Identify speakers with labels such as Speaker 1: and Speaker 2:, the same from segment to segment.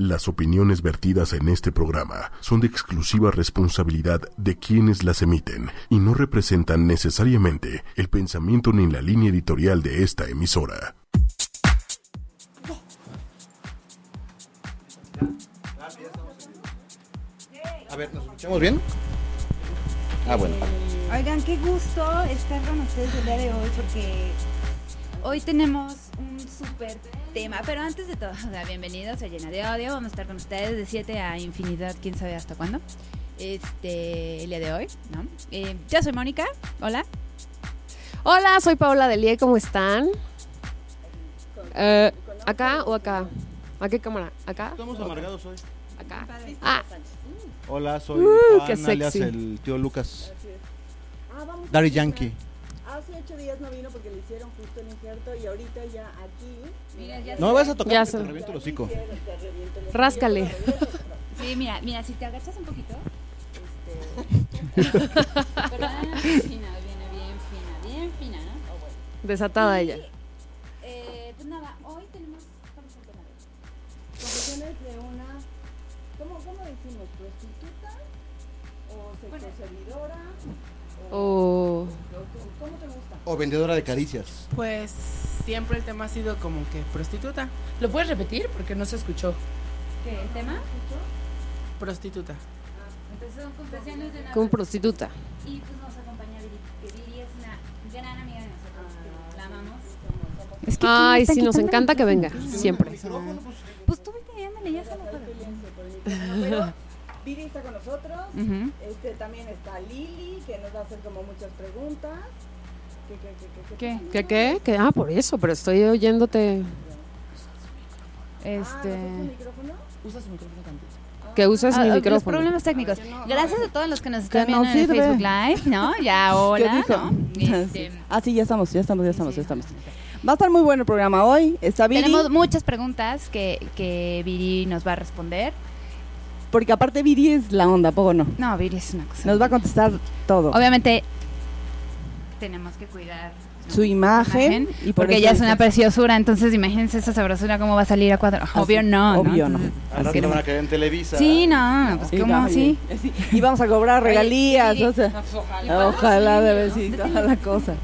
Speaker 1: Las opiniones vertidas en este programa son de exclusiva responsabilidad de quienes las emiten y no representan necesariamente el pensamiento ni la línea editorial de esta emisora.
Speaker 2: A ver, ¿nos escuchamos bien? Ah, bueno.
Speaker 3: Oigan, qué gusto estar con ustedes el día de hoy porque hoy tenemos un súper tema. Pero antes de todo, o sea, bienvenidos a Llena de Odio. Vamos a estar con ustedes de 7 a infinidad, quién sabe hasta cuándo. Este, el día de hoy, ¿no? Eh, yo soy Mónica, hola.
Speaker 4: Hola, soy Paola Delie, ¿cómo están? Eh, ¿Acá o acá? ¿A qué cámara? ¿Acá?
Speaker 2: Estamos amargados hoy.
Speaker 4: Acá. Ah,
Speaker 2: Hola, soy
Speaker 4: Uh,
Speaker 2: Juan,
Speaker 4: qué
Speaker 2: alias el tío Lucas.
Speaker 5: Ah, a
Speaker 2: Yankee.
Speaker 5: Hace ocho días no vino porque le hicieron justo el injerto y ahorita ya aquí.
Speaker 3: Mira, ya
Speaker 2: No me vas a tocar
Speaker 4: Ya sé.
Speaker 2: te reviento el hocico.
Speaker 5: hicieron, te reviento el
Speaker 4: Ráscale.
Speaker 5: hocico,
Speaker 3: Sí, mira, mira, si te agachas un poquito. Este. Fina, viene bien fina, bien fina, ¿no? Oh, bueno.
Speaker 4: desatada
Speaker 3: Y,
Speaker 4: ella.
Speaker 3: Eh, pues nada, hoy tenemos.
Speaker 5: Confesiones de una. ¿Cómo, cómo decimos? ¿Prostituta? ¿O sexoservidora?
Speaker 4: O
Speaker 5: ¿O.
Speaker 2: O vendedora de caricias.
Speaker 6: Pues siempre el tema ha sido como que prostituta. ¿Lo puedes repetir? Porque no se escuchó.
Speaker 3: ¿Qué? ¿El tema?
Speaker 6: Prostituta.
Speaker 3: Entonces son confesiones de una.
Speaker 4: como prostituta.
Speaker 3: Y pues nos acompaña Viri, que Viri es una gran amiga de nosotros, la amamos. Es que
Speaker 4: Ay, sí, nos encanta que venga, siempre.
Speaker 3: Pues tú vete, ándale, ya se lo
Speaker 5: Pero Viri está con nosotros. Este, también está Lili, que nos va a hacer como muchas preguntas. ¿Qué, qué, qué.
Speaker 4: Ah, por eso, pero estoy oyéndote
Speaker 5: Ah,
Speaker 3: Este.
Speaker 6: Usa su micrófono
Speaker 4: que usas
Speaker 3: Ah,
Speaker 4: mi
Speaker 3: Los
Speaker 4: micrófono.
Speaker 3: problemas técnicos. Gracias a todos los que nos están
Speaker 5: Que no
Speaker 3: viendo en el. Facebook Live, ¿no? Ya, hola,
Speaker 5: dijo?
Speaker 3: ¿no? Este,
Speaker 5: Ah, sí, ya estamos, ya estamos, ya estamos, ya estamos. Va a estar muy bueno el programa hoy. Está Viri,
Speaker 3: tenemos muchas preguntas que, que Viri nos va a responder.
Speaker 5: porque aparte Viri es la onda, ¿poco no?
Speaker 3: No, Viri es una cosa.
Speaker 5: Nos va a contestar todo.
Speaker 3: Obviamente, tenemos que cuidar ¿no?
Speaker 5: Su imagen, y por
Speaker 3: porque ella es una preciosura, entonces imagínense esa sabrosura cómo va a salir a cuadro. Obvio no,
Speaker 5: obvio no.
Speaker 3: Entonces,
Speaker 2: Al rato
Speaker 3: queremos-
Speaker 2: van a caer en Televisa.
Speaker 3: Sí, no, pues
Speaker 5: Sí,
Speaker 3: como
Speaker 5: no,
Speaker 3: así.
Speaker 5: y- sí, Y vamos a cobrar regalías,
Speaker 3: Oye,
Speaker 5: o sea, ojalá debe sí, toda la cosa.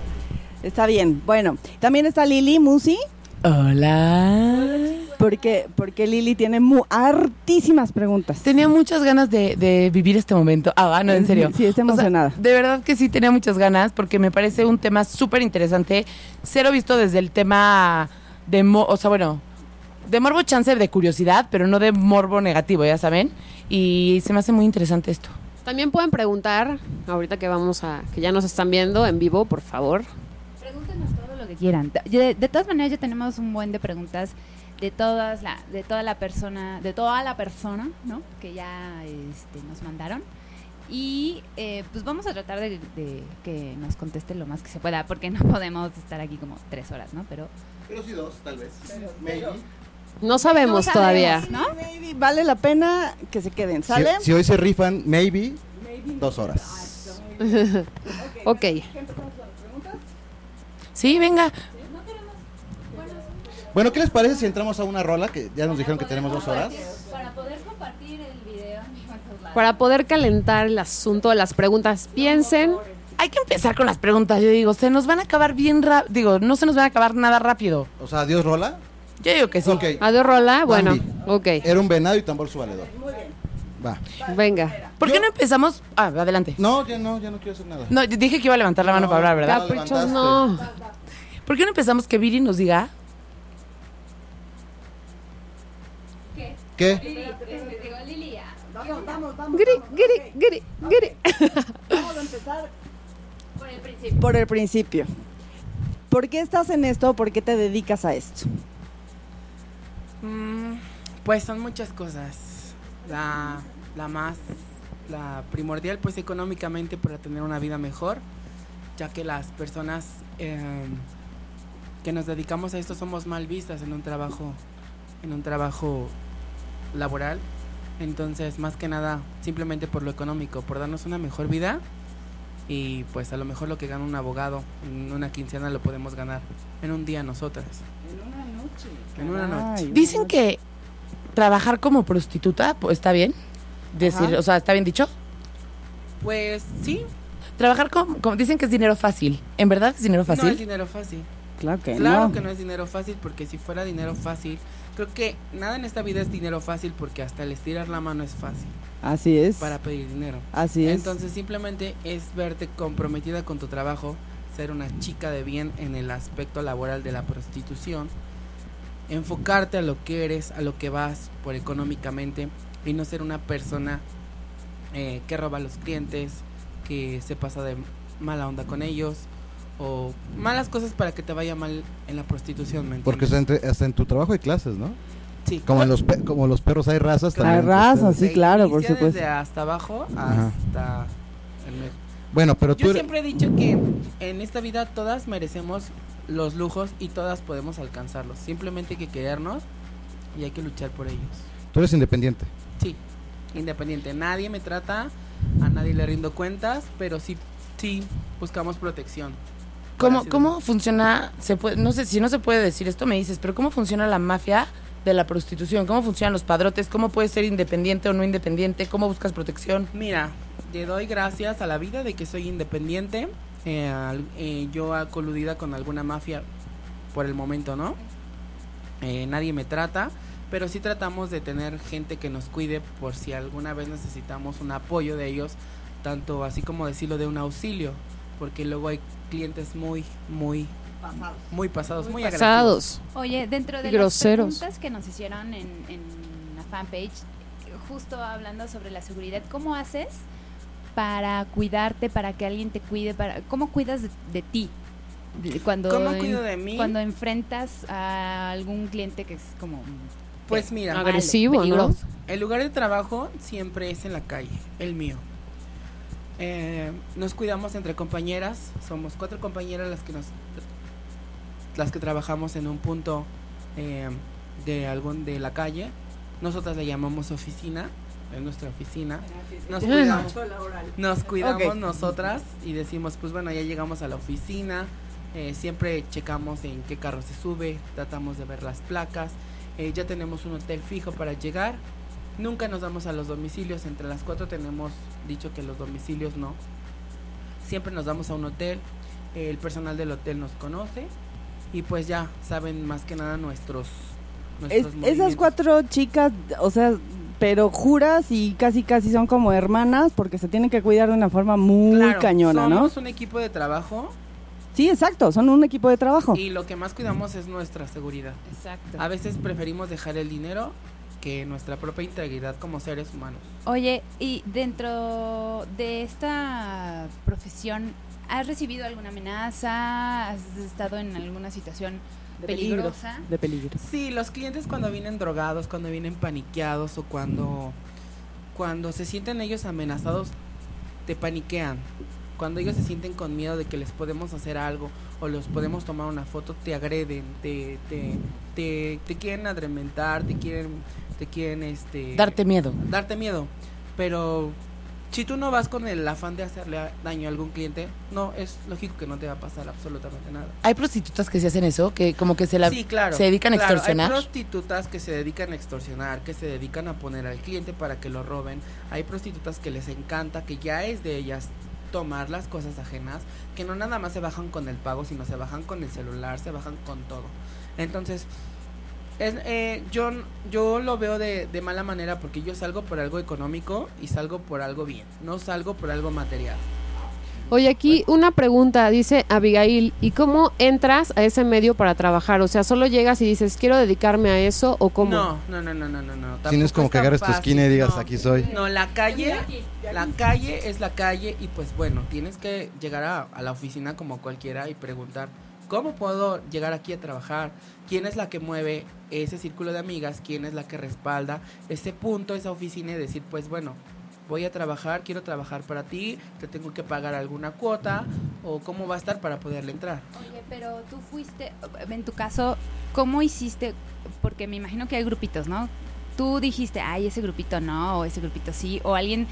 Speaker 5: Está bien. Bueno, también está Lili Musi,
Speaker 6: Hola.
Speaker 5: Porque porque Lili tiene mu- hartísimas preguntas.
Speaker 6: Tenía muchas ganas de, de vivir este momento. Ah, va, no, en serio.
Speaker 5: Sí, está
Speaker 6: O sea,
Speaker 5: emocionada.
Speaker 6: de verdad que sí tenía muchas ganas porque me parece un tema súper interesante. Cero visto desde el tema de, mo- o sea, bueno, de morbo chance de curiosidad, pero no de morbo negativo, ya saben. Y se me hace muy interesante esto.
Speaker 4: También pueden preguntar, ahorita que vamos a, que ya nos están viendo en vivo, por favor.
Speaker 3: Pregúntenos todo lo que quieran. De, de todas maneras ya tenemos un buen de preguntas de todas la, de toda la persona, de toda la persona, ¿no? Que ya este, nos mandaron. Y eh, pues vamos a tratar de, de que nos conteste lo más que se pueda, porque no podemos estar aquí como tres horas, ¿no? Pero
Speaker 2: Pero sí dos, tal vez. Maybe.
Speaker 4: No sabemos
Speaker 3: No
Speaker 4: todavía.
Speaker 3: ¿no?
Speaker 5: Maybe vale la pena que se queden,
Speaker 2: Si,
Speaker 5: ¿sale?
Speaker 2: si hoy se rifan, maybe, dos horas.
Speaker 4: Ok.
Speaker 6: Sí, venga.
Speaker 2: Bueno, ¿qué les parece si entramos a una rola? Que ya nos dijeron que tenemos dos horas.
Speaker 3: Para poder compartir el video.
Speaker 4: Para poder calentar el asunto de las preguntas, piensen.
Speaker 6: Hay que empezar con las preguntas. Yo digo, se nos van a acabar bien rápido. Digo, no se nos van a acabar nada rápido.
Speaker 2: O sea, adiós rola.
Speaker 6: Yo digo que sí.
Speaker 2: Ok.
Speaker 4: Adiós, Rola. Bueno,
Speaker 2: Bambi.
Speaker 4: ok.
Speaker 2: Era un venado y tambor su valedor. Va.
Speaker 4: Venga.
Speaker 6: ¿Por qué no empezamos? Ah, adelante.
Speaker 2: No, ya no, ya no quiero hacer nada.
Speaker 6: No, dije que iba a levantar la mano para hablar, ¿verdad?
Speaker 4: Caprichos, no.
Speaker 6: ¿Por qué no empezamos que Viri nos diga?
Speaker 2: ¿Qué?
Speaker 3: Digo, Lilia.
Speaker 5: Vamos, vamos, vamos.
Speaker 4: Giri,
Speaker 5: vamos,
Speaker 4: giri,
Speaker 5: ok.
Speaker 4: giri, giri.
Speaker 5: Vamos a empezar
Speaker 3: Por el principio.
Speaker 5: por el principio. ¿Por qué estás en esto? ¿Por qué te dedicas a esto?
Speaker 6: Mm, pues son muchas cosas. La, la más, la primordial, pues económicamente para tener una vida mejor, ya que las personas eh, que nos dedicamos a esto somos mal vistas en un trabajo, en un trabajo laboral. Entonces, más que nada, simplemente por lo económico, por darnos una mejor vida y pues a lo mejor lo que gana un abogado en una quincena lo podemos ganar en un día nosotras.
Speaker 5: En una noche.
Speaker 6: En una noche. Dicen que
Speaker 7: trabajar como prostituta, pues, ¿está bien? Decir,
Speaker 6: Ajá.
Speaker 7: o sea, ¿está bien dicho?
Speaker 6: Pues sí,
Speaker 7: Trabajar como, como dicen que es dinero fácil. ¿En verdad es dinero fácil?
Speaker 6: no es dinero fácil.
Speaker 5: Claro que
Speaker 6: Claro
Speaker 5: no.
Speaker 6: que no es dinero fácil, porque si fuera dinero fácil, creo que nada en esta vida es dinero fácil, porque hasta el estirar la mano es fácil
Speaker 5: Así es.
Speaker 6: para pedir dinero.
Speaker 5: Así es.
Speaker 6: Entonces simplemente es verte comprometida con tu trabajo, ser una chica de bien en el aspecto laboral de la prostitución, enfocarte a lo que eres, a lo que vas por económicamente y no ser una persona eh, que roba a los clientes, que se pasa de mala onda con ellos o malas cosas para que te vaya mal en la prostitución, ¿me
Speaker 2: Porque hasta, entre- hasta en tu trabajo hay clases, ¿no?
Speaker 6: Sí.
Speaker 2: Como, en los pe- como los perros hay razas
Speaker 5: Hay
Speaker 2: también.
Speaker 5: razas,
Speaker 2: ustedes.
Speaker 5: sí, claro, por supuesto.
Speaker 6: Desde hasta abajo hasta el
Speaker 2: Bueno, pero tú
Speaker 6: Yo siempre he dicho que en esta vida todas merecemos los lujos y todas podemos alcanzarlos. Simplemente hay que querernos y hay que luchar por ellos.
Speaker 2: tú eres independiente.
Speaker 6: Sí, independiente. Nadie me trata, a nadie le rindo cuentas, pero sí, sí buscamos protección.
Speaker 7: ¿Cómo, cómo funciona? Se puede, no sé si no se puede decir esto, me dices, pero ¿cómo funciona la mafia de la prostitución? ¿Cómo funcionan los padrotes? ¿Cómo puedes ser independiente o no independiente? ¿Cómo buscas protección?
Speaker 6: Mira, le doy gracias a la vida de que soy independiente. eh, eh, yo a- coludida con alguna mafia por el momento, ¿no? Eh, nadie me trata, pero sí tratamos de tener gente que nos cuide por si alguna vez necesitamos un apoyo de ellos, tanto así como decirlo de un auxilio, porque luego hay clientes muy, muy, muy pasados, muy, agresivos.
Speaker 4: Pasados.
Speaker 3: Oye, dentro de las
Speaker 4: groseros.
Speaker 3: preguntas que nos hicieron en, en la fanpage, justo hablando sobre la seguridad, ¿cómo haces para cuidarte, para que alguien te cuide, para cómo cuidas de, de ti? Cuando,
Speaker 6: ¿Cómo
Speaker 3: en-
Speaker 6: cuido de mí?
Speaker 3: cuando enfrentas a algún cliente que es como
Speaker 6: Pues mira,
Speaker 3: malo,
Speaker 4: Agresivo, ¿no?
Speaker 3: peligroso.
Speaker 6: El lugar de trabajo siempre es en la calle, el mío. Eh, nos cuidamos entre compañeras, somos cuatro compañeras las que nos las que trabajamos en un punto eh, de algún de la calle. Nosotras le llamamos oficina, es nuestra oficina. Nos cuidamos, nos cuidamos nosotras y decimos, pues bueno, ya llegamos a la oficina, eh, siempre checamos en qué carro se sube, tratamos de ver las placas, eh, ya tenemos un hotel fijo para llegar, nunca nos damos a los domicilios, entre las cuatro tenemos dicho que los domicilios no, siempre nos damos a un hotel, el personal del hotel nos conoce y pues ya saben más que nada nuestros...
Speaker 5: Es-
Speaker 6: nuestros
Speaker 5: esas
Speaker 6: movimientos.
Speaker 5: cuatro chicas, o sea, pero juras y casi casi son como hermanas porque se tienen que cuidar de una forma muy
Speaker 6: Claro,
Speaker 5: cañona, ¿no?
Speaker 6: somos un equipo de trabajo
Speaker 5: Sí, exacto, son un equipo de trabajo.
Speaker 6: y lo que más cuidamos es nuestra seguridad.
Speaker 3: Exacto.
Speaker 6: A veces preferimos dejar el dinero que nuestra propia integridad como seres humanos.
Speaker 3: Oye, y dentro de esta profesión, ¿has recibido alguna amenaza? ¿Has estado en alguna situación
Speaker 5: De peligro.
Speaker 3: peligrosa?
Speaker 5: De peligro.
Speaker 6: Sí, los clientes cuando vienen drogados, cuando vienen paniqueados o cuando, cuando se sienten ellos amenazados, te paniquean. Cuando ellos se sienten con miedo de que les podemos hacer algo o los podemos tomar una foto, te agreden, te, te, te, te quieren adrementar, te quieren, te quieren este
Speaker 7: Darte miedo.
Speaker 6: darte miedo. Pero si tú no vas con el afán de hacerle daño a algún cliente, no, es lógico que no te va a pasar absolutamente nada.
Speaker 7: Hay prostitutas que se hacen eso, que como que se la
Speaker 6: sí, claro.
Speaker 7: se dedican a
Speaker 6: claro,
Speaker 7: extorsionar.
Speaker 6: Hay prostitutas que se dedican a extorsionar, que se dedican a poner al cliente para que lo roben. Hay prostitutas que les encanta, que ya es de ellas tomar las cosas ajenas, que no nada más se bajan con el pago, sino se bajan con el celular, se bajan con todo. Entonces, es, eh, yo, yo lo veo de, de mala manera porque yo salgo por algo económico y salgo por algo bien, no salgo por algo material.
Speaker 4: Oye, aquí una pregunta, dice Abigail, ¿y cómo entras a ese medio para trabajar? O sea, ¿solo llegas y dices, quiero dedicarme a eso o cómo?
Speaker 6: No, no, no, no, no, no. no.
Speaker 2: Si no es como que agarres tu esquina y digas,
Speaker 6: no.
Speaker 2: aquí soy.
Speaker 6: No, la calle, la calle es la calle y pues bueno, tienes que llegar a, a la oficina como cualquiera y preguntar, ¿cómo puedo llegar aquí a trabajar? ¿Quién es la que mueve ese círculo de amigas? ¿Quién es la que respalda ese punto, esa oficina y decir, pues bueno, voy a trabajar, quiero trabajar para ti, te tengo que pagar alguna cuota o cómo va a estar para poderle entrar?
Speaker 3: Oye, pero tú fuiste, en tu caso, ¿cómo hiciste? Porque me imagino que hay grupitos, ¿no? Tú dijiste, ay, ese grupito no, o ese grupito sí, o alguien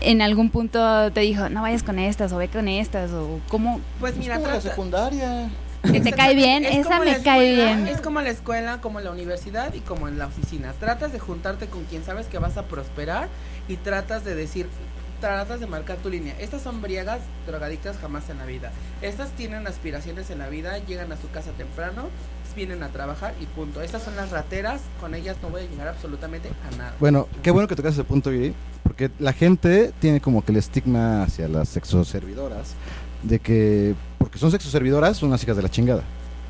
Speaker 3: en algún punto te dijo, no vayas con estas, o ve con estas, o cómo...
Speaker 6: Pues mira,
Speaker 2: Como la secundaria.
Speaker 3: Que te cae bien,
Speaker 6: Es
Speaker 3: esa me cae bien.
Speaker 6: Es como la escuela, como la universidad y como en la oficina. Tratas de juntarte con quien sabes que vas a prosperar y tratas de decir, tratas de marcar tu línea. Estas son briegas, drogadictas jamás en la vida. Estas tienen aspiraciones en la vida, llegan a su casa temprano, vienen a trabajar y punto. Estas son las rateras, con ellas no voy a llegar absolutamente a nada.
Speaker 8: Bueno, qué bueno que tocas ese punto, Viri, porque la gente tiene como que el estigma hacia las sexoservidoras de que, porque son sexoservidoras, son unas hijas de la chingada,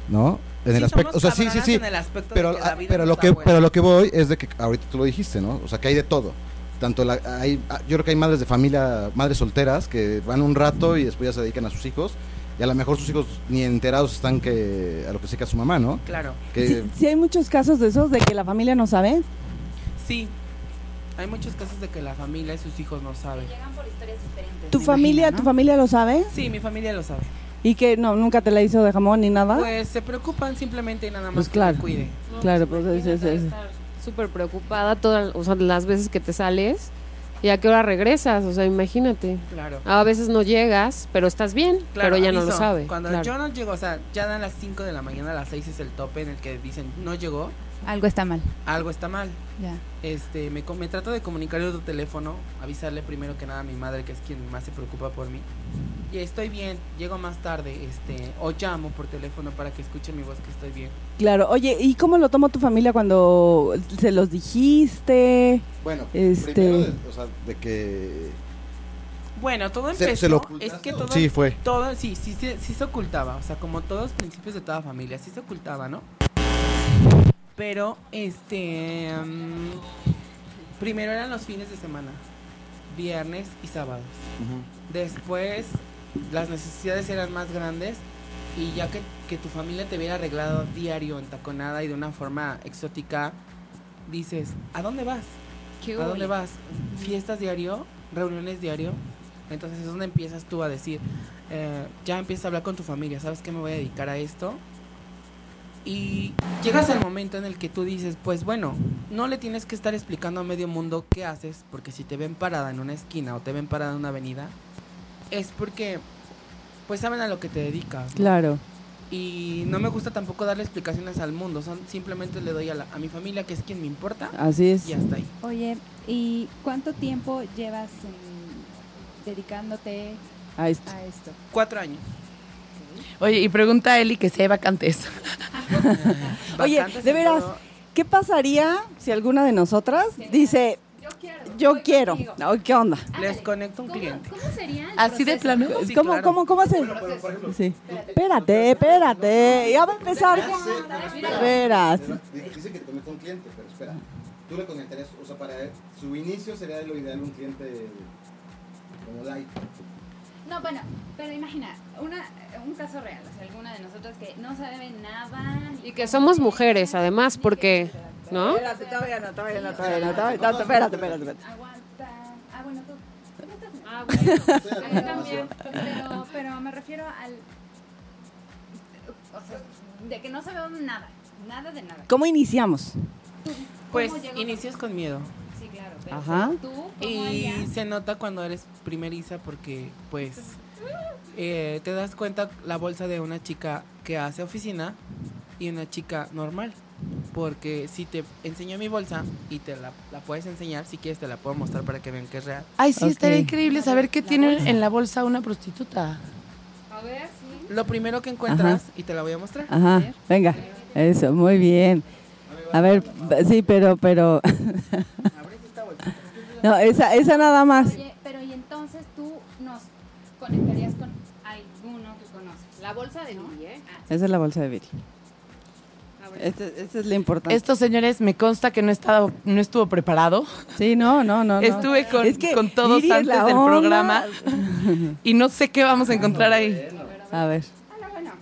Speaker 8: ¿no? En
Speaker 6: Sí
Speaker 8: el aspecto, o sea, sí, sí, sí,
Speaker 6: en el aspecto de
Speaker 8: pero,
Speaker 6: que la vida
Speaker 8: pero lo que, pero lo que voy es de que ahorita tú lo dijiste, ¿no? O sea, que hay de todo. Tanto la, hay, ah, yo creo que hay madres de familia, madres solteras que van un rato y después ya se dedican a sus hijos y a lo mejor sus hijos ni enterados están que a lo que se dedica su mamá, ¿no?
Speaker 6: Claro,
Speaker 8: Que,
Speaker 5: Sí, sí hay muchos casos de esos de que la familia no sabe.
Speaker 6: sí. Hay muchos casos de que la familia y sus hijos no saben.
Speaker 3: Llegan por historias diferentes.
Speaker 5: ¿Tu familia,
Speaker 3: imagino,
Speaker 5: tu familia lo sabe?
Speaker 6: Sí, mi familia lo sabe.
Speaker 5: Y que no, nunca te la hizo de jamón ni nada.
Speaker 6: Pues se preocupan simplemente y nada más
Speaker 5: Pues claro.
Speaker 6: cuide.
Speaker 5: claro, pues es, es- es-
Speaker 4: Súper preocupada todas o sea, las veces que te sales y a qué hora regresas, o sea, imagínate.
Speaker 6: Claro.
Speaker 4: A veces no llegas, pero estás bien,
Speaker 6: Claro,
Speaker 4: pero ya no lo sabe.
Speaker 6: Cuando
Speaker 4: claro.
Speaker 6: yo no llego, o sea, ya dan las 5 de la mañana, a las 6 es el tope en el que dicen no llegó,
Speaker 3: Algo está mal.
Speaker 6: algo está mal.
Speaker 3: Ya.
Speaker 6: Este, me, co- me trato de comunicar de otro teléfono, avisarle primero que nada a mi madre, que es quien más se preocupa por mí. Y estoy bien, llego más tarde, este, o llamo por teléfono para que escuche mi voz que estoy bien.
Speaker 5: claro. Oye, ¿y cómo lo tomó tu familia cuando se los dijiste?
Speaker 8: bueno,
Speaker 5: Este-
Speaker 8: primero de, o sea, de que
Speaker 6: Bueno, todo
Speaker 8: ¿Se-
Speaker 6: empezó,
Speaker 8: se lo
Speaker 6: es que todo,
Speaker 8: Sí, fue.
Speaker 6: todo, sí, sí, sí, sí se ocultaba, o sea, como todos los principios de toda familia, sí se ocultaba, ¿no? Pero, este, mm, primero eran los fines de semana, viernes y sábados. Después, las necesidades eran más grandes y ya que, que tu familia te viera arreglado diario, entaconada y de una forma exótica, dices, ¿a dónde vas? ¿A dónde vas? ¿Fiestas diario? ¿Reuniones diario? Entonces es donde empiezas tú a decir, eh, ya empiezas a hablar con tu familia, ¿sabes que me voy a dedicar a esto? Y llegas al momento en el que tú dices, pues bueno, no le tienes que estar explicando a medio mundo qué haces, porque si te ven parada en una esquina o te ven parada en una avenida, es porque pues saben a lo que te dedicas. ¿no?
Speaker 5: Claro.
Speaker 6: Y no me gusta tampoco darle explicaciones al mundo, son, simplemente le doy a, la- a mi familia, que es quien me importa,
Speaker 5: Así es.
Speaker 6: y hasta ahí.
Speaker 3: Oye, ¿y cuánto tiempo llevas en- dedicándote
Speaker 5: Ahí está.
Speaker 3: a esto?
Speaker 6: Cuatro años.
Speaker 7: Oye, y pregunta a Eli que si hay vacantes.
Speaker 5: Oye, de veras. ¿qué pasaría si alguna de nosotras dice, yo quiero? No, ¿Qué onda?
Speaker 6: Les conecto un cliente.
Speaker 3: ¿Cómo sería el
Speaker 7: Así de plano.
Speaker 6: Sí,
Speaker 5: ¿Cómo,
Speaker 6: claro.
Speaker 5: cómo, cómo hace? Sí. Espérate, espérate. Ya va a empezar. Espera.
Speaker 8: Dice que te conecta un cliente, pero espera. Tú le conectarías, o sea, para su inicio sería lo ideal un cliente como light.
Speaker 3: No, bueno, pero imagina, una, un caso real, o sea, alguna de nosotras que no sabe nada.
Speaker 4: Y que somos
Speaker 3: es,
Speaker 4: mujeres, además, porque, ¿no?
Speaker 5: Espérate, todavía no, todavía no, todavía no, todavía no, espérate, espérate, espérate.
Speaker 3: Aguanta. Ah, bueno, tú.
Speaker 4: Ah, bueno.
Speaker 3: También. Pero, pero me refiero al. O sea, de que no sabemos nada. Nada de nada.
Speaker 5: ¿Cómo iniciamos?
Speaker 6: Pues inicias con miedo.
Speaker 5: Ajá.
Speaker 3: tú, ¿cómo
Speaker 6: Y se nota cuando eres primeriza porque, pues, eh, te das cuenta la bolsa de una chica que hace oficina y una chica normal. Porque si te enseño mi bolsa y te la, la puedes enseñar, si quieres te la puedo mostrar para que vean que es real.
Speaker 7: Ay, sí, estaría increíble saber qué tiene en la bolsa una prostituta.
Speaker 3: A ver, sí.
Speaker 6: Lo primero que encuentras, y te la voy a mostrar.
Speaker 5: Ajá, venga. Eso, muy bien. A ver, sí, pero, pero. No, esa, esa nada más.
Speaker 3: Oye, pero y entonces tú nos conectarías con alguno que conoces. La bolsa de Billy, ¿eh? Ah,
Speaker 5: Esa es la bolsa de Viri. Esta esta es la importante.
Speaker 7: Estos señores, me consta que no, he estado, no estuvo preparado.
Speaker 5: Sí, no, no, no. no.
Speaker 7: Estuve con,
Speaker 5: Es que
Speaker 7: con todos
Speaker 5: Viri es
Speaker 7: antes del
Speaker 5: onda.
Speaker 7: programa y no sé qué vamos a encontrar ahí.
Speaker 5: A ver,
Speaker 3: ah,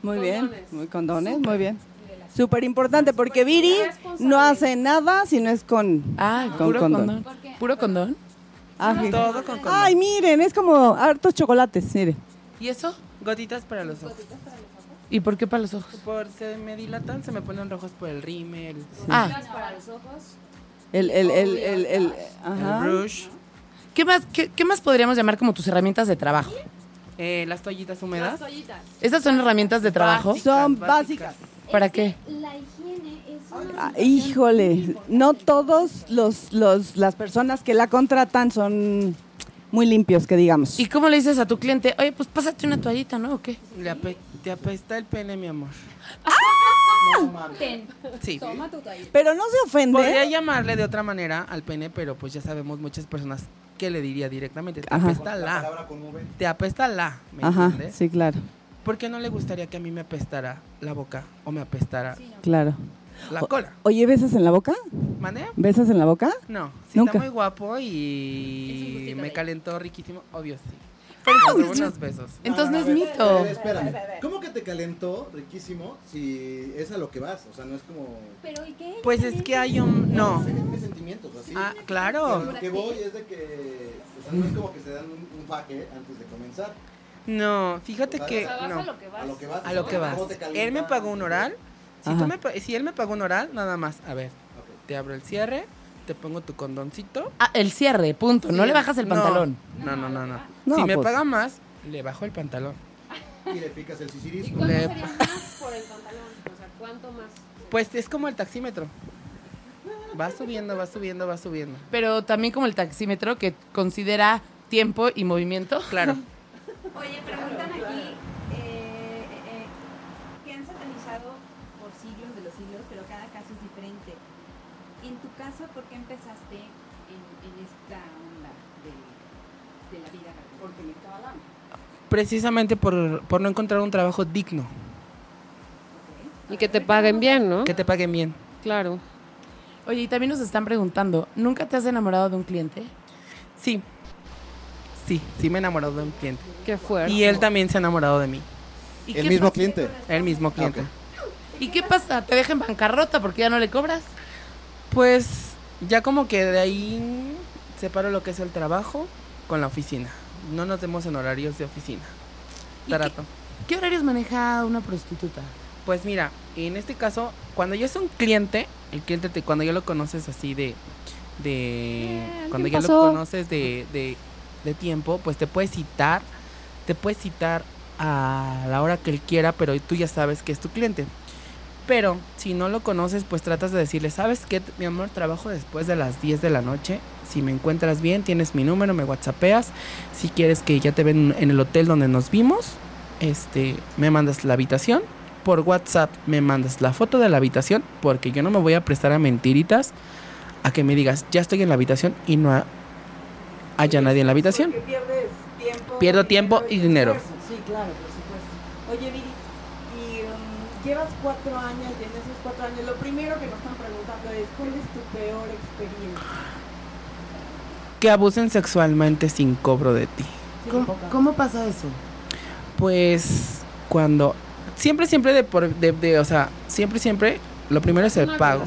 Speaker 5: muy bien. Muy condones, muy bien. Súper importante porque Viri no hace nada si no es con.
Speaker 7: Ah,
Speaker 5: Con
Speaker 7: puro
Speaker 5: condón.
Speaker 7: ¿Puro condón?
Speaker 5: Ah, sí.
Speaker 6: Todo con condón.
Speaker 5: Ay, miren, es como hartos chocolates, miren.
Speaker 7: ¿Y eso?
Speaker 6: Gotitas para los ojos.
Speaker 7: ¿Y por qué para los ojos?
Speaker 6: Por se me dilatan, se me ponen rojos por el rímel,
Speaker 7: Ah,
Speaker 3: Para los ojos.
Speaker 5: El, el, el, el, el, ajá.
Speaker 6: el brush.
Speaker 7: ¿qué más, qué, qué más podríamos llamar como tus herramientas de trabajo?
Speaker 6: Eh, las toallitas húmedas.
Speaker 7: ¿Esas son herramientas de trabajo?
Speaker 6: Básicas,
Speaker 5: Son básicas.
Speaker 7: ¿Para qué?
Speaker 3: La higiene es
Speaker 5: Ah, híjole, no todos los, los las personas que la contratan son muy limpios, que digamos.
Speaker 7: ¿Y cómo le dices a tu cliente, oye, pues pásate una toallita, ¿no? ¿O qué?
Speaker 6: Le ape- te apesta el pene, mi amor.
Speaker 3: Ten,
Speaker 6: Sí.
Speaker 3: toma tu toallita.
Speaker 5: Pero no se ofende.
Speaker 6: Podría llamarle de otra manera al pene, pero pues ya sabemos muchas personas que le diría directamente. Te
Speaker 5: Ajá.
Speaker 6: apesta la. Te apesta la. ¿Me
Speaker 5: Ajá,
Speaker 6: entiendes?
Speaker 5: sí, claro,
Speaker 6: ¿Por qué no le gustaría que a mí me apestara la boca o me apestara
Speaker 5: claro.
Speaker 6: la
Speaker 5: O-
Speaker 6: cola?
Speaker 5: Oye, ¿besas en la boca?
Speaker 6: ¿Mane?
Speaker 5: ¿Besas en la boca?
Speaker 6: No, si
Speaker 5: Nunca.
Speaker 6: está muy guapo y me calentó riquísimo, obvio sí.
Speaker 7: Pero
Speaker 6: Pero
Speaker 7: entonces,
Speaker 6: unos besos.
Speaker 7: entonces no es
Speaker 8: A ver,
Speaker 7: mito.
Speaker 8: ver, espérame. ¿Cómo que te calentó riquísimo si es a lo que vas? O sea, no es como...
Speaker 3: Pero ¿y qué?
Speaker 6: Pues es que hay un... No.
Speaker 8: tienes sentimientos, así.
Speaker 6: Ah,
Speaker 8: Pero
Speaker 6: claro.
Speaker 8: lo que voy es de que... O sea, no es como que se dan un, un faje antes de comenzar.
Speaker 6: No, fíjate que...
Speaker 3: O sea, vas
Speaker 6: No.
Speaker 3: a lo que vas.
Speaker 8: A lo que vas.
Speaker 6: A lo que vas.
Speaker 8: ¿Cómo te calienta?
Speaker 6: Él me pagó un oral. Si, tú me, pa- si él me pagó un oral, nada más. A ver, te abro el cierre, te pongo tu condoncito.
Speaker 7: Ah, el cierre, punto. No le bajas el pantalón.
Speaker 6: No, no, no, no.
Speaker 5: No,
Speaker 6: si me
Speaker 5: pues.
Speaker 6: paga más, le bajo el pantalón.
Speaker 8: Y le picas el
Speaker 4: ¿Y
Speaker 8: sisirisco.
Speaker 4: cuánto
Speaker 6: Le-
Speaker 4: sería más por el pantalón? O sea, ¿cuánto más?
Speaker 6: Pues es como el taxímetro. Va subiendo, va subiendo, va subiendo.
Speaker 7: Pero también como el taxímetro que considera tiempo y movimiento.
Speaker 6: Claro.
Speaker 3: Oye, preguntan aquí eh, eh, que han satanizado por siglos de los siglos, pero cada caso es diferente. En tu caso, ¿por qué empezaste en, en esta onda de, de la vida? Porque me estaba dando.
Speaker 6: Precisamente por, por no encontrar un trabajo digno,
Speaker 4: Y que te paguen bien, ¿no?
Speaker 6: que te paguen bien.
Speaker 4: Claro.
Speaker 7: Oye, y también nos están preguntando, ¿nunca te has enamorado de un cliente?
Speaker 6: Sí. Sí, sí me he enamorado de un cliente.
Speaker 4: Qué fuerte.
Speaker 6: Y él también se ha enamorado de mí.
Speaker 7: ¿Y
Speaker 8: El
Speaker 7: qué
Speaker 8: mismo
Speaker 7: pasa?
Speaker 8: cliente.
Speaker 6: El mismo cliente.
Speaker 8: ok.
Speaker 7: ¿Y qué pasa? ¿Te dejan bancarrota porque ya no le cobras?
Speaker 6: Pues ya como que de ahí separo lo que es el trabajo con la oficina. No nos vemos en horarios de oficina.
Speaker 7: ¿Y qué-
Speaker 6: Trato.
Speaker 7: ¿Qué horarios maneja una prostituta?
Speaker 6: Pues mira, en este caso, cuando ya es un cliente, el cliente te, cuando ya lo conoces así de, de cuando
Speaker 4: ¿qué
Speaker 6: ya
Speaker 4: pasó?
Speaker 6: lo conoces de, de, de tiempo, pues te puedes citar, te puedes citar a la hora que él quiera, pero tú ya sabes que es tu cliente. Pero si no lo conoces, pues tratas de decirle, ¿sabes qué? Mi amor, trabajo después de las 10 de la noche. Si me encuentras bien, tienes mi número, me whatsappeas. Si quieres que ya te ven en el hotel donde nos vimos, este, me mandas la habitación. Por WhatsApp me mandas la foto de la habitación, porque yo no me voy a prestar a mentiritas a que me digas, ya estoy en la habitación y no haya nadie en la habitación.
Speaker 5: Porque pierdes tiempo.
Speaker 6: Pierdo tiempo y dinero.
Speaker 5: esfuerzo. Sí, claro, por supuesto. Oye, Viri, y um, llevas cuatro años y en esos cuatro años lo primero que nos están preguntando es ¿cuál es tu peor experiencia?
Speaker 6: Que abusen sexualmente sin cobro de ti.
Speaker 7: ¿Cómo, cómo pasa eso?
Speaker 6: Pues cuando siempre siempre de por de, de- o sea, siempre siempre lo primero es el
Speaker 4: Una
Speaker 6: pago.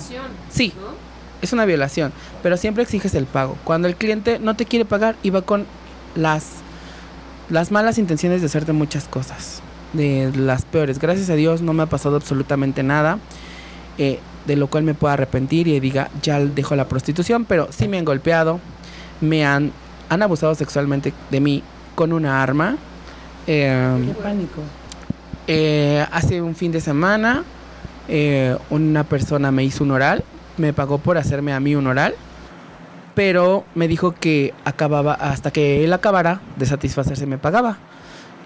Speaker 6: Sí,
Speaker 4: ¿no?
Speaker 6: Es una violación, pero siempre exiges el pago. Cuando el cliente no te quiere pagar y va con las las malas intenciones de hacerte muchas cosas, de las peores. Gracias a Dios no me ha pasado absolutamente nada. eh, de lo cual me puedo arrepentir y diga, ya dejo la prostitución, pero sí me han golpeado, me han, han abusado sexualmente de mí con una arma. em,
Speaker 7: Qué pánico.
Speaker 6: eh, hace un fin de semana, eh, una persona me hizo un oral, me pagó por hacerme a mí un oral, pero me dijo que acababa, hasta que él acabara de satisfacerse, me pagaba.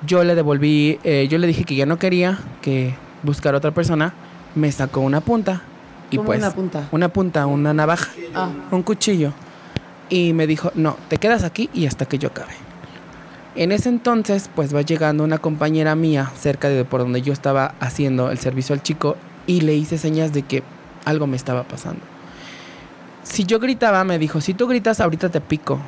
Speaker 6: Yo le devolví, eh, yo le dije que ya no quería, que buscar otra persona, me sacó una punta. Y
Speaker 7: ¿Cómo
Speaker 6: pues,
Speaker 7: una punta?
Speaker 6: una punta, una navaja,
Speaker 7: Ah,
Speaker 6: un cuchillo. Y me dijo, no, te quedas aquí y hasta que yo acabe. En ese entonces, pues va llegando una compañera mía cerca de por donde yo estaba haciendo el servicio al chico y le hice señas de que algo me estaba pasando. Si yo gritaba, me dijo, si tú gritas, ahorita te pico.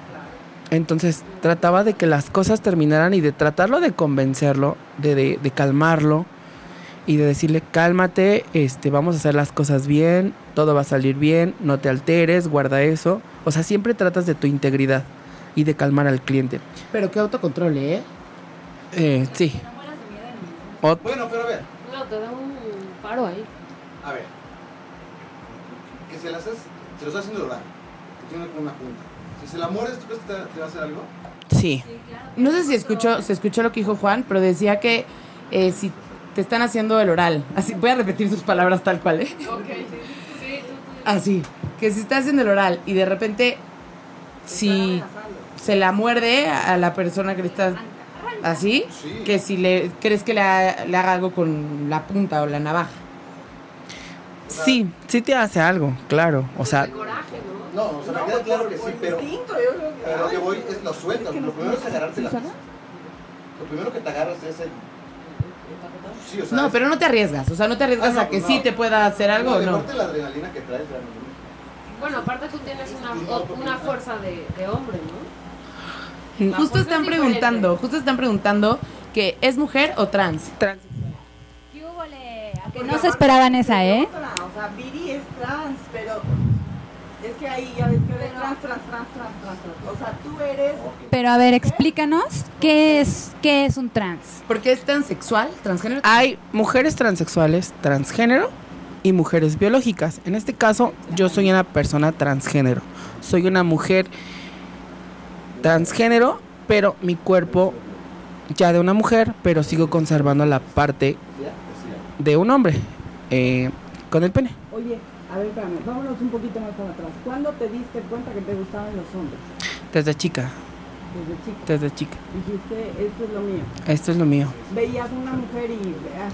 Speaker 6: Entonces trataba de que las cosas terminaran y de tratarlo de convencerlo, de, de- de calmarlo y de decirle, cálmate, este, vamos a hacer las cosas bien, todo va a salir bien, no te alteres, guarda eso. O sea, siempre tratas de tu integridad y de calmar al cliente.
Speaker 7: pero qué autocontrol, ¿eh?
Speaker 6: Eh, sí.
Speaker 8: Bueno, pero a ver,
Speaker 4: No, te da un paro ahí.
Speaker 8: a ver. Se las haces, se lo está haciendo orar. Que tiene una punta. Si se la mueres, ¿tú crees que te, te va a hacer algo?
Speaker 6: Sí.
Speaker 7: No sé si escuchó, se escuchó lo que dijo Juan, pero decía que eh, si te están haciendo el oral, así voy a repetir sus palabras tal cual, ¿eh? Así, que si está haciendo el oral y de repente si se la muerde a la persona que le está así, que si le crees que le, ha- le haga algo con la punta o la navaja.
Speaker 6: Sí, sí te hace algo, claro. O sea,
Speaker 8: No, o sea, me queda claro que sí, pero, pero lo que voy es lo sueltas. Lo primero es agarrarte la Lo primero que te agarras es el... Sí, o sea,
Speaker 7: No,
Speaker 8: es-
Speaker 7: pero no te arriesgas, o sea, no te arriesgas
Speaker 8: Ah, no,
Speaker 7: a que
Speaker 8: no.
Speaker 7: sí te pueda hacer algo
Speaker 8: No,
Speaker 7: o no.
Speaker 8: aparte la adrenalina que traes, la.
Speaker 4: Bueno, aparte tú tienes una, una fuerza de, de hombre, ¿no?
Speaker 7: Justo
Speaker 4: pues
Speaker 7: están
Speaker 4: es
Speaker 7: preguntando, justo están preguntando que es mujer o trans.
Speaker 6: trans.
Speaker 3: ¿Qué que no se esperaban esa, ¿eh?
Speaker 5: O sea, Viri es trans, pero es que ahí ya ves que eres trans, trans, trans, trans, trans, trans. O sea, tú eres
Speaker 3: Pero a ver, explícanos qué es qué es un trans.
Speaker 7: Porque es transexual, transgénero.
Speaker 6: Hay mujeres transexuales, transgénero y mujeres biológicas. En este caso, yo soy una persona transgénero. Soy una mujer transgénero, pero mi cuerpo ya de una mujer, pero sigo conservando la parte de un hombre eh, con el pene.
Speaker 5: Oye, a ver, espérame, vámonos un poquito más para atrás. ¿Cuándo te diste cuenta que te gustaban los hombres?
Speaker 6: Desde chica,
Speaker 5: Desde chica.
Speaker 6: desde chica.
Speaker 5: Dijiste, esto es lo mío.
Speaker 6: Esto es lo mío.
Speaker 5: Veías una mujer y ah,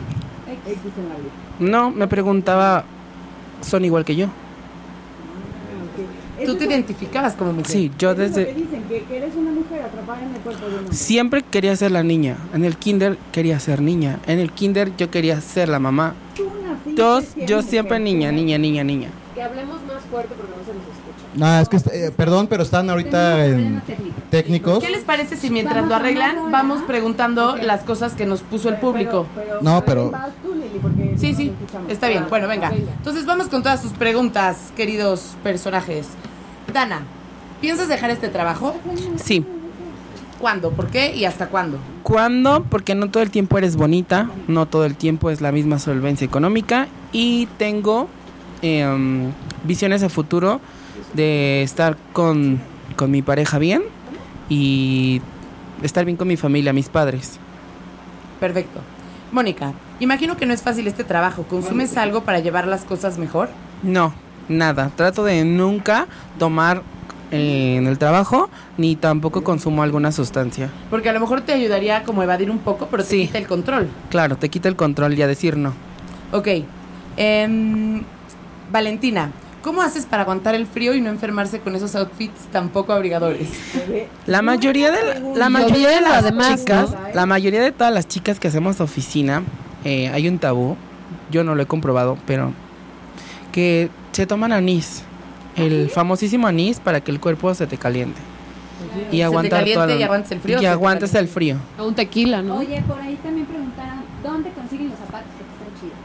Speaker 5: X en la vida.
Speaker 6: No, me preguntaba, ¿son igual que yo?
Speaker 7: Tú te identificabas como mujer.
Speaker 6: Sí, yo
Speaker 5: lo que
Speaker 6: desde...
Speaker 5: dicen, que, que eres una mujer atrapada en el cuerpo de un hombre.
Speaker 6: Siempre quería ser la niña. En el kinder quería ser niña. En el kinder yo quería ser la mamá.
Speaker 5: Tú naciste
Speaker 6: Dos, yo
Speaker 5: mujer,
Speaker 6: siempre niña, niña, niña, niña.
Speaker 4: Que hablemos más fuerte porque no se nos escucha.
Speaker 8: No, es que, eh, perdón, pero están ahorita en técnicos.
Speaker 7: ¿Qué les parece si mientras lo arreglan vamos preguntando las cosas que nos puso el público?
Speaker 8: No,
Speaker 5: a ver,
Speaker 8: pero-
Speaker 5: vas tú, Lili, porque
Speaker 7: Sí, sí, está bien. Bueno, venga. Entonces vamos con todas sus preguntas, queridos personajes. Dana, ¿piensas dejar este trabajo?
Speaker 6: Sí.
Speaker 7: ¿Cuándo? ¿Por qué? ¿Y hasta cuándo?
Speaker 6: ¿Cuándo? Porque no todo el tiempo eres bonita, no todo el tiempo es la misma solvencia económica y tengo em, visiones a futuro de estar con, con mi pareja bien y estar bien con mi familia, mis padres.
Speaker 7: Perfecto. Mónica, imagino que no es fácil este trabajo. ¿Consumes algo para llevar las cosas mejor?
Speaker 6: No, nada. Trato de nunca tomar eh, en el trabajo ni tampoco consumo alguna sustancia.
Speaker 7: Porque a lo mejor te ayudaría como a evadir un poco, pero te
Speaker 6: Sí.
Speaker 7: quita el control.
Speaker 6: Claro, te quita el control y a decir no.
Speaker 7: Ok. Em, Valentina, ¿cómo haces para aguantar el frío y no enfermarse con esos outfits tan poco abrigadores?
Speaker 6: La mayoría de la, la mayoría de las
Speaker 4: además,
Speaker 6: chicas,
Speaker 5: ¿no?
Speaker 6: la mayoría de todas las chicas que hacemos oficina, eh, hay un tabú, yo no lo he comprobado, pero que se toman anís, el famosísimo anís para que el cuerpo se te caliente y
Speaker 7: te
Speaker 6: aguantar toda la-
Speaker 7: y aguantes el frío,
Speaker 6: y
Speaker 7: se te
Speaker 6: aguantes el frío.
Speaker 4: O un tequila, ¿no?
Speaker 3: Oye, por ahí también preguntaron dónde consiguen los zapatos que están chidos.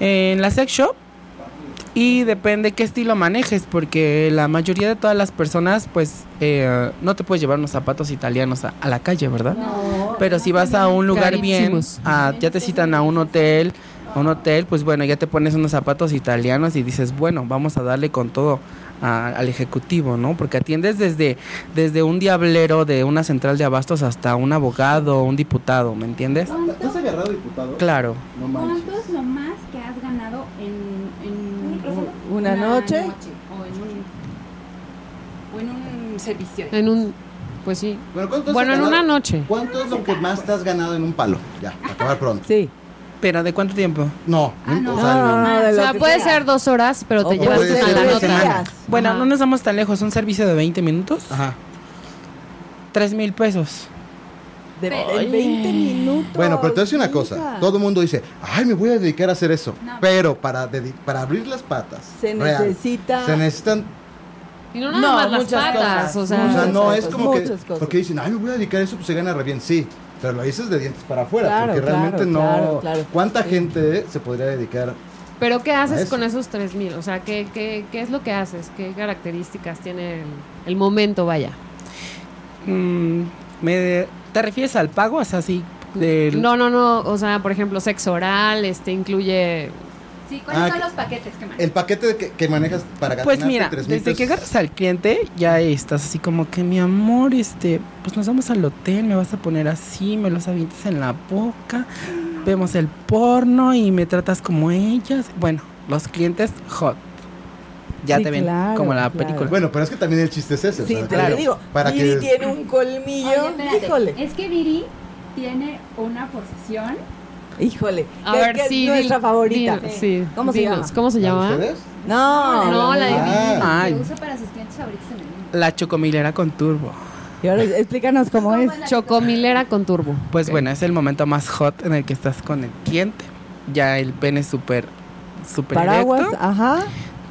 Speaker 6: En la sex shop y depende qué estilo manejes, porque la mayoría de todas las personas, pues, eh, no te puedes llevar unos zapatos italianos a, a la calle, ¿verdad? Pero si vas a un lugar bien, a- ya te citan a un hotel, a un hotel, pues bueno, ya te pones unos zapatos italianos y dices, bueno, vamos a darle con todo a- al ejecutivo, ¿no? Porque atiendes desde, desde un diablero de una central de abastos hasta un abogado, un diputado, ¿me entiendes?
Speaker 8: ¿Tú has agarrado diputado?
Speaker 6: Claro.
Speaker 8: No manches.
Speaker 5: ¿Una noche?
Speaker 3: o en un o en un servicio?
Speaker 4: En un. Pues sí.
Speaker 8: Bueno, ¿cuánto has
Speaker 4: Bueno, en una noche.
Speaker 8: ¿Cuánto es lo que más te has ganado en un palo? Ya, para acabar pronto.
Speaker 5: Sí.
Speaker 6: ¿Pero de cuánto tiempo?
Speaker 8: No,
Speaker 3: Ah, no.
Speaker 8: o sea,
Speaker 5: No, no, de
Speaker 4: O
Speaker 5: lo
Speaker 4: sea,
Speaker 5: que
Speaker 4: puede
Speaker 5: sea.
Speaker 4: ser dos horas, pero te
Speaker 5: O
Speaker 4: llevas
Speaker 8: puede
Speaker 4: a
Speaker 8: ser
Speaker 4: la nota.
Speaker 6: Bueno,
Speaker 4: Ajá.
Speaker 6: no nos vamos tan lejos, un servicio de 20 minutos,
Speaker 8: Ajá.
Speaker 6: tres mil pesos.
Speaker 5: De, de 20 minutos.
Speaker 8: Bueno, pero te voy a decir una cosa. Todo el mundo dice, ay, me voy a dedicar a hacer eso.
Speaker 3: No.
Speaker 8: Pero para, para abrir las patas,
Speaker 5: Se
Speaker 8: real,
Speaker 5: necesita.
Speaker 8: se necesitan
Speaker 4: Y no nada
Speaker 7: No,
Speaker 4: más las
Speaker 7: muchas
Speaker 4: patas.
Speaker 7: cosas.
Speaker 4: O
Speaker 8: O
Speaker 4: sea,
Speaker 8: no es como que.
Speaker 5: cosas.
Speaker 8: Porque dicen, ay, me voy a dedicar a eso, pues se gana re bien. Sí, pero lo dices de dientes para afuera.
Speaker 5: Claro,
Speaker 8: porque
Speaker 5: claro,
Speaker 8: realmente no.
Speaker 5: claro, claro.
Speaker 8: ¿Cuánta gente se podría dedicar?
Speaker 4: pero ¿qué haces
Speaker 8: eso.
Speaker 4: con esos tres mil? O sea, ¿qué, qué, ¿qué es lo que haces? ¿Qué características tiene el, el momento, vaya?
Speaker 6: Mm, me, ¿Te refieres al pago? O sea, así, del-
Speaker 4: No, no, no. O sea, por ejemplo, sexo oral, este incluye
Speaker 3: Sí, ¿cuáles
Speaker 8: Ah,
Speaker 3: son los paquetes que manejas?
Speaker 8: El paquete que, que manejas para
Speaker 6: Pues
Speaker 8: ganarte
Speaker 6: mira, desde que agarras al cliente, ya estás así como que mi amor, este, pues nos vamos al hotel, me vas a poner así, me los avientas en la boca, vemos el porno y me tratas como ellas. Bueno, los clientes hot. Ya
Speaker 5: Sí,
Speaker 6: te ven
Speaker 5: claro,
Speaker 6: como la
Speaker 5: claro.
Speaker 6: película.
Speaker 8: Bueno, pero es que también el chiste es ese. o
Speaker 5: Sí,
Speaker 8: sea,
Speaker 6: claro.
Speaker 5: digo.
Speaker 8: Para
Speaker 5: Viri
Speaker 8: que-
Speaker 5: tiene un colmillo.
Speaker 3: Oye,
Speaker 5: híjole,
Speaker 3: Es que Viri tiene una posición.
Speaker 5: híjole.
Speaker 4: A ver,
Speaker 5: que es nuestra
Speaker 4: dil-
Speaker 5: favorita.
Speaker 4: dil- sí.
Speaker 5: ¿Cómo se llama?
Speaker 4: ¿Cómo se
Speaker 8: ¿Para
Speaker 4: llama?
Speaker 8: ustedes?
Speaker 5: No,
Speaker 4: No, la de
Speaker 8: Ah.
Speaker 6: Ay.
Speaker 3: Que usa para sus clientes favoritos en el mundo.
Speaker 6: La chocomilera con turbo.
Speaker 5: Y ahora explícanos cómo es.
Speaker 3: la
Speaker 4: Chocomilera con turbo.
Speaker 6: Pues bueno, es el momento más hot en el que estás con el cliente. Ya el pene es súper, súper
Speaker 5: Paraguas,
Speaker 6: erecto.
Speaker 5: ajá,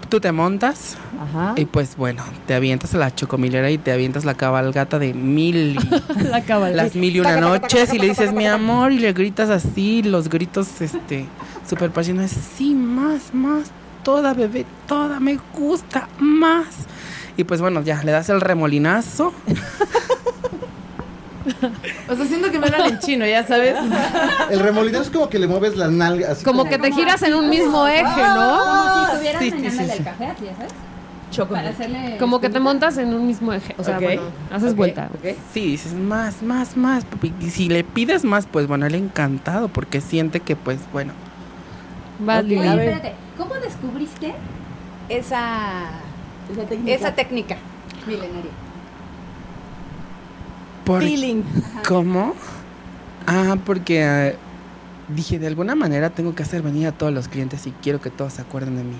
Speaker 6: Tú te montas
Speaker 5: ajá.
Speaker 6: y pues bueno, te avientas a la chocomilera y te avientas la cabalgata de mil y
Speaker 4: La cabal.
Speaker 6: las mil y una noches y le dices mi amor y le gritas así, los gritos este súper apasionados, sí, más, más, toda bebé, toda, me gusta, más. Y pues bueno, ya, le das el remolinazo.
Speaker 7: O sea, siento que me hablan en chino, ya sabes.
Speaker 8: El remolino es como que le mueves las nalgas. así
Speaker 4: Como que te giras en un mismo eje, ¿no?
Speaker 3: Como si estuvieras
Speaker 6: sí, sí,
Speaker 3: meneándole
Speaker 6: sí,
Speaker 3: café, así, ya sabes. Para hacerle.
Speaker 4: Como que te montas en un mismo eje. O sea,
Speaker 7: Ok,
Speaker 4: bueno, haces
Speaker 7: ok,
Speaker 4: vuelta.
Speaker 6: Sí, dices más, más, más. Y si le pides más, pues bueno, él encantado porque siente que pues bueno,
Speaker 5: a
Speaker 3: Oye, espérate, ¿cómo descubriste esa,
Speaker 5: Esa técnica.
Speaker 3: esa técnica milenaria?
Speaker 6: Por
Speaker 5: Feeling.
Speaker 6: ¿Cómo? Ah, porque eh, dije, de alguna manera tengo que hacer venir a todos los clientes y quiero que todos se acuerden de mí.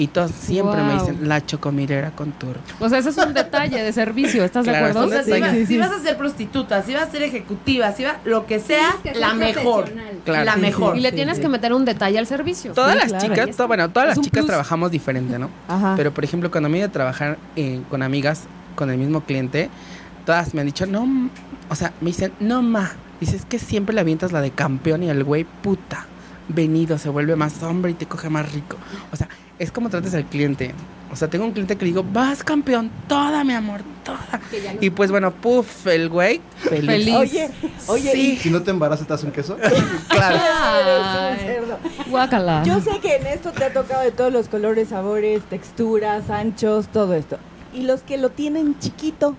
Speaker 6: Y todos siempre me dicen, la chocomilera con turbo.
Speaker 4: O sea, ese es un detalle de servicio, ¿estás
Speaker 6: Claro,
Speaker 4: de
Speaker 7: O
Speaker 4: acuerdo?
Speaker 7: sea, si,
Speaker 6: Sí,
Speaker 7: va-
Speaker 6: sí,
Speaker 7: si vas a ser prostituta, si vas a ser ejecutiva, si va, lo que sea,
Speaker 3: Tienes que ser
Speaker 7: la mejor.
Speaker 3: profesional.
Speaker 6: Claro.
Speaker 7: La
Speaker 6: Sí,
Speaker 7: mejor.
Speaker 4: Y le
Speaker 5: Sí,
Speaker 4: tienes
Speaker 5: sí.
Speaker 4: que meter un detalle al servicio.
Speaker 6: Todas
Speaker 5: Sí,
Speaker 6: las
Speaker 5: claro.
Speaker 6: chicas, to- bueno, todas
Speaker 4: Es
Speaker 6: las
Speaker 4: un
Speaker 6: chicas
Speaker 4: plus.
Speaker 6: trabajamos diferente, ¿no?
Speaker 5: Ajá.
Speaker 6: Pero por ejemplo, cuando me iba a trabajar eh, con amigas con el mismo cliente, todas me han dicho, no, m-", o sea, me dicen, no ma, dices que siempre le avientas la de campeón y el güey puta, venido, se vuelve más hombre y te coge más rico. O sea, es como trates al cliente. O sea, tengo un cliente que le digo, vas campeón, toda mi amor, toda. Y pues bueno, puff, el güey, feliz.
Speaker 4: Feliz.
Speaker 5: Oye, oye,
Speaker 6: Sí.
Speaker 8: Si no te embarazas, te das un queso.
Speaker 6: Claro.
Speaker 4: Ay.
Speaker 5: cerdo.
Speaker 4: Guácala.
Speaker 5: Yo sé que en esto te ha tocado de todos los colores, sabores, texturas, anchos, todo esto. Y los que lo tienen chiquito,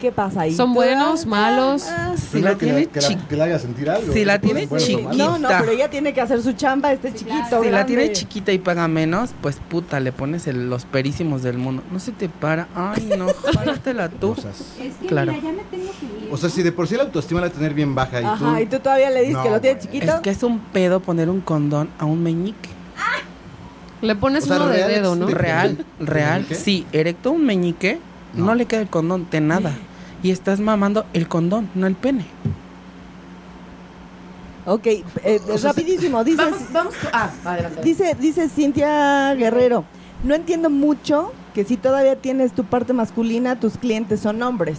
Speaker 5: ¿qué pasa ahí?
Speaker 4: ¿Son buenos, malos?
Speaker 5: Ah,
Speaker 6: Si la
Speaker 8: que,
Speaker 6: tiene
Speaker 8: que, la, que la haga sentir algo.
Speaker 6: Si la tiene
Speaker 8: bueno,
Speaker 6: chiquita.
Speaker 5: No, no, pero ella tiene que hacer su chamba, este
Speaker 3: Sí,
Speaker 5: chiquito.
Speaker 3: claro.
Speaker 6: Si la tiene chiquita y paga menos, pues puta, le pones el- los perísimos del mundo. No se te para. Ay, no, jálatela tú.
Speaker 3: Es que
Speaker 6: Claro.
Speaker 3: mira, ya me tengo que ir.
Speaker 8: O sea, si de por sí la autoestima la tener bien baja y
Speaker 5: Ajá,
Speaker 8: tú...
Speaker 5: y tú todavía le dices
Speaker 8: No,
Speaker 5: que lo tiene chiquito.
Speaker 6: Es que es un pedo poner un condón a un meñique.
Speaker 4: Le pones
Speaker 8: O sea,
Speaker 4: uno de dedo, ¿no?
Speaker 8: de-
Speaker 6: Real, real.
Speaker 8: meñique?
Speaker 6: Sí, erecto un meñique, no.
Speaker 8: No.
Speaker 6: le queda el condón de nada. Y estás mamando el condón, no el pene.
Speaker 5: Ok, eh, rapidísimo, dice,
Speaker 7: Vamos, vamos. con- Ah, adelante.
Speaker 5: dice, dice Cintia Guerrero, no entiendo mucho que si todavía tienes tu parte masculina, tus clientes son hombres.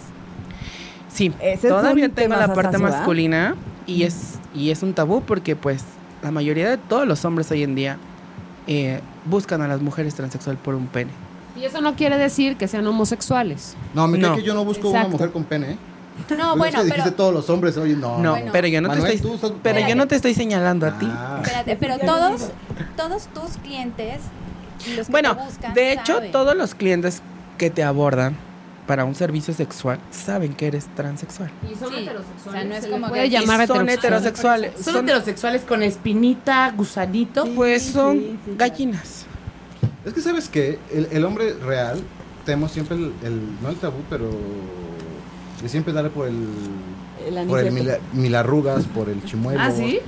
Speaker 6: Sí,
Speaker 5: Ese
Speaker 6: todavía tengo la parte masculina y es, y es un tabú porque pues la mayoría de todos los hombres hoy en día eh, buscan a las mujeres transexuales por un pene.
Speaker 4: Y eso no quiere decir que sean homosexuales.
Speaker 8: No, me
Speaker 6: No.
Speaker 8: que yo no busco una
Speaker 4: Exacto.
Speaker 8: mujer con pene, ¿eh?
Speaker 3: No,
Speaker 8: Pues
Speaker 3: bueno,
Speaker 8: es que dijiste
Speaker 3: pero.
Speaker 8: todos los hombres, oye, no.
Speaker 6: No,
Speaker 3: Bueno.
Speaker 6: pero yo no
Speaker 8: Manuel,
Speaker 6: te estoy, pero yo no te estoy señalando a ti.
Speaker 8: Ah.
Speaker 3: Espérate, pero todos, todos tus clientes, los que
Speaker 6: Bueno,
Speaker 3: te buscan,
Speaker 6: de hecho,
Speaker 3: saben.
Speaker 6: todos los clientes que te abordan para un servicio sexual saben que eres transexual.
Speaker 4: Y son
Speaker 3: Sí,
Speaker 4: heterosexuales.
Speaker 3: o sea, no es
Speaker 4: se
Speaker 3: como que-
Speaker 4: llamar
Speaker 6: son
Speaker 4: heterosexual.
Speaker 6: heterosexuales.
Speaker 7: Son,
Speaker 6: Son-
Speaker 7: heterosexuales con espinita, gusanito.
Speaker 6: pues son
Speaker 5: sí, sí,
Speaker 6: gallinas.
Speaker 8: Es que sabes que el, el hombre real, tenemos siempre el, el- no el tabú, pero de siempre darle por el,
Speaker 5: El
Speaker 8: por el mila- milarrugas, por el chimuelo.
Speaker 7: Ah, sí.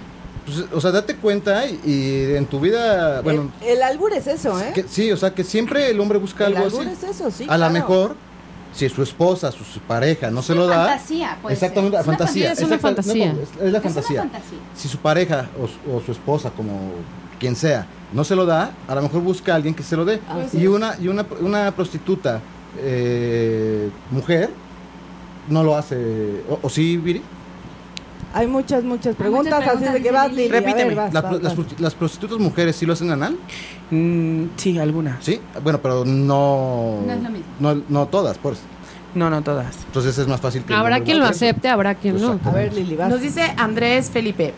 Speaker 8: Pues, o sea, date cuenta y, y en tu vida, bueno,
Speaker 5: el, el albur es eso, ¿eh?
Speaker 8: que- sí, o sea, que siempre el hombre busca
Speaker 5: el
Speaker 8: algo
Speaker 5: albur
Speaker 8: así.
Speaker 5: es eso, sí.
Speaker 8: a lo
Speaker 5: claro.
Speaker 8: mejor, si su esposa, su, su pareja no se lo da,
Speaker 3: fantasía, puede
Speaker 8: exactamente, la fantasía.
Speaker 4: es una
Speaker 8: exacta- no,
Speaker 4: fantasía.
Speaker 8: no, es, es la
Speaker 3: Es
Speaker 8: fantasía.
Speaker 3: una fantasía.
Speaker 8: Si su pareja o su esposa, como quien sea, no se lo da, a lo mejor busca a alguien que se lo dé.
Speaker 5: Así
Speaker 8: Y una, y una, una prostituta eh, mujer no lo hace. ¿O, o sí, Viri?
Speaker 5: Hay muchas, muchas
Speaker 3: muchas
Speaker 5: preguntas, así
Speaker 3: preguntas,
Speaker 5: de que vas,
Speaker 3: Lili.
Speaker 5: Ver,
Speaker 6: Repíteme.
Speaker 5: vas,
Speaker 8: La-
Speaker 5: vas,
Speaker 8: las, prostitutas mujeres sí lo hacen anal,
Speaker 6: Mm, sí, algunas.
Speaker 8: ¿sí? Bueno, pero no.
Speaker 3: No es lo mismo.
Speaker 8: No, no todas, pues.
Speaker 6: No, no todas.
Speaker 8: Entonces es más fácil que.
Speaker 4: Habrá quien lo acepte, habrá quien no.
Speaker 5: A ver, Lili, vas.
Speaker 7: Nos dice Andrés Felipe.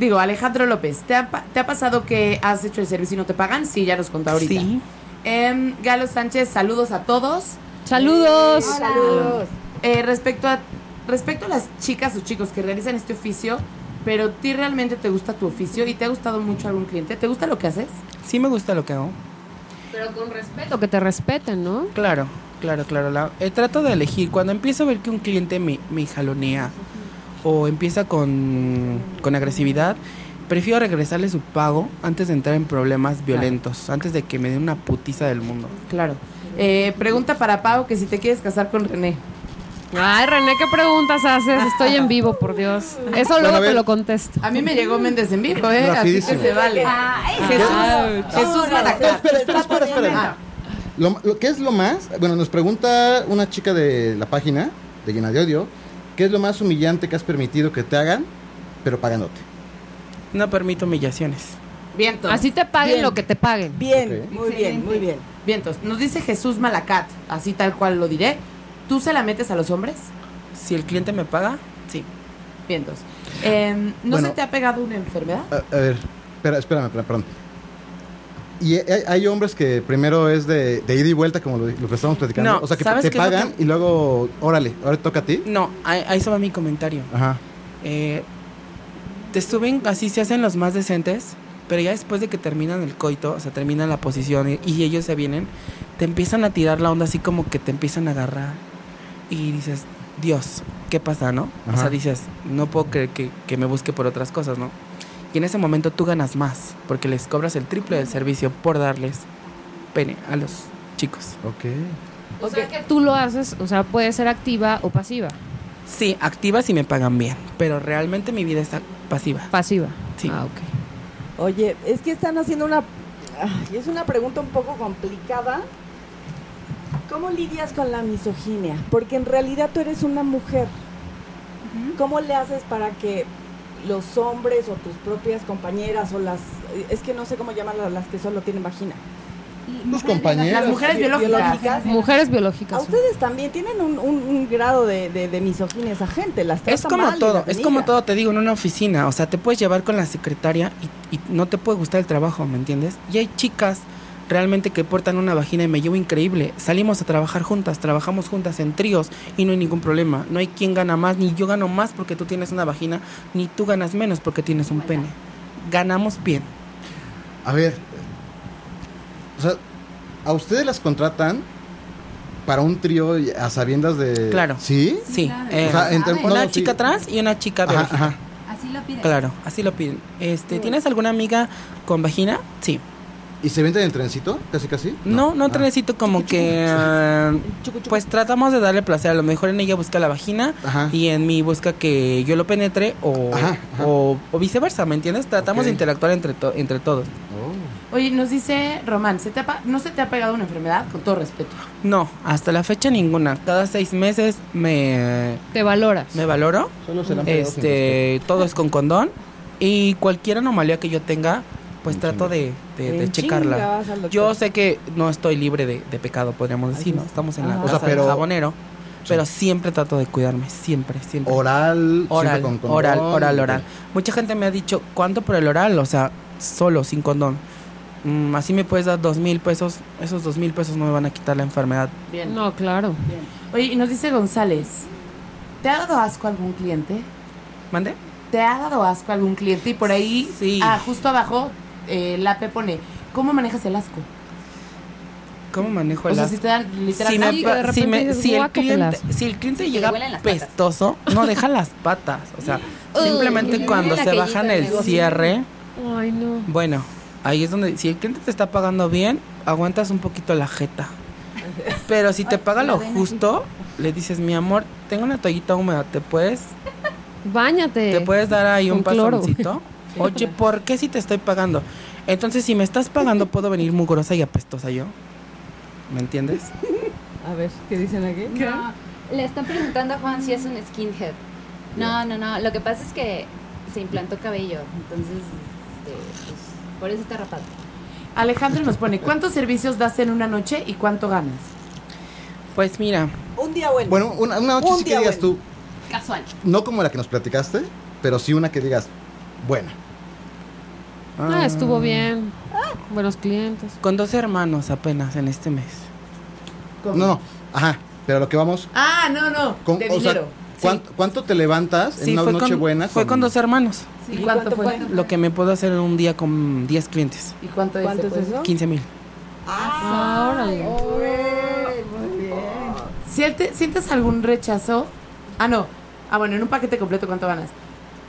Speaker 7: Digo, Alejandro López, ¿te ha, ¿te ha pasado que has hecho el servicio y no te pagan? Sí, ya nos contó ahorita.
Speaker 6: Sí.
Speaker 7: Em, Galo Sánchez, saludos a todos.
Speaker 4: Saludos.
Speaker 5: Saludos.
Speaker 7: Eh, respecto, a, respecto a las chicas o chicos que realizan este oficio, pero a ti realmente te gusta tu oficio y te ha gustado mucho algún cliente, ¿te gusta lo que haces?
Speaker 6: Sí me gusta lo que hago.
Speaker 4: Pero con respeto, que te respeten, ¿no?
Speaker 6: Claro, claro, claro. La- eh, trato de elegir. Cuando empiezo a ver que un cliente me, me jalonea o empieza con, con agresividad, prefiero regresarle su pago antes de entrar en problemas violentos, antes de que me dé una putiza del mundo.
Speaker 7: Claro. Eh, pregunta para Pau que si te quieres casar con René.
Speaker 4: Ay, René, ¿qué preguntas haces? Estoy en vivo, por Dios. Eso
Speaker 8: Bueno,
Speaker 4: luego te lo contesto.
Speaker 7: A mí me llegó Méndez en vivo, ¿eh? Así que
Speaker 8: Rapidísimo.
Speaker 7: se vale. Jesús, Jesús Maracat.
Speaker 8: Espera, espera, espera, espera. Lo, lo- ¿Qué es lo más? Bueno, nos pregunta una chica de la página, de Llena de Odio, ¿qué es lo más humillante que has permitido que te hagan, pero pagándote?
Speaker 6: No permito humillaciones.
Speaker 7: Vientos.
Speaker 4: Así te paguen
Speaker 5: Bien.
Speaker 4: lo que te paguen.
Speaker 5: Bien, muy bien, muy bien.
Speaker 7: Vientos. Nos dice Jesús Malacat, así tal cual lo diré. ¿Tú se la metes a los hombres?
Speaker 6: Si el cliente me paga, sí.
Speaker 7: Vientos. Em, ¿No
Speaker 8: Bueno.
Speaker 7: se te ha pegado una enfermedad?
Speaker 8: A, a ver, espera, espérame, perdón. Y hay, hombres que primero es de, de ida y vuelta, como lo, lo que estamos platicando.
Speaker 6: No,
Speaker 8: o sea, que
Speaker 6: ¿sabes
Speaker 8: te pagan
Speaker 6: que-
Speaker 8: y luego, órale, ahora te toca a ti.
Speaker 6: No, ahí, ahí va mi comentario.
Speaker 8: Ajá.
Speaker 6: Eh, te suben, así se hacen los más decentes, pero ya después de que terminan el coito, o sea, terminan la posición y, y ellos se vienen, te empiezan a tirar la onda así como que te empiezan a agarrar y dices, Dios, ¿qué pasa, no? O sea, dices, no puedo creer que, que me busque por otras cosas, ¿no? Y en ese momento tú ganas más, porque les cobras el triple del servicio por darles pene a los chicos.
Speaker 8: Ok.
Speaker 4: O sea que tú lo haces, o sea, puede ser activa o pasiva.
Speaker 6: Sí, activas y me pagan bien, pero realmente mi vida está pasiva.
Speaker 4: Pasiva.
Speaker 6: Sí.
Speaker 4: Ah, ok.
Speaker 5: Oye, es que están haciendo una... ay, es una pregunta un poco complicada. ¿Cómo lidias con la misoginia? Porque en realidad tú eres una mujer. ¿Cómo le haces para que los hombres o tus propias compañeras o las... Es que no sé cómo llaman a las que solo tienen vagina.
Speaker 8: Tus compañeros.
Speaker 7: Las mujeres biológicas.
Speaker 4: Mujeres
Speaker 5: A
Speaker 4: biológicas.
Speaker 5: ustedes también tienen un, un- un grado de, de- de misoginia esa gente. Las
Speaker 6: Es como
Speaker 5: mal
Speaker 6: todo, es como todo, te digo, en una oficina, o sea, te puedes llevar con la secretaria y, y no te puede gustar el trabajo, ¿me entiendes? Y hay chicas realmente que portan una vagina y me llevo increíble. Salimos a trabajar juntas, trabajamos juntas en tríos y no hay ningún problema. No hay quien gana más, ni yo gano más porque tú tienes una vagina, ni tú ganas menos porque tienes un pene. Ganamos bien.
Speaker 8: A ver, o sea, ¿a ustedes las contratan para un trío y a sabiendas de...
Speaker 6: Claro.
Speaker 8: ¿Sí?
Speaker 6: Sí,
Speaker 3: Claro.
Speaker 6: eh,
Speaker 8: O sea, entre- no,
Speaker 6: una
Speaker 8: sí.
Speaker 6: chica trans y una chica
Speaker 8: Ajá, ajá.
Speaker 3: Así lo pide.
Speaker 6: Claro, así lo piden. Este, ¿tienes alguna amiga con vagina? Sí.
Speaker 8: ¿Y se venden en el trencito? Casi, casi.
Speaker 6: No, no
Speaker 8: Ah.
Speaker 6: necesito como que... ah, pues tratamos de darle placer. A lo mejor en ella busca la vagina
Speaker 8: Ajá.
Speaker 6: y en mí busca que yo lo penetre o,
Speaker 8: Ajá, ajá.
Speaker 6: o, o viceversa, ¿me entiendes? Tratamos de interactuar entre, to- entre todos.
Speaker 8: Oh.
Speaker 7: Oye, nos dice Román, ¿se te ¿no se te ha pegado una enfermedad? Con todo respeto.
Speaker 6: No, hasta la fecha ninguna. Cada seis meses me,
Speaker 4: Te valoras.
Speaker 6: me valoro.
Speaker 8: Solo se la
Speaker 6: Este, todo es con condón. Y cualquier anomalía que yo tenga, pues
Speaker 8: En
Speaker 6: trato
Speaker 8: chinga.
Speaker 6: de, de- checarla. Yo sé que no estoy libre de, de pecado, podríamos decir, ¿no? Estamos en la.
Speaker 8: O sea,
Speaker 6: casa del
Speaker 8: pero-
Speaker 6: jabonero. Pero siempre trato de cuidarme, siempre, siempre.
Speaker 8: Oral,
Speaker 6: Oral,
Speaker 8: siempre con condón.
Speaker 6: oral, oral, oral. Mucha gente me ha dicho, ¿cuánto por el oral? O sea, solo, sin condón. Mm, así me puedes dar dos mil pesos. Esos dos mil pesos no me van a quitar la enfermedad.
Speaker 7: Bien.
Speaker 4: No, claro.
Speaker 7: Oye, y nos dice González, ¿te ha dado asco algún cliente?
Speaker 6: ¿Mande?
Speaker 7: ¿Te ha dado asco algún cliente? Y por ahí,
Speaker 6: Sí.
Speaker 7: ah, justo abajo, eh, la P pone, ¿cómo manejas el asco?
Speaker 6: ¿Cómo manejo
Speaker 7: O
Speaker 6: el
Speaker 7: sea,
Speaker 6: asco?
Speaker 7: si te dan
Speaker 6: si, me si, me-
Speaker 4: dices,
Speaker 6: si el cliente, si el cliente llega pestoso, no deja las patas. O sea, simplemente cuando se bajan el
Speaker 3: negocio.
Speaker 6: cierre,
Speaker 4: Ay, no.
Speaker 6: bueno, ahí es donde, si el cliente te está pagando bien, aguantas un poquito la jeta. Pero si te paga lo justo, le dices, mi amor, tengo una toallita húmeda, ¿te puedes,
Speaker 4: Báñate.
Speaker 6: te puedes dar ahí un pasoncito? Oye, ¿por qué si te estoy pagando? Entonces, si me estás pagando, ¿puedo venir mugrosa y apestosa yo? ¿Me entiendes?
Speaker 5: A ver, ¿qué dicen aquí?
Speaker 3: No, le están preguntando a Juan si es un skinhead. No, no, no. Lo que pasa es que se implantó cabello. Entonces, este, pues, por eso está rapado.
Speaker 7: Alejandro nos pone, ¿cuántos servicios das en una noche y cuánto ganas?
Speaker 6: Pues mira,
Speaker 5: Un día bueno.
Speaker 8: Bueno, una, una noche
Speaker 5: Un
Speaker 8: sí que
Speaker 5: día
Speaker 8: digas
Speaker 5: bueno.
Speaker 8: tú,
Speaker 3: Casual.
Speaker 8: no como la que nos platicaste, pero sí una que digas, buena.
Speaker 4: Ah, estuvo bien. Buenos clientes.
Speaker 6: Con dos hermanos apenas en este mes.
Speaker 8: No, no, ajá, pero a lo que vamos,
Speaker 7: Ah, no, no.
Speaker 8: con-
Speaker 7: de
Speaker 8: o sea. ¿cuánto, cuánto te levantas
Speaker 6: Sí,
Speaker 8: en una noche
Speaker 6: con,
Speaker 8: buena?
Speaker 6: fue con dos hermanos.
Speaker 7: ¿Y cuánto fue?
Speaker 6: Lo que me puedo hacer en un día con 10 clientes.
Speaker 7: ¿Y cuánto, es
Speaker 5: ¿Cuánto es eso?
Speaker 6: 15 mil.
Speaker 4: Ah, órale.
Speaker 5: Muy bien.
Speaker 7: ¿Siente- ¿Sientes algún rechazo? Ah, no. Ah, bueno, en un paquete completo, ¿cuánto ganas?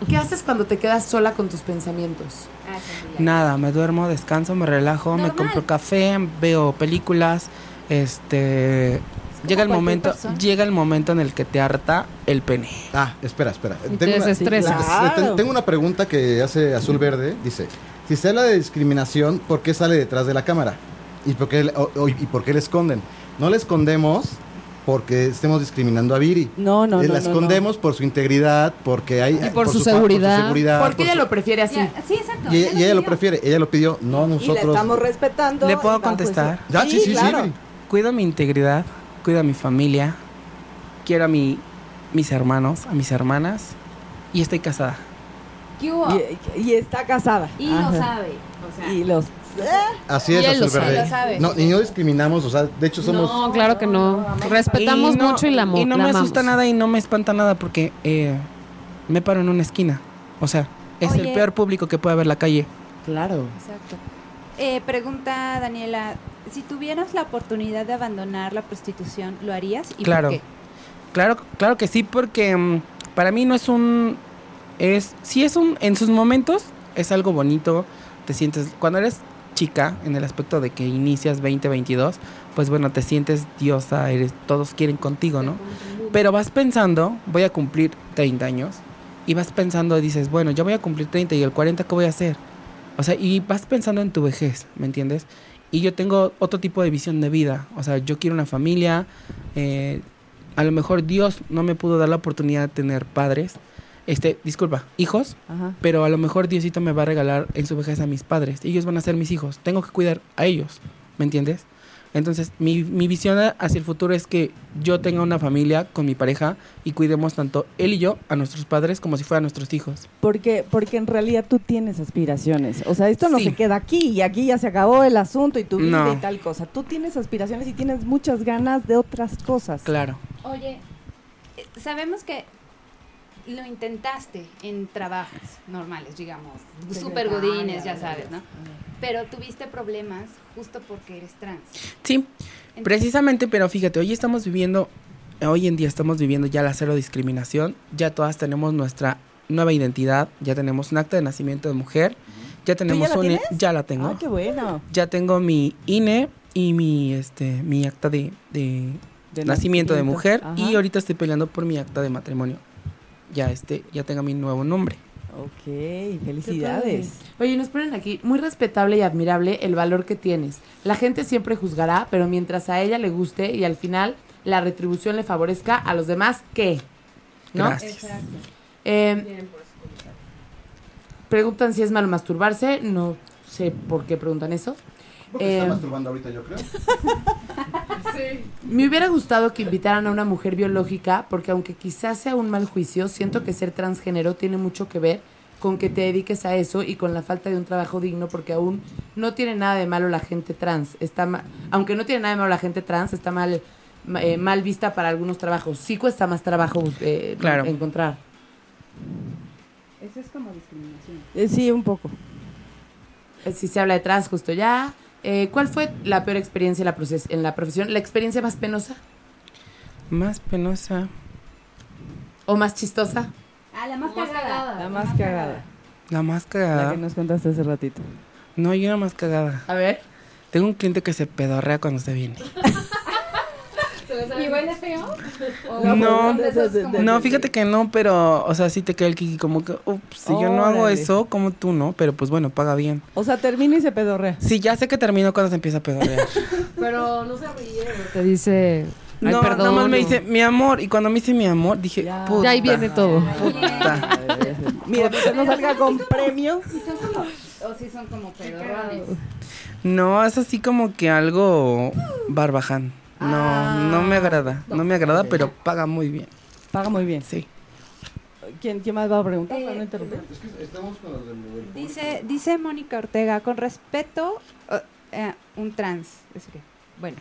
Speaker 7: ¿Qué haces cuando te quedas sola con tus pensamientos?
Speaker 3: Ah.
Speaker 6: Nada, me duermo, descanso, me relajo, me compro café, veo películas, este llega el momento,
Speaker 3: persona.
Speaker 6: llega el momento en el que te harta el pene.
Speaker 8: Ah, espera, espera.
Speaker 4: Y te desestresas.
Speaker 5: Sí, claro.
Speaker 8: Ten- Tengo una pregunta que hace Azul Verde. Dice, si se habla de discriminación, ¿por qué sale detrás de la cámara? ¿Y por qué, o- y por qué le esconden? No le escondemos porque estemos discriminando a Viri.
Speaker 5: No, no,
Speaker 8: Eh,
Speaker 5: no.
Speaker 8: la
Speaker 5: no,
Speaker 8: escondemos por su integridad, porque hay...
Speaker 4: Y por su seguridad.
Speaker 8: seguridad,
Speaker 7: ¿Por qué ella
Speaker 8: su-
Speaker 7: lo prefiere así?
Speaker 3: Ya, sí, exacto.
Speaker 8: Y, ella lo prefiere, ella lo pidió, no
Speaker 5: no. Y la
Speaker 8: nosotros.
Speaker 5: estamos respetando.
Speaker 6: ¿Le puedo
Speaker 5: bajo
Speaker 6: contestar?
Speaker 8: Ya, sí, sí, sí,
Speaker 5: claro.
Speaker 6: Cuido mi integridad, cuido a mi familia, quiero a mi, mis hermanos, a mis hermanas y estoy casada.
Speaker 3: ¿Qué hubo?
Speaker 5: Y, y está casada.
Speaker 3: Y lo sabe. O sea,
Speaker 5: Y los.
Speaker 8: Así
Speaker 4: Y
Speaker 8: es,
Speaker 4: él lo
Speaker 8: Azul. Verde.
Speaker 3: Lo sabe.
Speaker 8: No, y no discriminamos, o sea, de hecho somos...
Speaker 4: No, claro que no. Respetamos
Speaker 6: Y no-
Speaker 4: mucho y la,
Speaker 6: Y no
Speaker 4: la
Speaker 6: me
Speaker 4: amamos.
Speaker 6: asusta nada y no me espanta nada porque eh, me paro en una esquina. O sea, es el
Speaker 3: Oye.
Speaker 6: peor público que puede haber la calle.
Speaker 7: Claro.
Speaker 3: Exacto. Eh, pregunta Daniela, si tuvieras la oportunidad de abandonar la prostitución, ¿lo harías? ¿Y
Speaker 6: Claro.
Speaker 3: por qué?
Speaker 6: Claro, claro que sí, porque mm, para mí no es un, es, sí es un, en sus momentos es algo bonito, te sientes, cuando eres chica, en el aspecto de que inicias 2022, pues bueno, te sientes diosa, eres, todos quieren contigo, ¿no? Pero vas pensando, voy a cumplir 30 años, y vas pensando, dices, bueno, yo voy a cumplir 30 y el 40, ¿qué voy a hacer? O sea, y vas pensando en tu vejez, ¿me entiendes? Y yo tengo otro tipo de visión de vida, o sea, yo quiero una familia, eh, a lo mejor Dios no me pudo dar la oportunidad de tener padres, este, disculpa, hijos,
Speaker 5: Ajá.
Speaker 6: pero a lo mejor Diosito me va a regalar en su vejez a mis padres. Ellos van a ser mis hijos. Tengo que cuidar a ellos. ¿Me entiendes? Entonces, mi, mi visión hacia el futuro es que yo tenga una familia con mi pareja y cuidemos tanto él y yo a nuestros padres como si fueran nuestros hijos.
Speaker 5: Porque, porque en realidad tú tienes aspiraciones. O sea, esto no
Speaker 6: Sí.
Speaker 5: se queda aquí y aquí ya se acabó el asunto y tu vida
Speaker 6: No.
Speaker 5: y tal cosa. Tú tienes aspiraciones y tienes muchas ganas de otras cosas.
Speaker 6: Claro.
Speaker 3: Oye, eh, sabemos que lo intentaste en trabajos normales, digamos, super godines, ya sabes, ¿no? Pero tuviste problemas justo porque eres trans.
Speaker 6: Sí, precisamente, pero fíjate, hoy estamos viviendo, hoy en día estamos viviendo ya la cero discriminación, ya todas tenemos nuestra nueva identidad, ya tenemos un acta de nacimiento de mujer, ya tenemos
Speaker 5: la
Speaker 6: un,
Speaker 5: tienes?
Speaker 6: ya la tengo,
Speaker 5: Ah, qué bueno.
Speaker 6: ya tengo mi INE y mi este mi acta de, de
Speaker 5: De
Speaker 6: nacimiento de mujer
Speaker 5: Ajá.
Speaker 6: y ahorita estoy peleando por mi acta de matrimonio. Ya este, ya tengo mi nuevo nombre.
Speaker 5: Ok, felicidades.
Speaker 7: Oye, nos ponen aquí, muy respetable y admirable el valor que tienes. La gente siempre juzgará, pero mientras a ella le guste y al final la retribución le favorezca a los demás, ¿qué? ¿No?
Speaker 6: Gracias.
Speaker 7: Eh, preguntan si es malo masturbarse, no sé por qué preguntan eso.
Speaker 8: Porque está
Speaker 7: Eh,
Speaker 8: masturbando ahorita, yo creo.
Speaker 7: Me hubiera gustado que invitaran a una mujer biológica, porque aunque quizás sea un mal juicio, siento que ser transgénero tiene mucho que ver con que te dediques a eso y con la falta de un trabajo digno, porque aún no tiene nada de malo la gente trans. Está ma- aunque no tiene nada de malo la gente trans, está mal ma- eh, mal vista para algunos trabajos. Sí cuesta más trabajo eh,
Speaker 6: Claro.
Speaker 7: encontrar.
Speaker 3: Eso es como discriminación.
Speaker 5: Eh, sí, un poco.
Speaker 7: Eh, Si se habla de trans, justo ya. Eh, ¿Cuál fue la peor experiencia en la, proces- en la profesión? ¿La experiencia más penosa
Speaker 6: Más penosa.
Speaker 7: o más chistosa?
Speaker 3: Ah, la más cagada.
Speaker 5: La más cagada.
Speaker 6: La más
Speaker 5: La
Speaker 6: cagada.
Speaker 5: que nos contaste hace ratito.
Speaker 6: No, yo la más cagada.
Speaker 7: A ver.
Speaker 6: Tengo un cliente que se pedorrea cuando se viene.
Speaker 3: ¿Y huele feo?
Speaker 6: No, No, fíjate que no, pero, o sea, sí te queda el kiki como que, ups, si yo no hago eso, como tú no, pero pues bueno, paga bien.
Speaker 5: O sea, termina y se pedorrea.
Speaker 6: Sí, ya sé que termino cuando se empieza a pedorrear.
Speaker 4: Pero no se ríe. Te dice. Ay,
Speaker 6: no,
Speaker 4: perdón.
Speaker 6: nada más me dice, mi amor, y cuando me dice mi amor, dije,
Speaker 5: Ya.
Speaker 6: puta.
Speaker 4: Ya ahí viene todo.
Speaker 6: puta.
Speaker 5: Mira, que no salga con premio.
Speaker 3: ¿Y son como, o si son como pedorrones?
Speaker 6: No, es así como que algo barbaján. No, no me agrada, no me agrada, pero paga muy bien.
Speaker 5: Paga muy bien.
Speaker 6: Sí.
Speaker 5: ¿Quién, quién más va a preguntar?
Speaker 3: Eh,
Speaker 5: no interrumpir.
Speaker 8: Es que estamos con los del,
Speaker 3: Dice, dice Mónica Ortega, con respeto, uh, eh, un trans. Es que, bueno.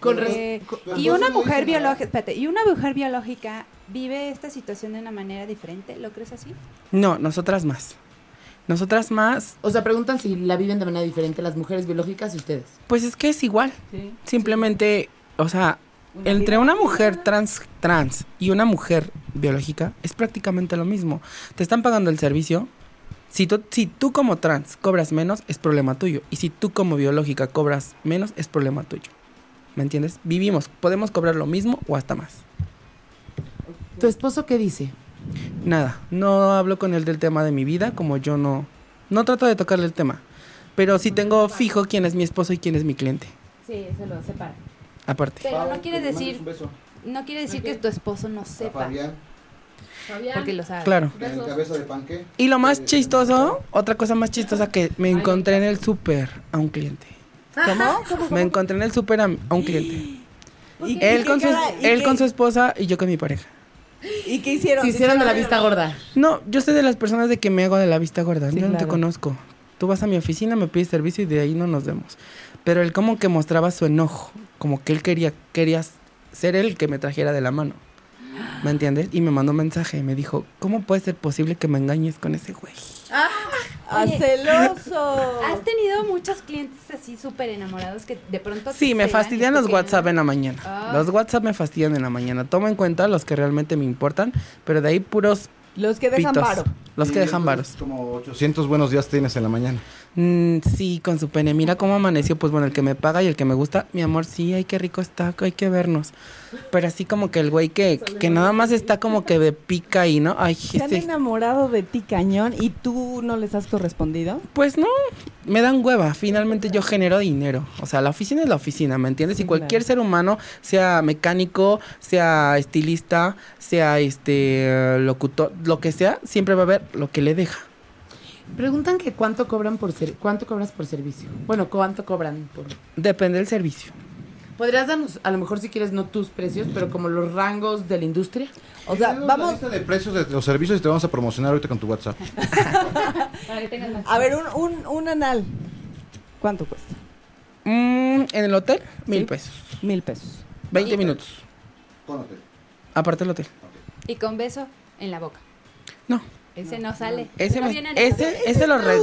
Speaker 7: Con res-
Speaker 3: Eh,
Speaker 7: con-
Speaker 3: y una mujer biológica, espérate, y una mujer biológica vive esta situación de una manera diferente, ¿lo crees así?
Speaker 6: No, nosotras más. Nosotras más,
Speaker 7: O sea, preguntan si la viven de manera diferente las mujeres biológicas y ustedes.
Speaker 6: pues es que es igual.
Speaker 5: Sí.
Speaker 6: Simplemente, o sea, entre una mujer trans, trans y una mujer biológica es prácticamente lo mismo. Te están pagando el servicio. Si tú, si tú como trans cobras menos, es problema tuyo. Y si tú como biológica cobras menos, es problema tuyo. ¿Me entiendes? Vivimos, podemos cobrar lo mismo o hasta más.
Speaker 7: ¿Tu esposo qué dice?
Speaker 6: Nada, no hablo con él del tema de mi vida, como yo no, no trato de tocarle el tema. Pero sí tengo fijo quién es mi esposo y quién es mi cliente.
Speaker 3: Sí, se lo separa.
Speaker 6: Aparte.
Speaker 3: Pero no quiere decir,
Speaker 8: un beso.
Speaker 3: no quiere decir que tu esposo no sepa,
Speaker 8: Fabián,
Speaker 3: porque lo sabe.
Speaker 6: Claro. Y lo más chistoso, otra cosa más chistosa que me encontré en el súper a un cliente.
Speaker 5: ¿Cómo?
Speaker 6: Me encontré en el súper a, a un cliente.
Speaker 5: ¿Y
Speaker 6: Él
Speaker 5: qué
Speaker 6: con, su, él con esposa y yo con mi pareja.
Speaker 5: ¿Y qué hicieron?
Speaker 7: Se hicieron de la vista gorda.
Speaker 6: No, yo soy de las personas de que me hago de la vista gorda.
Speaker 5: Sí,
Speaker 6: yo no te conozco. Tú vas a mi oficina, me pides servicio y de ahí no nos vemos. Pero él como que mostraba su enojo. Como que él quería, quería ser él el que me trajera de la mano. ¿Me entiendes? Y me mandó un mensaje y me dijo, ¿cómo puede ser posible que me engañes con ese güey?
Speaker 5: ¡Ah,
Speaker 3: Oye,
Speaker 5: celoso!
Speaker 3: ¿Has tenido muchos clientes así súper enamorados que de pronto
Speaker 6: Sí, me fastidian los? WhatsApp en la mañana.
Speaker 3: Ah.
Speaker 6: Los WhatsApp me fastidian en la mañana. Toma en cuenta los que realmente me importan, pero de ahí puros
Speaker 5: Los que dejan
Speaker 6: pitos.
Speaker 5: paro.
Speaker 6: Los que dejan varos.
Speaker 8: Como 800 buenos días tienes en la mañana.
Speaker 6: Mm, sí, con su pene. Mira cómo amaneció. Pues bueno, el que me paga y el que me gusta. Mi amor, sí, ay, qué rico está, hay que vernos. Pero así como que el güey que, que nada más está como que de pica ahí, ¿no? Ay,
Speaker 5: Se han
Speaker 6: este-
Speaker 5: enamorado de ti cañón y tú no les has correspondido.
Speaker 6: Pues no, me dan hueva. Finalmente yo genero dinero. O sea, la oficina es la oficina, ¿me entiendes?
Speaker 5: Sí,
Speaker 6: y cualquier
Speaker 5: claro.
Speaker 6: ser humano, sea mecánico, sea estilista, sea este locutor, lo que sea, siempre va a ver lo que le deja.
Speaker 7: Preguntan que cuánto cobran por ser, cuánto cobras por servicio. Bueno, cuánto cobran por.
Speaker 6: Depende del servicio.
Speaker 7: ¿Podrías darnos, a lo mejor si quieres, no tus precios, pero como los rangos de la industria?
Speaker 5: O sea,
Speaker 8: Tenemos la
Speaker 5: vamos
Speaker 8: lista de precios de los servicios y te vamos a promocionar ahorita con tu WhatsApp.
Speaker 3: Para que tengas más.
Speaker 5: a ver un, un, un anal. ¿Cuánto cuesta?
Speaker 6: Mm, en el hotel, mil
Speaker 5: Sí.
Speaker 6: pesos.
Speaker 5: Mil pesos.
Speaker 6: 20 minutos.
Speaker 8: Pónate.
Speaker 6: Aparte del hotel.
Speaker 3: Y con beso en la boca.
Speaker 6: No.
Speaker 3: Ese no sale.
Speaker 6: Ese,
Speaker 3: No
Speaker 6: me- ese, ese, lo, re-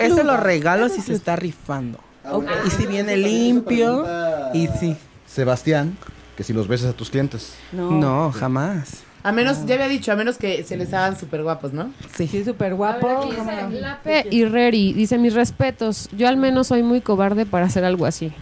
Speaker 5: ese
Speaker 6: lo regalo si se está rifando.
Speaker 8: Ah, bueno,
Speaker 6: Y si
Speaker 8: eso
Speaker 6: viene limpio, y sí.
Speaker 8: Sebastián, que si los besas a tus clientes.
Speaker 6: No, jamás.
Speaker 7: A menos, ya había dicho, a menos que se les hagan súper guapos, ¿no?
Speaker 5: Sí, súper guapo. ¿Cómo no?
Speaker 4: Lape y Reri dice mis respetos. Yo al menos soy muy cobarde para hacer algo así.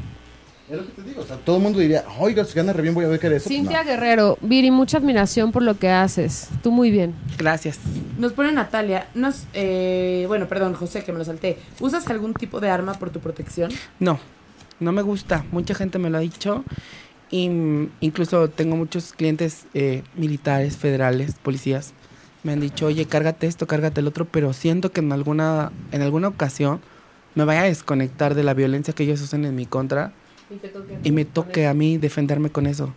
Speaker 8: Es lo que te digo, o sea, todo el mundo diría, oiga, si gana re bien voy a ver qué eso.
Speaker 4: Cintia
Speaker 8: No.
Speaker 4: Guerrero, Viri, mucha admiración por lo que haces. Tú muy bien.
Speaker 6: Gracias.
Speaker 7: Nos pone Natalia, nos, eh, bueno, perdón, José, que me lo salté. ¿Usas algún tipo de arma por tu protección?
Speaker 6: No, no me gusta. Mucha gente me lo ha dicho. Y incluso tengo muchos clientes eh, militares, federales, policías. Me han dicho, oye, cárgate esto, cárgate el otro, pero siento que en alguna, en alguna ocasión me vaya a desconectar de la violencia que ellos usan en mi contra y me toque a mí defenderme con eso.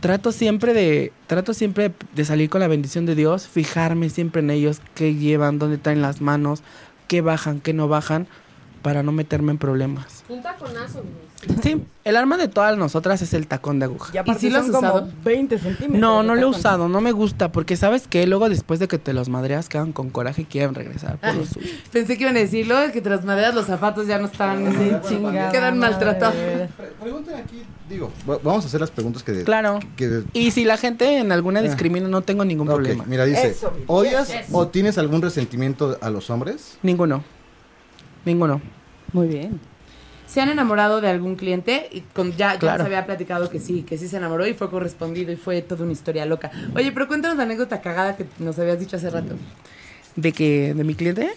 Speaker 6: Trato siempre de trato siempre de salir con la bendición de Dios, fijarme siempre en ellos, qué llevan, dónde traen las manos, qué bajan, qué no bajan, para no meterme en problemas.
Speaker 4: Un taconazo,
Speaker 6: Sí, el arma de todas nosotras es el tacón de aguja.
Speaker 5: Y aparte
Speaker 7: sí lo has
Speaker 5: son como
Speaker 7: usado?
Speaker 5: 20 centímetros.
Speaker 6: No,
Speaker 5: de
Speaker 6: no lo he usado, no me gusta, porque sabes que luego después de que te los madreas quedan con coraje y quieren regresar por suyo.
Speaker 7: Pensé que iban a decirlo, que te las maderas los zapatos ya no están
Speaker 5: Sí, chingada
Speaker 7: quedan maltratados.
Speaker 5: madre.
Speaker 8: Pre- Pregunten aquí, digo, va- vamos a hacer las preguntas que...
Speaker 6: Claro.
Speaker 8: que
Speaker 6: Y si la gente en alguna discrimina, no tengo ningún
Speaker 8: Ok,
Speaker 6: problema.
Speaker 8: Mira, dice,
Speaker 5: Eso,
Speaker 8: ¿odias
Speaker 5: eso.
Speaker 8: o tienes algún resentimiento a los hombres?
Speaker 6: Ninguno. Ninguno.
Speaker 5: Muy bien.
Speaker 7: ¿Se han enamorado de algún cliente? Y con, ya, ya
Speaker 6: Claro.
Speaker 7: nos había platicado que sí, que sí se enamoró y fue correspondido y fue toda una historia loca. Oye, pero cuéntanos la anécdota cagada que nos habías dicho hace rato.
Speaker 6: ¿De que ¿De mi cliente?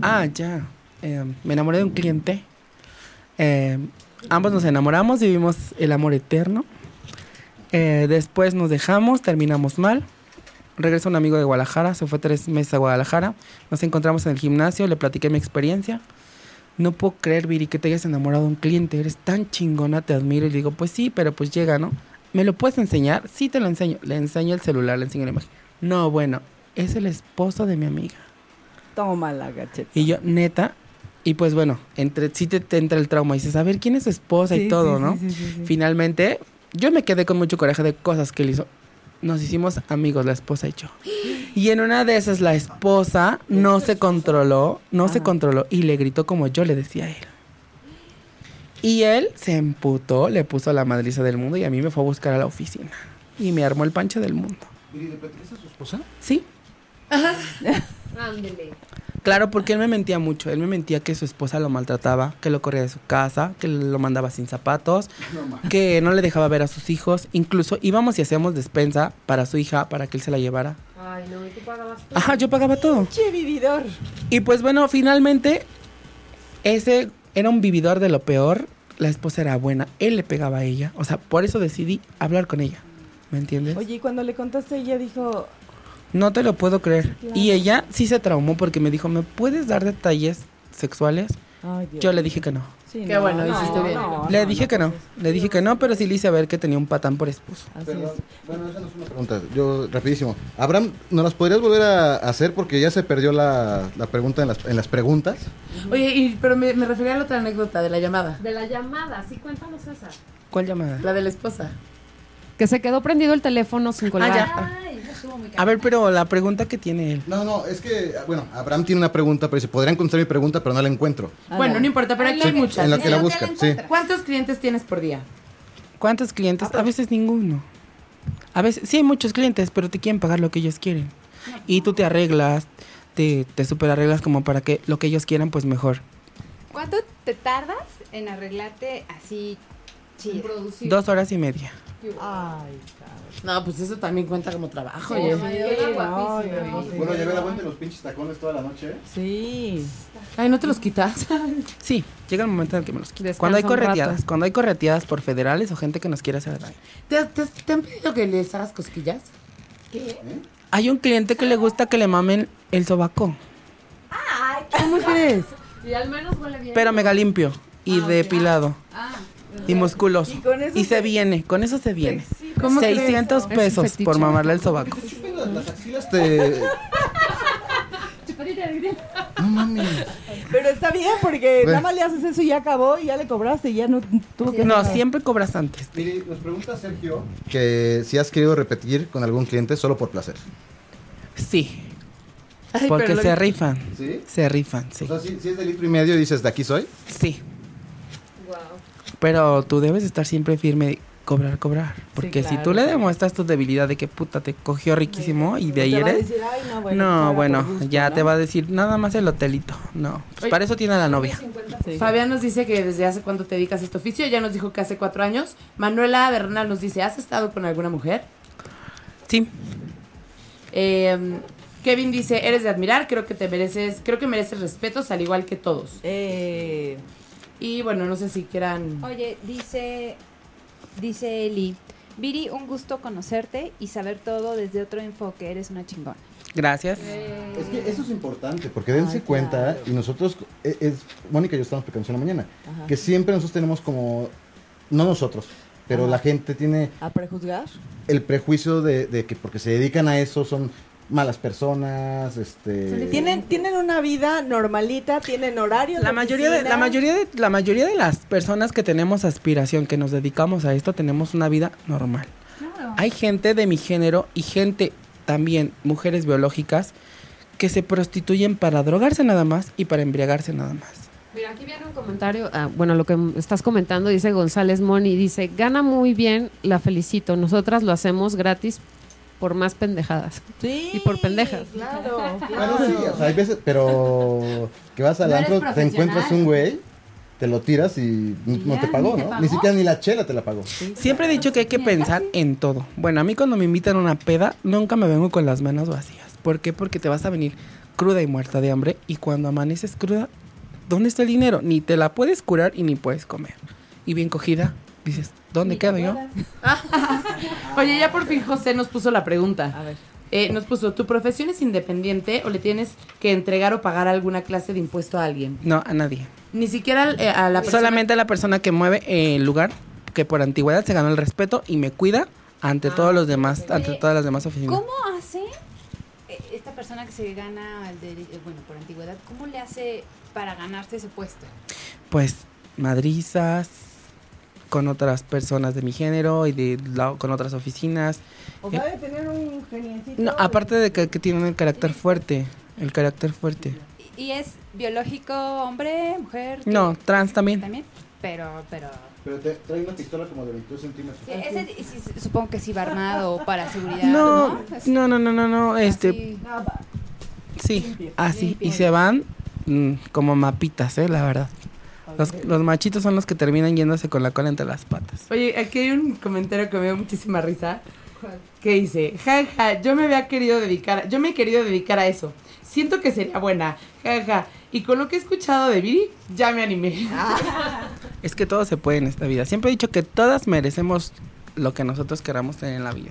Speaker 6: Ah, ya. Eh, me enamoré de un cliente. Eh, ambos nos enamoramos, vivimos el amor eterno. Eh, después nos dejamos, terminamos mal. Regresa un amigo de Guadalajara, se fue tres meses a Guadalajara. Nos encontramos en el gimnasio, le platiqué mi experiencia. No puedo creer, Viri, que te hayas enamorado de un cliente. Eres tan chingona, te admiro. Y le digo, pues sí, pero pues llega, ¿no? ¿Me lo puedes enseñar? Sí, te lo enseño. Le enseño el celular, le enseño la imagen. No, bueno, es el esposo de mi amiga.
Speaker 5: Toma la gacheta.
Speaker 6: Y yo, neta, y pues bueno, entre sí te, te entra el trauma y dices, a ver, ¿quién es su esposa y todo,
Speaker 5: sí,
Speaker 6: no?
Speaker 5: sí.
Speaker 6: Finalmente, yo me quedé con mucho coraje de cosas que él hizo. Nos hicimos amigos, la esposa y yo. Y en una de esas, la esposa no se controló, no se controló y le gritó como yo le decía a él. Y él se emputó, le puso la madriza del mundo y a mí me fue a buscar a la oficina. Y me armó el pancho del mundo.
Speaker 8: ¿Y le a su esposa?
Speaker 6: Sí,
Speaker 4: Ándele.
Speaker 6: Claro, porque él me mentía mucho. Él me mentía que su esposa lo maltrataba, que lo corría de su casa, que lo mandaba sin zapatos, que no le dejaba ver a sus hijos. Incluso íbamos y hacíamos despensa para su hija, para que él se la llevara.
Speaker 4: Ay, no, ¿y tú pagabas todo?
Speaker 6: Ajá, yo pagaba todo.
Speaker 5: Che vividor.
Speaker 6: Y pues bueno, finalmente, ese era un vividor de lo peor. La esposa era buena, él le pegaba a ella. O sea, por eso decidí hablar con ella. ¿Me entiendes?
Speaker 5: Oye, y cuando le contaste, ella dijo,
Speaker 6: No te lo puedo creer.
Speaker 5: Claro.
Speaker 6: Y ella sí se traumó porque me dijo, ¿me puedes dar detalles sexuales?
Speaker 5: ay, Dios.
Speaker 6: Yo le dije que no.
Speaker 5: Sí,
Speaker 7: Qué bueno, hiciste bien.
Speaker 6: Le dije que no, le dije que no, pero sí le hice ver que tenía un patán por esposo.
Speaker 5: Así
Speaker 8: Perdón,
Speaker 5: es.
Speaker 8: bueno, esa no es una pregunta. Yo, rapidísimo. Abraham, ¿nos las podrías volver a hacer? Porque ya se perdió la, la pregunta en las, en las preguntas.
Speaker 7: Oye, y, pero me, me refería a la otra anécdota de la llamada.
Speaker 4: De la llamada, sí, cuéntanos esa.
Speaker 6: ¿Cuál llamada?
Speaker 7: La de la esposa.
Speaker 4: Que se quedó prendido el teléfono sin colgar.
Speaker 6: Ah, ya.
Speaker 3: Estuvo muy
Speaker 6: A ver, pero la pregunta que tiene él.
Speaker 8: No, no, es que, bueno, Abraham tiene una pregunta, pero dice, podrían contestar mi pregunta, pero no la encuentro.
Speaker 7: Bueno, no importa, pero aquí hay muchas.
Speaker 8: En la que la
Speaker 3: lo que
Speaker 8: busca,
Speaker 3: la
Speaker 8: sí.
Speaker 3: encuentra.
Speaker 7: ¿Cuántos clientes tienes por día?
Speaker 6: ¿Cuántos clientes? A veces ninguno. A veces, sí hay muchos clientes, pero te quieren pagar lo que ellos quieren. Y tú te arreglas, te, te super arreglas como para que lo que ellos quieran, pues mejor.
Speaker 3: ¿Cuánto te tardas en arreglarte así chido?
Speaker 6: Dos horas y media.
Speaker 5: Ay,
Speaker 7: No, pues eso también cuenta como trabajo.
Speaker 3: Sí,
Speaker 7: oye.
Speaker 3: sí.
Speaker 5: cabrón.
Speaker 3: guapísimo,
Speaker 5: Ay, ay, ay.
Speaker 8: Bueno, llevé la vuelta en los pinches tacones toda la noche.
Speaker 5: Sí.
Speaker 7: Ay, ¿no te los quitas?
Speaker 6: Sí, llega el momento en el que me los quito. Cuando hay correteadas, cuando hay correteadas por federales o gente que nos quiere hacer daño.
Speaker 7: ¿Te, te, te han pedido que les hagas cosquillas?
Speaker 6: Hay un cliente que le gusta que le mamen el sobaco,
Speaker 7: ¿Cómo crees?
Speaker 4: Y al menos huele bien.
Speaker 6: pero mega limpio y depilado
Speaker 3: Ah,
Speaker 6: y musculoso.
Speaker 5: Y con eso
Speaker 6: Y se
Speaker 5: se-
Speaker 6: viene, con eso se viene.
Speaker 7: ¿Cómo crees?
Speaker 6: 600
Speaker 4: Es un
Speaker 6: pesos por mamarle el sobaco.
Speaker 8: Las axilas te... No mames.
Speaker 5: Pero está bien porque nada más le haces eso y ya acabó y ya le cobraste y ya no tuvo que
Speaker 6: No,
Speaker 5: nada.
Speaker 6: siempre cobras antes.
Speaker 8: Mire, nos pregunta Sergio que si has querido repetir con algún cliente solo por placer.
Speaker 6: Sí,
Speaker 7: Ay,
Speaker 6: porque se rifan.
Speaker 8: ¿Sí?
Speaker 6: Se rifan, sí.
Speaker 8: O sea, si, si es de litro y medio dices, de aquí soy.
Speaker 6: Sí. Pero tú debes estar siempre firme, cobrar, cobrar. Porque si
Speaker 5: claro,
Speaker 6: tú le demuestras tu debilidad de que puta te cogió riquísimo y de ahí eres.
Speaker 5: decir, "Ay, no, bueno,
Speaker 6: No,
Speaker 5: ahora
Speaker 6: bueno,
Speaker 5: por gusto",
Speaker 6: ya
Speaker 5: ¿no?
Speaker 6: te va a decir nada más el hotelito. No, pues
Speaker 7: Oye.
Speaker 6: para eso tiene a la novia.
Speaker 5: Sí.
Speaker 7: Fabián nos dice que desde hace cuánto te dedicas a este oficio, ya nos dijo que hace cuatro años. Manuela Bernal nos dice, ¿has estado con alguna mujer?
Speaker 6: Sí,
Speaker 7: Eh, Kevin dice, eres de admirar, creo que te mereces, creo que mereces respetos al igual que todos.
Speaker 5: Eh,
Speaker 7: Y bueno, no sé si quieran...
Speaker 3: Oye, dice, dice Eli, Viri, un gusto conocerte y saber todo desde otro enfoque. Eres una chingona.
Speaker 6: gracias.
Speaker 8: Es que eso es importante, porque dense
Speaker 5: Ay,
Speaker 8: cuenta,
Speaker 5: claro.
Speaker 8: y nosotros, e- es, Mónica y yo estamos platicando en la mañana,
Speaker 5: Ajá.
Speaker 8: que siempre nosotros tenemos como, no nosotros, pero
Speaker 5: Ajá.
Speaker 8: la gente tiene
Speaker 5: ¿A prejuzgar?
Speaker 8: el prejuicio de, de que porque se dedican a eso son malas personas, este...
Speaker 5: Tienen, tienen una vida normalita, tienen horarios.
Speaker 6: La mayoría de, la mayoría de, la mayoría de las personas que tenemos aspiración, que nos dedicamos a esto, tenemos una vida normal. Hay gente de mi género y gente también, mujeres biológicas, que se prostituyen para drogarse nada más y para embriagarse nada más.
Speaker 4: Mira, aquí viene un comentario, ah, bueno, lo que estás comentando, dice González Moni, dice, gana muy bien, la felicito, nosotras lo hacemos gratis por más pendejadas.
Speaker 5: Sí,
Speaker 4: Y por pendejas.
Speaker 5: Claro,
Speaker 8: Bueno,
Speaker 5: claro.
Speaker 8: sí, o sea, hay veces, pero que vas al
Speaker 3: No
Speaker 8: antro, te encuentras un güey, te lo tiras y no
Speaker 3: ya,
Speaker 8: te pagó,
Speaker 3: te
Speaker 8: ¿no?
Speaker 3: pagó.
Speaker 8: Ni siquiera ni la chela te la pagó.
Speaker 6: Siempre he dicho que hay que pensar en todo. Bueno, a mí cuando me invitan a una peda, nunca me vengo con las manos vacías. ¿Por qué? Porque te vas a venir cruda y muerta de hambre y cuando amaneces cruda, ¿dónde está el dinero? Ni te la puedes curar y ni puedes comer. Y bien cogida, dices, ¿dónde quedo yo?
Speaker 7: Oye, ya por fin José nos puso la pregunta.
Speaker 5: A ver.
Speaker 7: Eh, nos puso, ¿tu profesión es independiente o le tienes que entregar o pagar alguna clase de impuesto a alguien?
Speaker 6: No, a nadie.
Speaker 7: Ni siquiera eh, a la persona...
Speaker 6: Solamente a la persona que mueve el lugar, que por antigüedad se ganó el respeto y me cuida ante todos los demás, ante todas las demás oficinas.
Speaker 3: ¿Cómo hace? eh, Esta persona que se gana, el de, eh, bueno, por antigüedad, ¿cómo le hace para ganarse ese puesto?
Speaker 6: Pues madrizas con otras personas de mi género y de la- con otras oficinas.
Speaker 5: O sea, de tener un.
Speaker 6: No, aparte de que, que tienen el carácter fuerte, el carácter fuerte.
Speaker 3: ¿Y es biológico hombre, mujer? qué?
Speaker 6: No, trans también.
Speaker 3: También, pero, pero...
Speaker 8: Pero te trae una pistola como de 22 centímetros.
Speaker 3: e- Ese sí, sí, supongo que sí va armado para seguridad,
Speaker 6: No,
Speaker 3: ¿no?
Speaker 6: No, no, no, no, no, este,
Speaker 3: así.
Speaker 6: sí, así, y se van mm, como mapitas, eh, la verdad. Los, los machitos son los que terminan yéndose con la cola entre las patas.
Speaker 7: Oye, aquí hay un comentario que me dio muchísima risa. Que dice, ja, ja, yo me había querido dedicar, yo me he querido dedicar a eso. Siento que sería buena, ja, ja. Y con lo que he escuchado de Viri, ya me animé.
Speaker 6: Es que todo se puede en esta vida. Siempre he dicho que todas merecemos lo que nosotros queramos tener en la vida.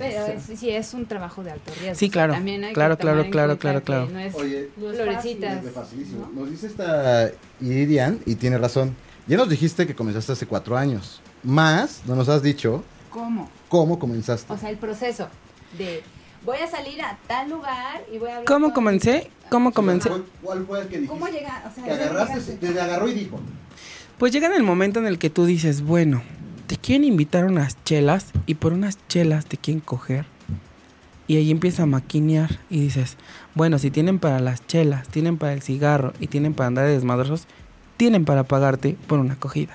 Speaker 3: Pero es, sí es un trabajo de alto riesgo.
Speaker 6: Sí, claro,
Speaker 3: también hay que
Speaker 6: claro,
Speaker 3: tomar
Speaker 6: claro,
Speaker 3: en
Speaker 6: claro, claro,
Speaker 3: que
Speaker 6: claro.
Speaker 3: No es
Speaker 8: Oye,
Speaker 3: florecitas.
Speaker 8: es facilísimo. Nos dice esta Iridian, y tiene razón. Ya nos dijiste que comenzaste hace cuatro años. Más, no nos has dicho
Speaker 3: ¿Cómo?
Speaker 8: cómo comenzaste.
Speaker 3: O sea, el proceso de voy a salir a tal lugar y voy a hablar
Speaker 6: ¿Cómo
Speaker 3: con-
Speaker 6: comencé? ¿Cómo comencé?
Speaker 8: ¿Cuál, cuál fue el que dijiste?
Speaker 3: ¿Cómo llega? O sea,
Speaker 8: Que
Speaker 3: ¿cómo
Speaker 8: agarraste,
Speaker 3: llegaste?
Speaker 8: te agarró y dijo.
Speaker 6: Pues llega en el momento en el que tú dices, bueno, te quieren invitar a unas chelas y por unas chelas te quieren coger. Y ahí empieza a maquinear y dices, bueno, si tienen para las chelas, tienen para el cigarro y tienen para andar de desmadrosos, tienen para pagarte por una acogida.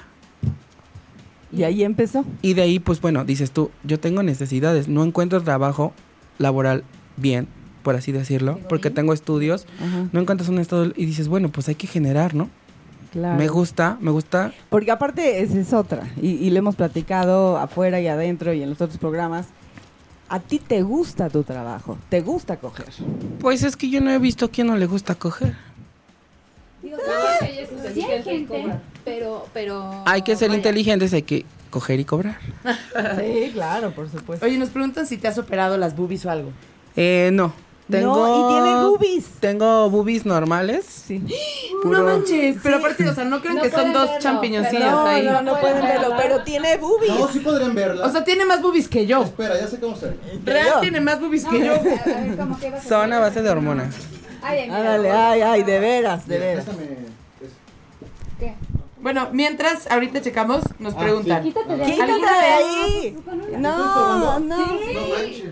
Speaker 5: Y ahí empezó.
Speaker 6: Y de ahí, pues bueno, dices tú, yo tengo necesidades, no encuentro trabajo laboral bien, por así decirlo, porque tengo estudios,
Speaker 5: Ajá,
Speaker 6: no encuentras un estado y dices, bueno, pues hay que generar, ¿no?
Speaker 5: Claro.
Speaker 6: Me gusta, me gusta
Speaker 5: Porque aparte esa es otra, y, y lo hemos platicado afuera y adentro y en los otros programas. A ti te gusta tu trabajo, te gusta coger.
Speaker 6: Pues es que yo no he visto a quién no le gusta coger.
Speaker 3: Digo, sí hay gente, pero, pero...
Speaker 6: Hay que ser
Speaker 3: vaya,
Speaker 6: inteligentes, hay que coger y cobrar.
Speaker 5: Sí, claro, por supuesto.
Speaker 7: Oye, nos preguntan si te has operado las boobies o algo.
Speaker 6: Eh, no. Tengo,
Speaker 5: No, y tiene boobies.
Speaker 6: Tengo boobies normales.
Speaker 5: Sí.
Speaker 7: No manches, pero aparte, o sea, no creen
Speaker 3: No
Speaker 7: que son dos
Speaker 3: verlo,
Speaker 7: champiñoncillos
Speaker 5: No,
Speaker 7: ahí.
Speaker 5: no, no pueden verlo, pero tiene boobies.
Speaker 8: No, sí podrían verla.
Speaker 7: O sea, tiene más boobies que yo.
Speaker 8: espera, ya sé cómo se
Speaker 7: Real tiene más boobies
Speaker 3: No,
Speaker 7: que yo.
Speaker 3: a ver, ¿cómo que vas a
Speaker 6: Son a base de hormonas.
Speaker 3: Ay, ay,
Speaker 5: Ándale, ay, ay, de veras, de veras.
Speaker 3: ¿qué?
Speaker 7: Bueno, mientras ahorita checamos, nos
Speaker 8: Ah,
Speaker 7: preguntan.
Speaker 8: sí.
Speaker 3: Quítate de
Speaker 5: ahí. No, no.
Speaker 8: No manches.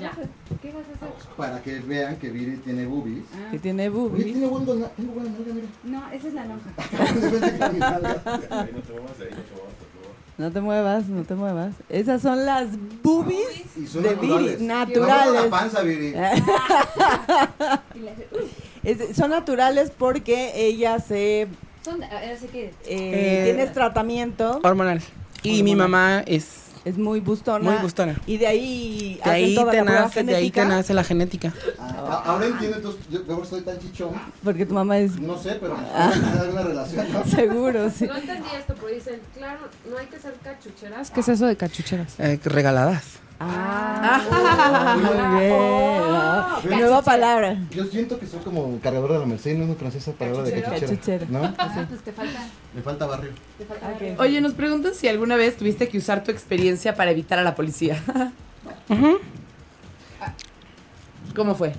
Speaker 3: ¿Qué vas a- qué vas a hacer?
Speaker 8: Para que vean que Viri tiene boobies.
Speaker 5: Que tiene
Speaker 8: Oye,
Speaker 5: boobies.
Speaker 8: tiene buen dona- tengo buena nalga, mira.
Speaker 3: No, esa es la lonja.
Speaker 5: No te muevas, no te muevas. Esas son las boobies
Speaker 8: Y son
Speaker 5: de Viri,
Speaker 8: naturales. la panza, Viri.
Speaker 5: Es- son naturales porque ella se
Speaker 3: Son, ahora sí que...
Speaker 5: eh,
Speaker 6: Eh,
Speaker 5: tienes tratamiento,
Speaker 6: Hormonal. Y mi mamá es
Speaker 5: es muy bustona.
Speaker 6: muy gustona.
Speaker 5: Y de ahí
Speaker 6: De
Speaker 5: hacen
Speaker 6: ahí,
Speaker 5: toda
Speaker 6: te nace, de ahí te
Speaker 5: genética,
Speaker 6: nace la genética.
Speaker 8: Ah, ahora entiendo, entonces, yo mejor soy tan chichón.
Speaker 5: Porque tu mamá es
Speaker 8: No sé, pero hay alguna relación, ¿no?
Speaker 5: seguro, sí.
Speaker 4: No entendí esto, pero dicen, claro, no hay que ser cachucheras. ¿Qué es eso de cachucheras?
Speaker 6: Eh, regaladas.
Speaker 5: Ah, muy bien.
Speaker 8: Oh,
Speaker 5: ¿no? Nueva palabra.
Speaker 8: Yo siento que soy como cargador de la Mercedes, no conocí esa palabra de
Speaker 5: Cachuchero.
Speaker 8: cachuchera. ¿No?
Speaker 3: Ah, pues te falta...
Speaker 8: Me falta barrio.
Speaker 3: Te falta
Speaker 5: Ok.
Speaker 7: Oye, nos preguntan si alguna vez tuviste que usar tu experiencia para evitar a la policía. ¿Cómo fue?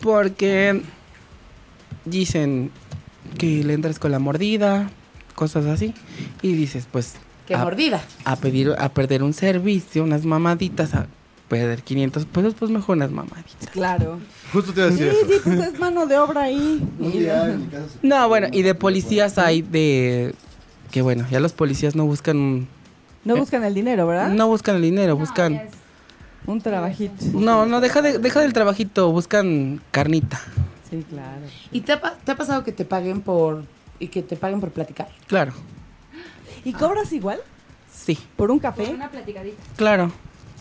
Speaker 6: Porque dicen que le entras con la mordida, cosas así. Y dices, pues,
Speaker 7: Qué
Speaker 6: a,
Speaker 7: mordida.
Speaker 6: a pedir, a perder un servicio, unas mamaditas, a perder 500 pesos, pues mejor unas mamaditas.
Speaker 5: Claro.
Speaker 8: Justo te iba a
Speaker 5: Sí,
Speaker 8: decir
Speaker 5: sí,
Speaker 8: eso.
Speaker 5: pues es mano de obra ahí.
Speaker 8: Un día en mi casa se-
Speaker 6: No, bueno, y de policías hay de... Que bueno, ya los policías no buscan...
Speaker 5: No buscan el dinero, ¿verdad?
Speaker 6: No buscan el dinero,
Speaker 3: No,
Speaker 6: buscan...
Speaker 3: es-
Speaker 5: Un trabajito.
Speaker 6: No, no, deja, de, deja del trabajito, buscan carnita.
Speaker 5: Sí, claro.
Speaker 7: ¿Y te ha, pa- te ha pasado que te paguen por y que te paguen por platicar?
Speaker 6: Claro,
Speaker 5: ¿Y cobras igual?
Speaker 6: sí,
Speaker 5: ¿Por un
Speaker 3: Por
Speaker 5: café?
Speaker 3: una platicadita.
Speaker 6: claro.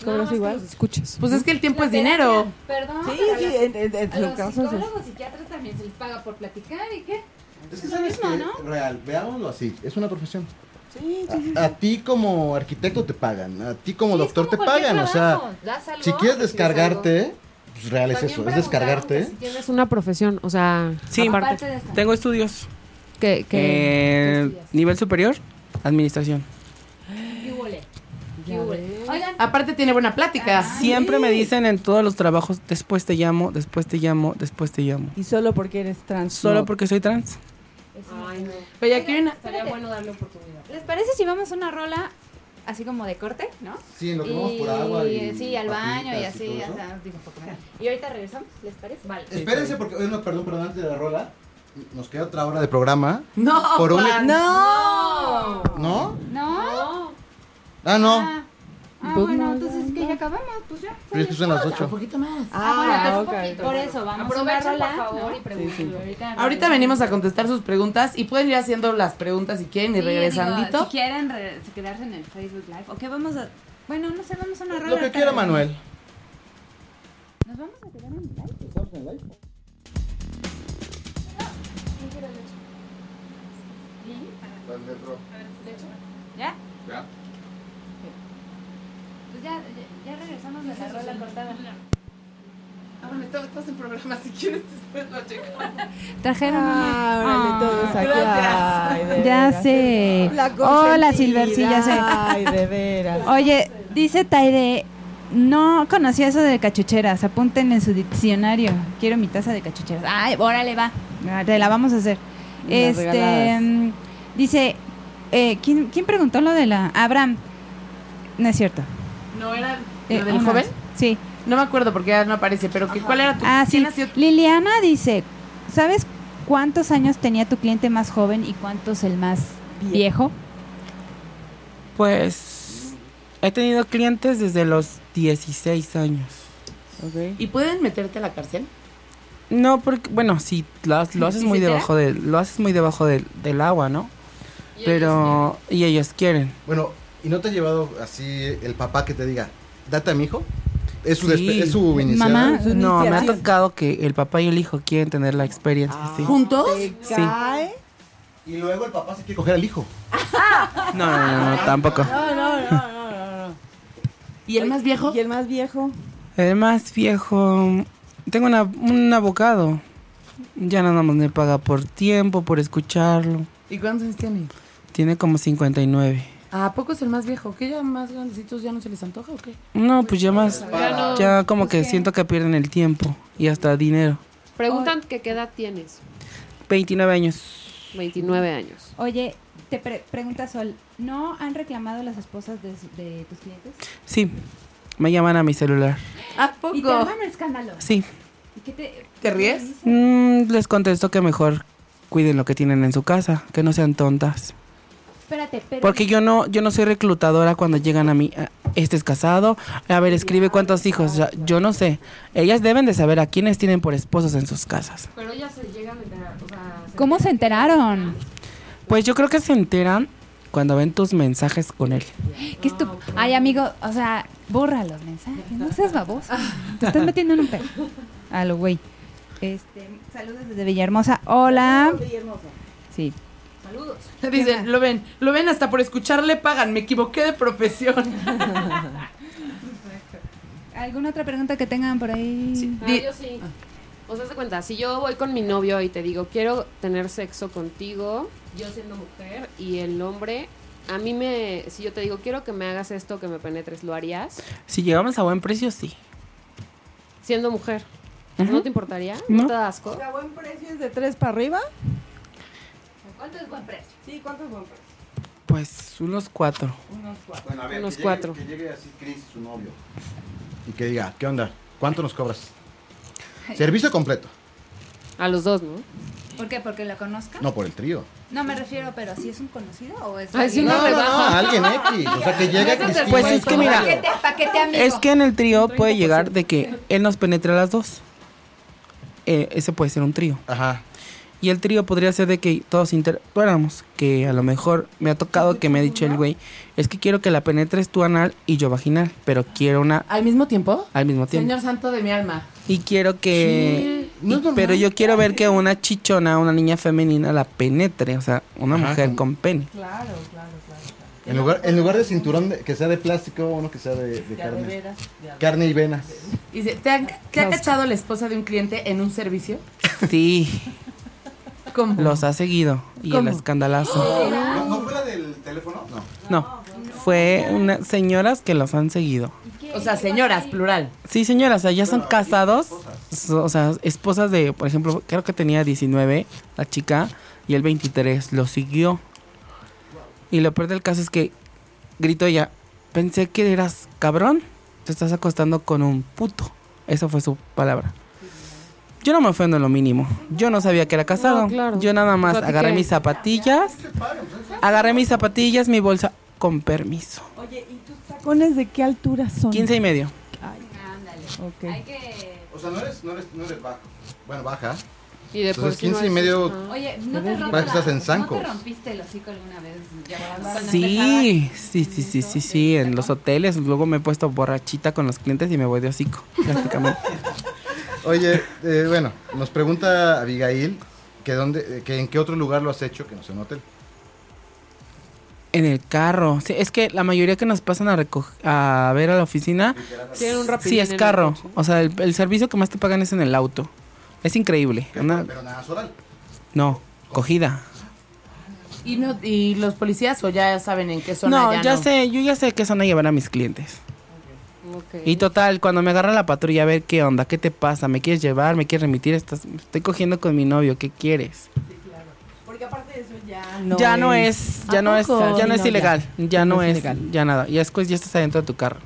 Speaker 5: ¿Cobras igual?
Speaker 4: escuches.
Speaker 7: Pues es que el tiempo es dinero.
Speaker 3: Perdón.
Speaker 5: Sí, sí,
Speaker 3: las-
Speaker 5: en, en- en
Speaker 3: A los psicólogos, psiquiatras también se les paga por platicar y qué.
Speaker 8: Es que
Speaker 3: Es lo
Speaker 8: sabes
Speaker 3: mismo,
Speaker 8: que,
Speaker 3: ¿no?
Speaker 8: real, veámoslo así, es una profesión.
Speaker 5: Sí, sí, sí.
Speaker 8: A, a ti como arquitecto te pagan, a ti como doctor
Speaker 3: como
Speaker 8: te pagan, o sea,
Speaker 3: trabajo. Algo,
Speaker 8: si quieres descargarte, pues real es eso, es descargarte.
Speaker 3: si tienes-
Speaker 4: Es una profesión, o sea,
Speaker 6: Sí.
Speaker 3: Aparte
Speaker 4: aparte.
Speaker 3: de esto.
Speaker 6: Tengo estudios.
Speaker 4: Que, que,
Speaker 6: Eh,
Speaker 3: estudias?
Speaker 6: nivel superior, administración.
Speaker 3: ¿Qué huele?
Speaker 5: Ya
Speaker 3: ¿Qué huele?
Speaker 7: Oigan, aparte tiene buena plática.
Speaker 6: Siempre me dicen en todos los trabajos, después te llamo, después te llamo, después te llamo.
Speaker 5: Y solo porque eres trans.
Speaker 6: Solo
Speaker 5: no.
Speaker 6: porque soy trans.
Speaker 4: Ay, no.
Speaker 7: Hay una...
Speaker 4: Estaría bueno darle oportunidad.
Speaker 3: ¿Les parece si vamos a una rola así como de corte, no?
Speaker 8: Sí, en lo que vamos por agua y
Speaker 3: sí, al baño y
Speaker 8: y
Speaker 3: así, hasta, digo, comer. Y ahorita regresamos, ¿les parece?
Speaker 4: Vale.
Speaker 8: Espérense porque, oye, no, perdón, perdón, antes de la rola, nos queda otra hora de programa.
Speaker 7: No,
Speaker 8: Por un-.
Speaker 5: ¡No!
Speaker 8: ¿No?
Speaker 3: ¿No?
Speaker 8: Ah, no.
Speaker 3: Ah, ah,
Speaker 5: Pues
Speaker 3: bueno,
Speaker 5: no,
Speaker 3: entonces
Speaker 5: ya,
Speaker 3: que
Speaker 5: ya.
Speaker 3: acabamos, pues ya.
Speaker 8: Pero es que son las
Speaker 7: Un
Speaker 8: 8.
Speaker 7: poquito más.
Speaker 3: Ah,
Speaker 5: Ah.
Speaker 3: Por eso, vamos a
Speaker 4: Aprovechen,
Speaker 3: rola,
Speaker 4: por favor,
Speaker 3: ¿no?
Speaker 4: y pregunten.
Speaker 3: Ahorita,
Speaker 7: Ahorita venimos a contestar sus preguntas y pueden ir haciendo las preguntas si quieren y
Speaker 3: Sí,
Speaker 7: regresandito.
Speaker 3: digo, si quieren re- quedarse en el Facebook Live, ¿o qué vamos a...? Bueno, no sé, vamos a una rola.
Speaker 8: Lo que quiera. Manuel.
Speaker 3: ¿Nos vamos a quedar en el live? ¿Ya?
Speaker 8: Ya.
Speaker 3: Pues ya, ya, ya regresamos de la rola cortada.
Speaker 7: Ah, bueno, estás, en programa si quieres después lo checamos.
Speaker 3: Trajeron
Speaker 5: Ah, órale, todos aquí.
Speaker 7: Gracias.
Speaker 5: Ay, de
Speaker 3: Ya
Speaker 5: veras.
Speaker 3: sé.
Speaker 5: La
Speaker 3: Hola. Silver, sí, ya sé.
Speaker 5: Ay, de veras.
Speaker 3: Oye, dice Taide, no conocía eso de cachucheras, apunten en su diccionario. Quiero mi taza de cachucheras. Ay, órale, va, te la vamos a hacer.
Speaker 5: Las
Speaker 3: Este,
Speaker 5: regaladas.
Speaker 3: mm, dice, eh, ¿quién, ¿quién preguntó lo de la... Abraham, no es cierto.
Speaker 7: ¿No era
Speaker 3: Eh,
Speaker 7: lo del joven?
Speaker 3: Sí.
Speaker 7: No me acuerdo porque ya no aparece, pero que, ¿cuál era tu
Speaker 3: Ah, sí. Liliana dice, ¿sabes cuántos años tenía tu cliente más joven y cuántos el más viejo?
Speaker 6: Pues he tenido clientes desde los 16 años.
Speaker 7: ¿Y pueden meterte a la cárcel?
Speaker 6: No, porque, bueno, sí, lo, lo haces
Speaker 3: ¿Sí
Speaker 6: muy debajo de, lo haces muy debajo del- del agua, ¿no? Pero, y ellos quieren.
Speaker 8: Bueno, ¿y no te ha llevado así el papá que te diga, date a mi hijo? Es su,
Speaker 6: Sí.
Speaker 8: despe- es su inicial.
Speaker 3: Mamá.
Speaker 5: Su
Speaker 6: No, me ha tocado que el papá y el hijo quieren tener la experiencia, sí.
Speaker 7: ¿Juntos?
Speaker 5: Te
Speaker 6: Sí.
Speaker 5: cae.
Speaker 8: Y luego el papá se quiere coger al hijo.
Speaker 6: No, no, no, no, tampoco.
Speaker 5: No, no, no, no.
Speaker 7: ¿Y el más viejo?
Speaker 5: ¿Y el más viejo?
Speaker 6: El más viejo, tengo una- un abogado. Ya nada más me paga por tiempo, por escucharlo.
Speaker 7: ¿Y cuántos años tiene?
Speaker 6: Tiene como 59.
Speaker 7: ¿A poco es el más viejo? ¿Que ya más grandecitos ya no se les antoja o qué?
Speaker 6: No, pues ya más,
Speaker 4: Ya no.
Speaker 6: ya como que siento que pierden el tiempo y hasta dinero.
Speaker 4: Preguntan que qué edad tienes.
Speaker 6: 29 años.
Speaker 4: 29 años.
Speaker 3: Oye, te pre- pregunta Sol, ¿no han reclamado las esposas de, de tus clientes?
Speaker 6: Sí, me llaman a mi celular.
Speaker 7: ¿A
Speaker 3: Y te
Speaker 7: poco?
Speaker 3: arman escándalo.
Speaker 6: Sí,
Speaker 3: ¿Y qué te,
Speaker 7: ¿Te ríes?
Speaker 6: Mm, les contesto que mejor cuiden lo que tienen en su casa, que no sean tontas.
Speaker 3: Espérate, pero...
Speaker 6: Porque yo no, yo no soy reclutadora cuando llegan a mí. "Ah, Este es casado. A ver, escribe cuántos hijos. O sea, yo no sé. Ellas deben de saber a quiénes tienen por esposos en sus casas.
Speaker 4: Pero ya se llegan a enterar, o sea, se-
Speaker 3: ¿Cómo se enteraron?
Speaker 6: Pues yo creo que se enteran cuando ven tus mensajes con él.
Speaker 3: ¿Qué estup- Ay, amigo, o sea, borra los mensajes, no seas baboso. Te estás metiendo en un pedo. A lo güey. Este, saludos desde Villahermosa. Hola. Sí.
Speaker 4: Saludos.
Speaker 7: Dicen, lo ven, lo ven hasta por escucharle pagan, me equivoqué de profesión.
Speaker 3: ¿Alguna otra pregunta que tengan por ahí?
Speaker 4: Ah,
Speaker 7: Di-
Speaker 4: yo sí. O sea, haz de cuenta, si yo voy con mi novio y te digo, quiero tener sexo contigo, yo siendo mujer, y el hombre, a mí me, si yo te digo, quiero que me hagas esto, que me penetres, ¿lo harías?
Speaker 6: Si llegamos a buen precio, sí.
Speaker 4: Siendo mujer. ¿No te importaría? ¿No,
Speaker 6: No.
Speaker 4: te da asco?
Speaker 5: ¿A buen precio es de tres para arriba?
Speaker 3: ¿Cuánto es buen precio?
Speaker 5: Sí, ¿cuánto es buen precio?
Speaker 6: Pues unos cuatro.
Speaker 8: Bueno, a ver,
Speaker 4: Unos
Speaker 8: que
Speaker 4: cuatro.
Speaker 8: Que llegue así Chris, su novio. Y que diga, ¿qué onda? ¿Cuánto nos cobras? Servicio completo.
Speaker 4: A los dos, ¿no?
Speaker 3: ¿Por qué? ¿Porque lo conozca?
Speaker 8: No por el trío.
Speaker 3: No me refiero, pero si es un conocido o es
Speaker 4: Ay, sí,
Speaker 3: alguien-
Speaker 4: una
Speaker 8: No, no, no, alguien X. O sea, que llegue
Speaker 4: Eso te-
Speaker 8: Cristina.
Speaker 6: Pues es que mira.
Speaker 3: Paquete, paquete amigo.
Speaker 6: Es que en el trío puede llegar de que él nos penetre a las dos. Eh, ese puede ser un trío.
Speaker 8: Ajá.
Speaker 6: Y el trío podría ser de que todos interactuáramos. Que a lo mejor me ha tocado que me ha dicho el güey, es que quiero que la penetres tú anal y yo vaginal, pero quiero una
Speaker 7: ¿Al mismo tiempo?
Speaker 6: al mismo tiempo.
Speaker 7: Señor santo de mi alma.
Speaker 6: Y quiero que...
Speaker 8: No es
Speaker 6: y- pero yo quiero ver que una chichona, una niña femenina la penetre, o sea, una
Speaker 8: Ajá,
Speaker 6: mujer
Speaker 8: con-
Speaker 6: con pene.
Speaker 5: Claro, claro, claro.
Speaker 8: En lugar, en lugar de cinturón de- que sea de plástico, uno que sea de, de carne. Carne y venas.
Speaker 7: Dice, ¿te, han- ¿te ha cachado la esposa de un cliente en un servicio?
Speaker 6: Sí,
Speaker 7: ¿Cómo?
Speaker 6: los ha seguido. Y
Speaker 7: ¿Cómo?
Speaker 6: el escandalazo.
Speaker 8: ¿No, ¿No fue la del teléfono? No.
Speaker 6: No, fue una, señoras que los han seguido.
Speaker 7: O sea, señoras, plural.
Speaker 6: Sí, señoras, o sea, ya son casados, o sea, esposas de, por ejemplo, creo que tenía 19 la chica y el 23 lo siguió. Y lo peor del caso es que gritó ella, pensé que eras cabrón, te estás acostando con un puto. Esa fue su palabra. Yo no me ofendo en lo mínimo. Yo no sabía que era casado.
Speaker 4: No, claro.
Speaker 6: Yo nada más
Speaker 4: O sea, ¿a ti
Speaker 6: agarré mis zapatillas, agarré mis zapatillas, mi bolsa, con permiso.
Speaker 5: Oye, ¿y tacones de qué altura son?
Speaker 6: 15 y medio.
Speaker 3: Ándale.
Speaker 5: Ok.
Speaker 3: Hay que...
Speaker 8: O sea, no eres, no eres, no eres bajo. Bueno, baja.
Speaker 4: Y de
Speaker 8: Entonces,
Speaker 4: sí no
Speaker 8: 15 y medio-.
Speaker 3: Oye, ¿no te, rompes
Speaker 8: estás en
Speaker 3: ¿no te rompiste el hocico alguna vez? Ya,
Speaker 6: Sí, sí, sí, sí, sí, sí, en los hoteles. Luego me he puesto borrachita con los clientes y me voy de hocico, prácticamente.
Speaker 8: Oye, eh, bueno, nos pregunta Abigail que, dónde, que en qué otro lugar lo has hecho que no sea un hotel.
Speaker 6: En el carro. Sí, es que la mayoría que nos pasan a recoger, a ver a la oficina,
Speaker 4: Tienen un rapidín
Speaker 6: sí es carro. O sea, el, el servicio que más te pagan es en el auto. Es increíble. Una-
Speaker 8: Pero nada más oral.
Speaker 6: no, cogida.
Speaker 7: ¿Y, no, ¿Y los policías o ya saben en qué zona
Speaker 6: No,
Speaker 7: ya,
Speaker 6: ya
Speaker 7: no?
Speaker 6: sé, yo ya sé qué son a llevar a mis clientes. Y total, cuando me agarra la patrulla a ver qué onda, qué te pasa, me quieres llevar, me quieres remitir, Estás, estoy cogiendo con mi novio, ¿qué quieres?
Speaker 5: Porque aparte de eso ya
Speaker 6: ya no es, ya
Speaker 5: ¿A
Speaker 6: no es,
Speaker 5: poco?
Speaker 6: ya
Speaker 5: Sí,
Speaker 6: no es
Speaker 5: no, ya.
Speaker 6: ilegal, ya,
Speaker 5: No
Speaker 6: no,
Speaker 5: es
Speaker 6: es,
Speaker 5: ilegal.
Speaker 6: ya nada, ya después ya estás adentro de tu carro.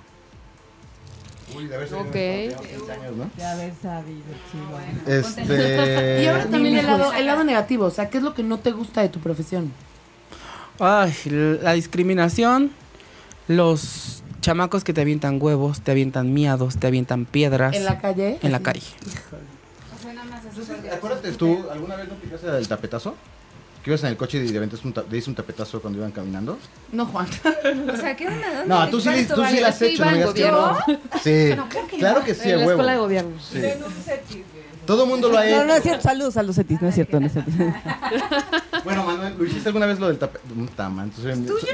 Speaker 8: Uy, de haber sido
Speaker 4: Ok.
Speaker 8: cuando teníamos 15 años, ¿no?
Speaker 5: De haber sabido, chido.
Speaker 8: Este...
Speaker 7: Y ahora también el lado, el lado negativo, o sea, ¿qué es lo que no te gusta de tu profesión?
Speaker 6: Ay, la discriminación, los chamacos que te avientan huevos, te avientan miados, te avientan piedras
Speaker 7: ¿En la calle?
Speaker 6: en la calle.
Speaker 8: Acuérdate, ¿tú alguna vez no picaste el tapetazo? Que ibas en el coche y de repente un le hice un tapetazo cuando iban caminando.
Speaker 7: No, Juan.
Speaker 3: O sea, ¿qué onda? ¿Dónde?
Speaker 8: No, tú sí,
Speaker 3: ¿Cuál es tu
Speaker 8: tú sí la has hecho, no digas que no. Sí, claro que sí,
Speaker 4: en la
Speaker 8: huevo.
Speaker 4: escuela de gobierno.
Speaker 8: Sí. Todo mundo lo ha
Speaker 5: No, no es
Speaker 8: hecho.
Speaker 5: cierto. Saludos a los cetis, no es cierto, no es cierto.
Speaker 8: Bueno, Manuel, ¿lo hiciste alguna vez lo del tapetazo?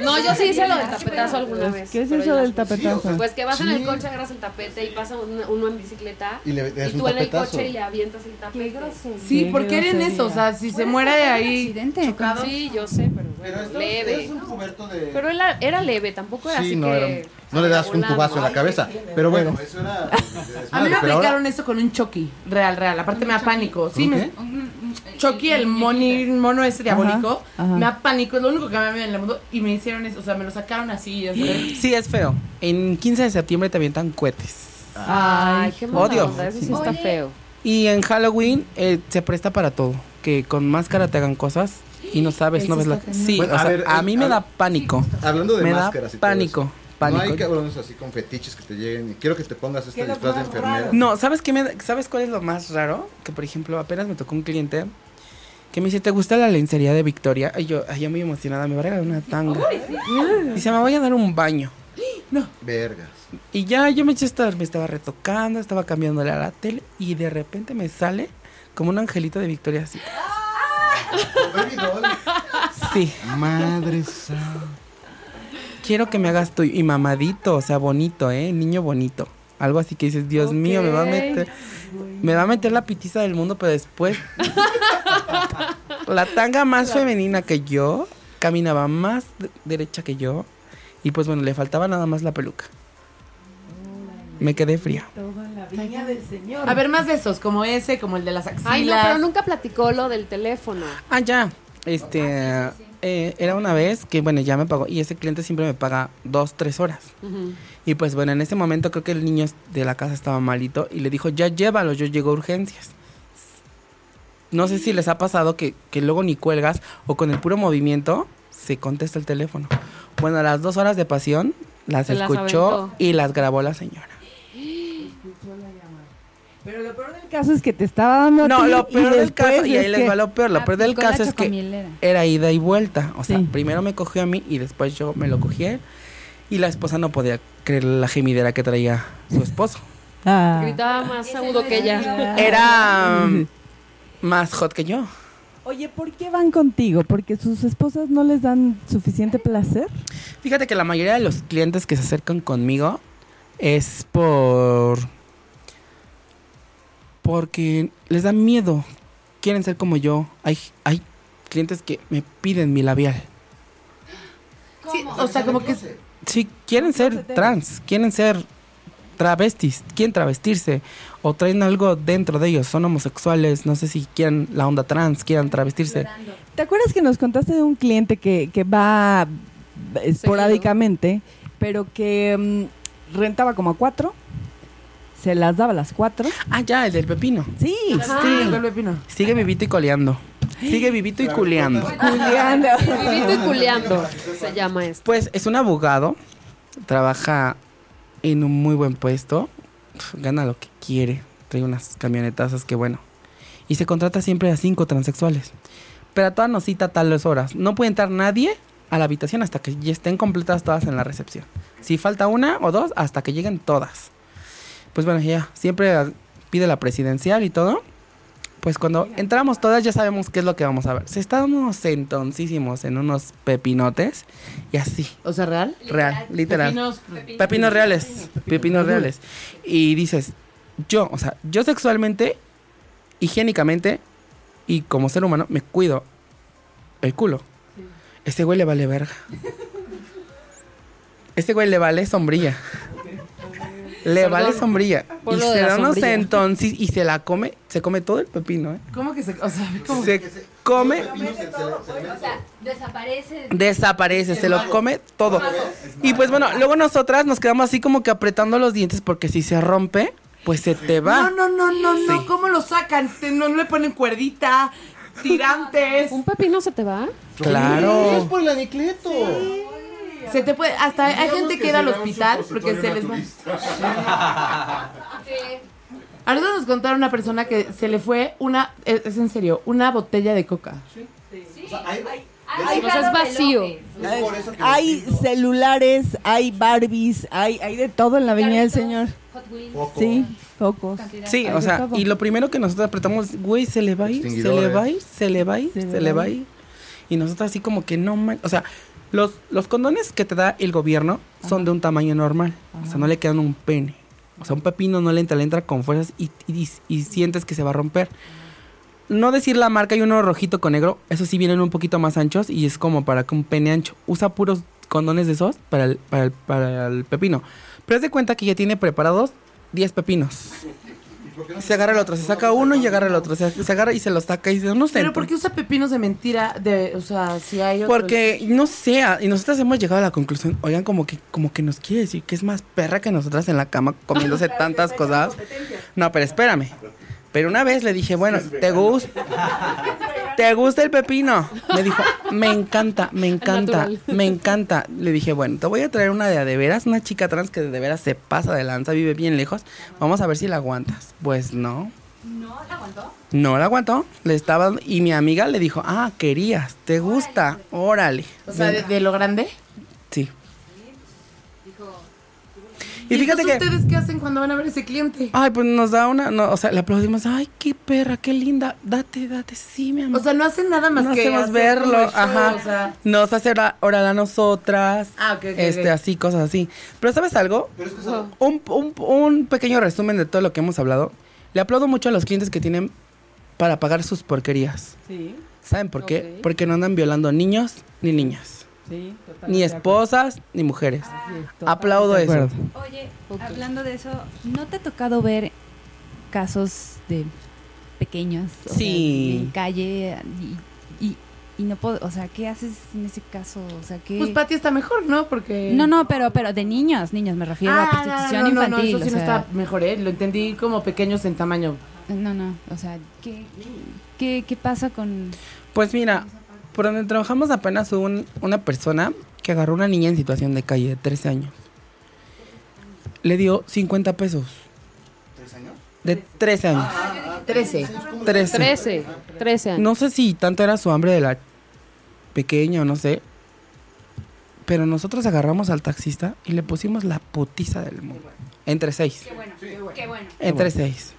Speaker 4: No, yo sí hice lo del tapetazo alguna vez.
Speaker 5: ¿Qué es eso del tapetazo?
Speaker 4: Pues que vas en
Speaker 8: Sí.
Speaker 4: el coche, agarras el tapete y pasa un- uno en bicicleta.
Speaker 8: Y
Speaker 4: tú en el coche y le avientas el tapete.
Speaker 7: Sí,
Speaker 5: Qué
Speaker 7: ¿por qué eran eso? O sea, si se muere de ahí...
Speaker 3: accidente.
Speaker 4: Sí, yo sé, pero,
Speaker 8: Pero
Speaker 4: bueno, leve.
Speaker 8: es un de...
Speaker 4: Pero era, era leve, tampoco era
Speaker 8: sí,
Speaker 4: así
Speaker 8: no,
Speaker 4: que...
Speaker 8: no le das un tubazo en la cabeza. Pero bueno, eso era... de
Speaker 7: A mí me aplicaron eso con un Chucky, real, real. Aparte me da pánico. Sí,
Speaker 8: ¿Un
Speaker 7: me... Chucky, el moni, mono ese diabólico,
Speaker 5: ajá.
Speaker 7: me da pánico. Es lo único que me da miedo en el mundo. Y me hicieron eso, o sea, me lo sacaron así. ya sabes.
Speaker 6: Sí, es feo. En 15 de septiembre te avientan cohetes.
Speaker 4: Ay, qué
Speaker 6: Odio.
Speaker 4: onda, eso sí
Speaker 3: Sí.
Speaker 4: está
Speaker 3: Oye.
Speaker 4: feo.
Speaker 6: Y en Halloween eh, se presta para todo. Que con máscara te hagan cosas y no sabes,
Speaker 7: Eso
Speaker 6: no ves la...
Speaker 7: cañón.
Speaker 6: Sí,
Speaker 8: Bueno,
Speaker 6: o
Speaker 8: a
Speaker 6: sea,
Speaker 8: ver,
Speaker 6: a mí me da pánico.
Speaker 8: Hablando de
Speaker 6: Me da
Speaker 8: máscaras y todo
Speaker 6: pánico,
Speaker 8: eso.
Speaker 6: Pánico.
Speaker 8: No hay cabrones así con fetiches que te lleguen. y Quiero que te pongas este
Speaker 5: ¿Qué es lo
Speaker 8: disfraz de enfermera.
Speaker 5: raro?
Speaker 6: No, ¿sabes qué me ¿Sabes cuál es lo más raro? Que por ejemplo, apenas me tocó un cliente que me dice, ¿te gusta la lencería de Victoria? Y yo, ay, yo muy emocionada, me va a regalar una tanga. Dice, me voy a dar un baño.
Speaker 8: Vergas.
Speaker 6: Y ya yo me eché estar, me estaba retocando, estaba cambiándole a la tele y de repente me sale como un angelito de Victoria así.
Speaker 8: Doll.
Speaker 6: Sí,
Speaker 8: Madre santa.
Speaker 6: Quiero que me hagas tu y mamadito, o sea, bonito, ¿eh? Niño bonito. Algo así que dices, Dios mío, me va a meter me va a meter la pitiza del mundo, pero después la tanga más femenina que yo caminaba más de- derecha que yo y pues bueno, le faltaba nada más la peluca. Me quedé fría.
Speaker 5: Toda la viña del señor.
Speaker 7: A ver, más de esos, como ese, como el de las axilas.
Speaker 4: Ay, no, pero nunca platicó lo del teléfono.
Speaker 6: Ah, ya. Este, eh, era una vez que, bueno, ya me pagó. Y ese cliente siempre me paga dos, tres horas. Y pues bueno, en ese momento creo que el niño de la casa estaba malito y le dijo, ya llévalo, yo llego a urgencias. No sé si les ha pasado que, que luego ni cuelgas o con el puro movimiento se contesta el teléfono. Bueno, a las dos horas de pasión las
Speaker 4: Se
Speaker 6: escuchó y las grabó la señora.
Speaker 5: Pero lo peor del caso es que te estaba dando
Speaker 6: No, lo peor del caso, y ahí
Speaker 5: es
Speaker 6: les
Speaker 5: que-
Speaker 6: va lo peor, lo peor del
Speaker 3: Aplicó la
Speaker 6: caso es que era ida y vuelta. O sea,
Speaker 5: Sí.
Speaker 6: primero me cogió a mí y después yo me lo cogí a él. Y la esposa no podía creer la gemidera que traía su esposo.
Speaker 5: Ah.
Speaker 4: Gritaba más agudo que ella.
Speaker 6: Era um, más hot que yo.
Speaker 5: Oye, ¿por qué van contigo? ¿Porque sus esposas no les dan suficiente placer?
Speaker 6: Fíjate que la mayoría de los clientes que se acercan conmigo es por... Porque les da miedo. Quieren ser como yo. Hay, hay clientes que me piden mi labial.
Speaker 7: Sí, o sea, como que...
Speaker 6: si quieren ser trans, quieren ser travestis, quieren travestirse o traen algo dentro de ellos, son homosexuales, no sé si quieren la onda trans, quieran travestirse.
Speaker 5: ¿Te acuerdas que nos contaste de un cliente que, que va esporádicamente, pero que mm, rentaba como a cuatro? Se las daba a las cuatro.
Speaker 6: Ah, ya, el del pepino.
Speaker 5: Sí,
Speaker 7: Sí, el pepino.
Speaker 6: Sigue vivito y coleando. Sigue vivito y culeando.
Speaker 5: Julián.
Speaker 4: Vivito y culeando se llama esto.
Speaker 6: Pues es un abogado, trabaja en un muy buen puesto, gana lo que quiere, trae unas camionetazas que bueno. Y se contrata siempre a cinco transexuales. Pero a todas nos cita a tales horas. No puede entrar nadie a la habitación hasta que ya estén completas todas en la recepción. Si falta una o dos, hasta que lleguen todas. Pues bueno, ya, siempre pide la presidencial y todo. Pues cuando entramos todas ya sabemos qué es lo que vamos a ver. Si estamos sentoncísimos en unos pepinotes y así,
Speaker 7: O sea, ¿real?
Speaker 6: real, literal.
Speaker 7: Pepinos.
Speaker 6: Pepinos reales, pepinos reales. Y dices, yo, o sea, yo sexualmente, higiénicamente y como ser humano me cuido el culo. Este güey le vale verga. Este güey le vale sombrilla. Le
Speaker 4: Perdón.
Speaker 6: vale sombrilla.
Speaker 4: Por
Speaker 6: Y se
Speaker 4: la
Speaker 6: da unos entonces y se la come, se come todo el pepino, ¿eh?
Speaker 7: ¿Cómo que se.? O sea, ¿cómo?
Speaker 6: Se come,
Speaker 3: O sea, desaparece.
Speaker 6: desaparece, se lo come todo. Y pues bueno, luego nosotras nos quedamos así como que apretando los dientes porque si se rompe, pues se te va.
Speaker 7: No, no, no, no, no.
Speaker 6: Sí.
Speaker 7: ¿Cómo lo sacan? No le ponen cuerdita, tirantes.
Speaker 4: ¿Un pepino se te va?
Speaker 6: Claro.
Speaker 2: por el anicleto.
Speaker 7: Se te puede. Hasta hay gente que ir al hospital porque se les va. Ahorita nos contaron una persona que se le fue una. Es es en serio, una botella de coca.
Speaker 3: Hay
Speaker 4: O sea, es vacío.
Speaker 5: Hay celulares, hay Barbies, hay, hay de todo en la Avenida del Señor. Sí, focos.
Speaker 6: Sí,
Speaker 5: Hay
Speaker 6: o sea, y lo primero que nosotros apretamos, güey, se le va a ir, se le va a ir, se le va a ir, se, le va a ir. Y nosotros así como que no man- o sea, los, los condones que te da el gobierno son de un tamaño normal, o sea, no le quedan un pene. O sea, un pepino no le entra, le entra con fuerzas y, y- y sientes que se va a romper. No decir la marca, hay uno rojito con negro, eso sí vienen un poquito más anchos y es como para que un pene ancho. Usa puros condones de esos para el, para el, para el pepino. Pero haz de cuenta que ya tiene preparados 10 pepinos. Se agarra el otro, se saca uno y agarra el otro. Se, se agarra y se los saca y se no sé.
Speaker 7: Pero ¿por qué usa pepinos de mentira? De, o sea, si hay otros-
Speaker 6: Porque, no sé, y nosotros hemos llegado a la conclusión, oigan, como que, como que nos quiere decir que es más perra que nosotras en la cama comiéndose tantas cosas. No, pero espérame. Pero una vez le dije, bueno, ¿te gusta? ¿Te gusta el pepino? Me dijo, me encanta, me encanta, me encanta. Le dije, bueno, te voy a traer una de a de veras, una chica trans que de veras se pasa de lanza, vive bien lejos. Vamos a ver si la aguantas. Pues no.
Speaker 3: ¿No la aguantó?
Speaker 6: No la aguantó. Le estaba y mi amiga le dijo, ah, querías, te gusta, órale.
Speaker 7: O sea, de, de lo grande.
Speaker 6: Sí.
Speaker 7: ¿Y,
Speaker 6: Y fíjate que,
Speaker 7: ustedes qué hacen cuando van a ver ese cliente?
Speaker 6: ay, pues nos da una, no, o sea, le aplaudimos, ay, qué perra, qué linda, date, date, sí, mi amor.
Speaker 7: O sea, no hacen nada más
Speaker 6: no
Speaker 7: que
Speaker 6: hacemos
Speaker 7: hacer
Speaker 6: verlo,
Speaker 7: show,
Speaker 6: ajá.
Speaker 7: o sea.
Speaker 6: Nos hace ora- oral a nosotras,
Speaker 7: Ah, ok, ok,
Speaker 6: este, así, cosas así. Pero ¿sabes algo? Un, un, un pequeño resumen de todo lo que hemos hablado. Le aplaudo mucho a los clientes que tienen para pagar sus porquerías.
Speaker 5: Sí,
Speaker 6: ¿Saben por qué? Porque no andan violando niños ni niñas.
Speaker 5: Sí,
Speaker 6: Ni esposas ni mujeres.
Speaker 5: Es,
Speaker 6: Aplaudo eso.
Speaker 3: Oye, hablando de eso, ¿no te ha tocado ver casos de pequeños o sea,
Speaker 6: Sí.
Speaker 3: en calle y, y, y no puedo, o sea, ¿qué haces en ese caso? O sea, ¿qué?
Speaker 7: Pues Pati está mejor, ¿no? Porque...
Speaker 3: no, no, pero pero de niños, niños, me refiero a
Speaker 7: Ah,
Speaker 3: prostitución
Speaker 7: no, no, no,
Speaker 3: infantil,
Speaker 7: eso sí
Speaker 3: o
Speaker 7: no
Speaker 3: sea,
Speaker 7: está mejor, ¿eh? Lo entendí como pequeños en tamaño.
Speaker 3: no, no, o sea, ¿qué, qué, qué pasa con
Speaker 6: Pues mira, por donde trabajamos apenas hubo un- una persona que agarró a una niña en situación de calle de 13 años. Le dio 50 pesos. De 13 años.
Speaker 7: Trece.
Speaker 6: 13.
Speaker 4: 13. 13 años.
Speaker 6: No sé si tanto era su hambre de la pequeña o no sé. Pero nosotros agarramos al taxista y le pusimos la putiza del mundo. Entre seis.
Speaker 3: bueno, qué bueno.
Speaker 6: Entre seis.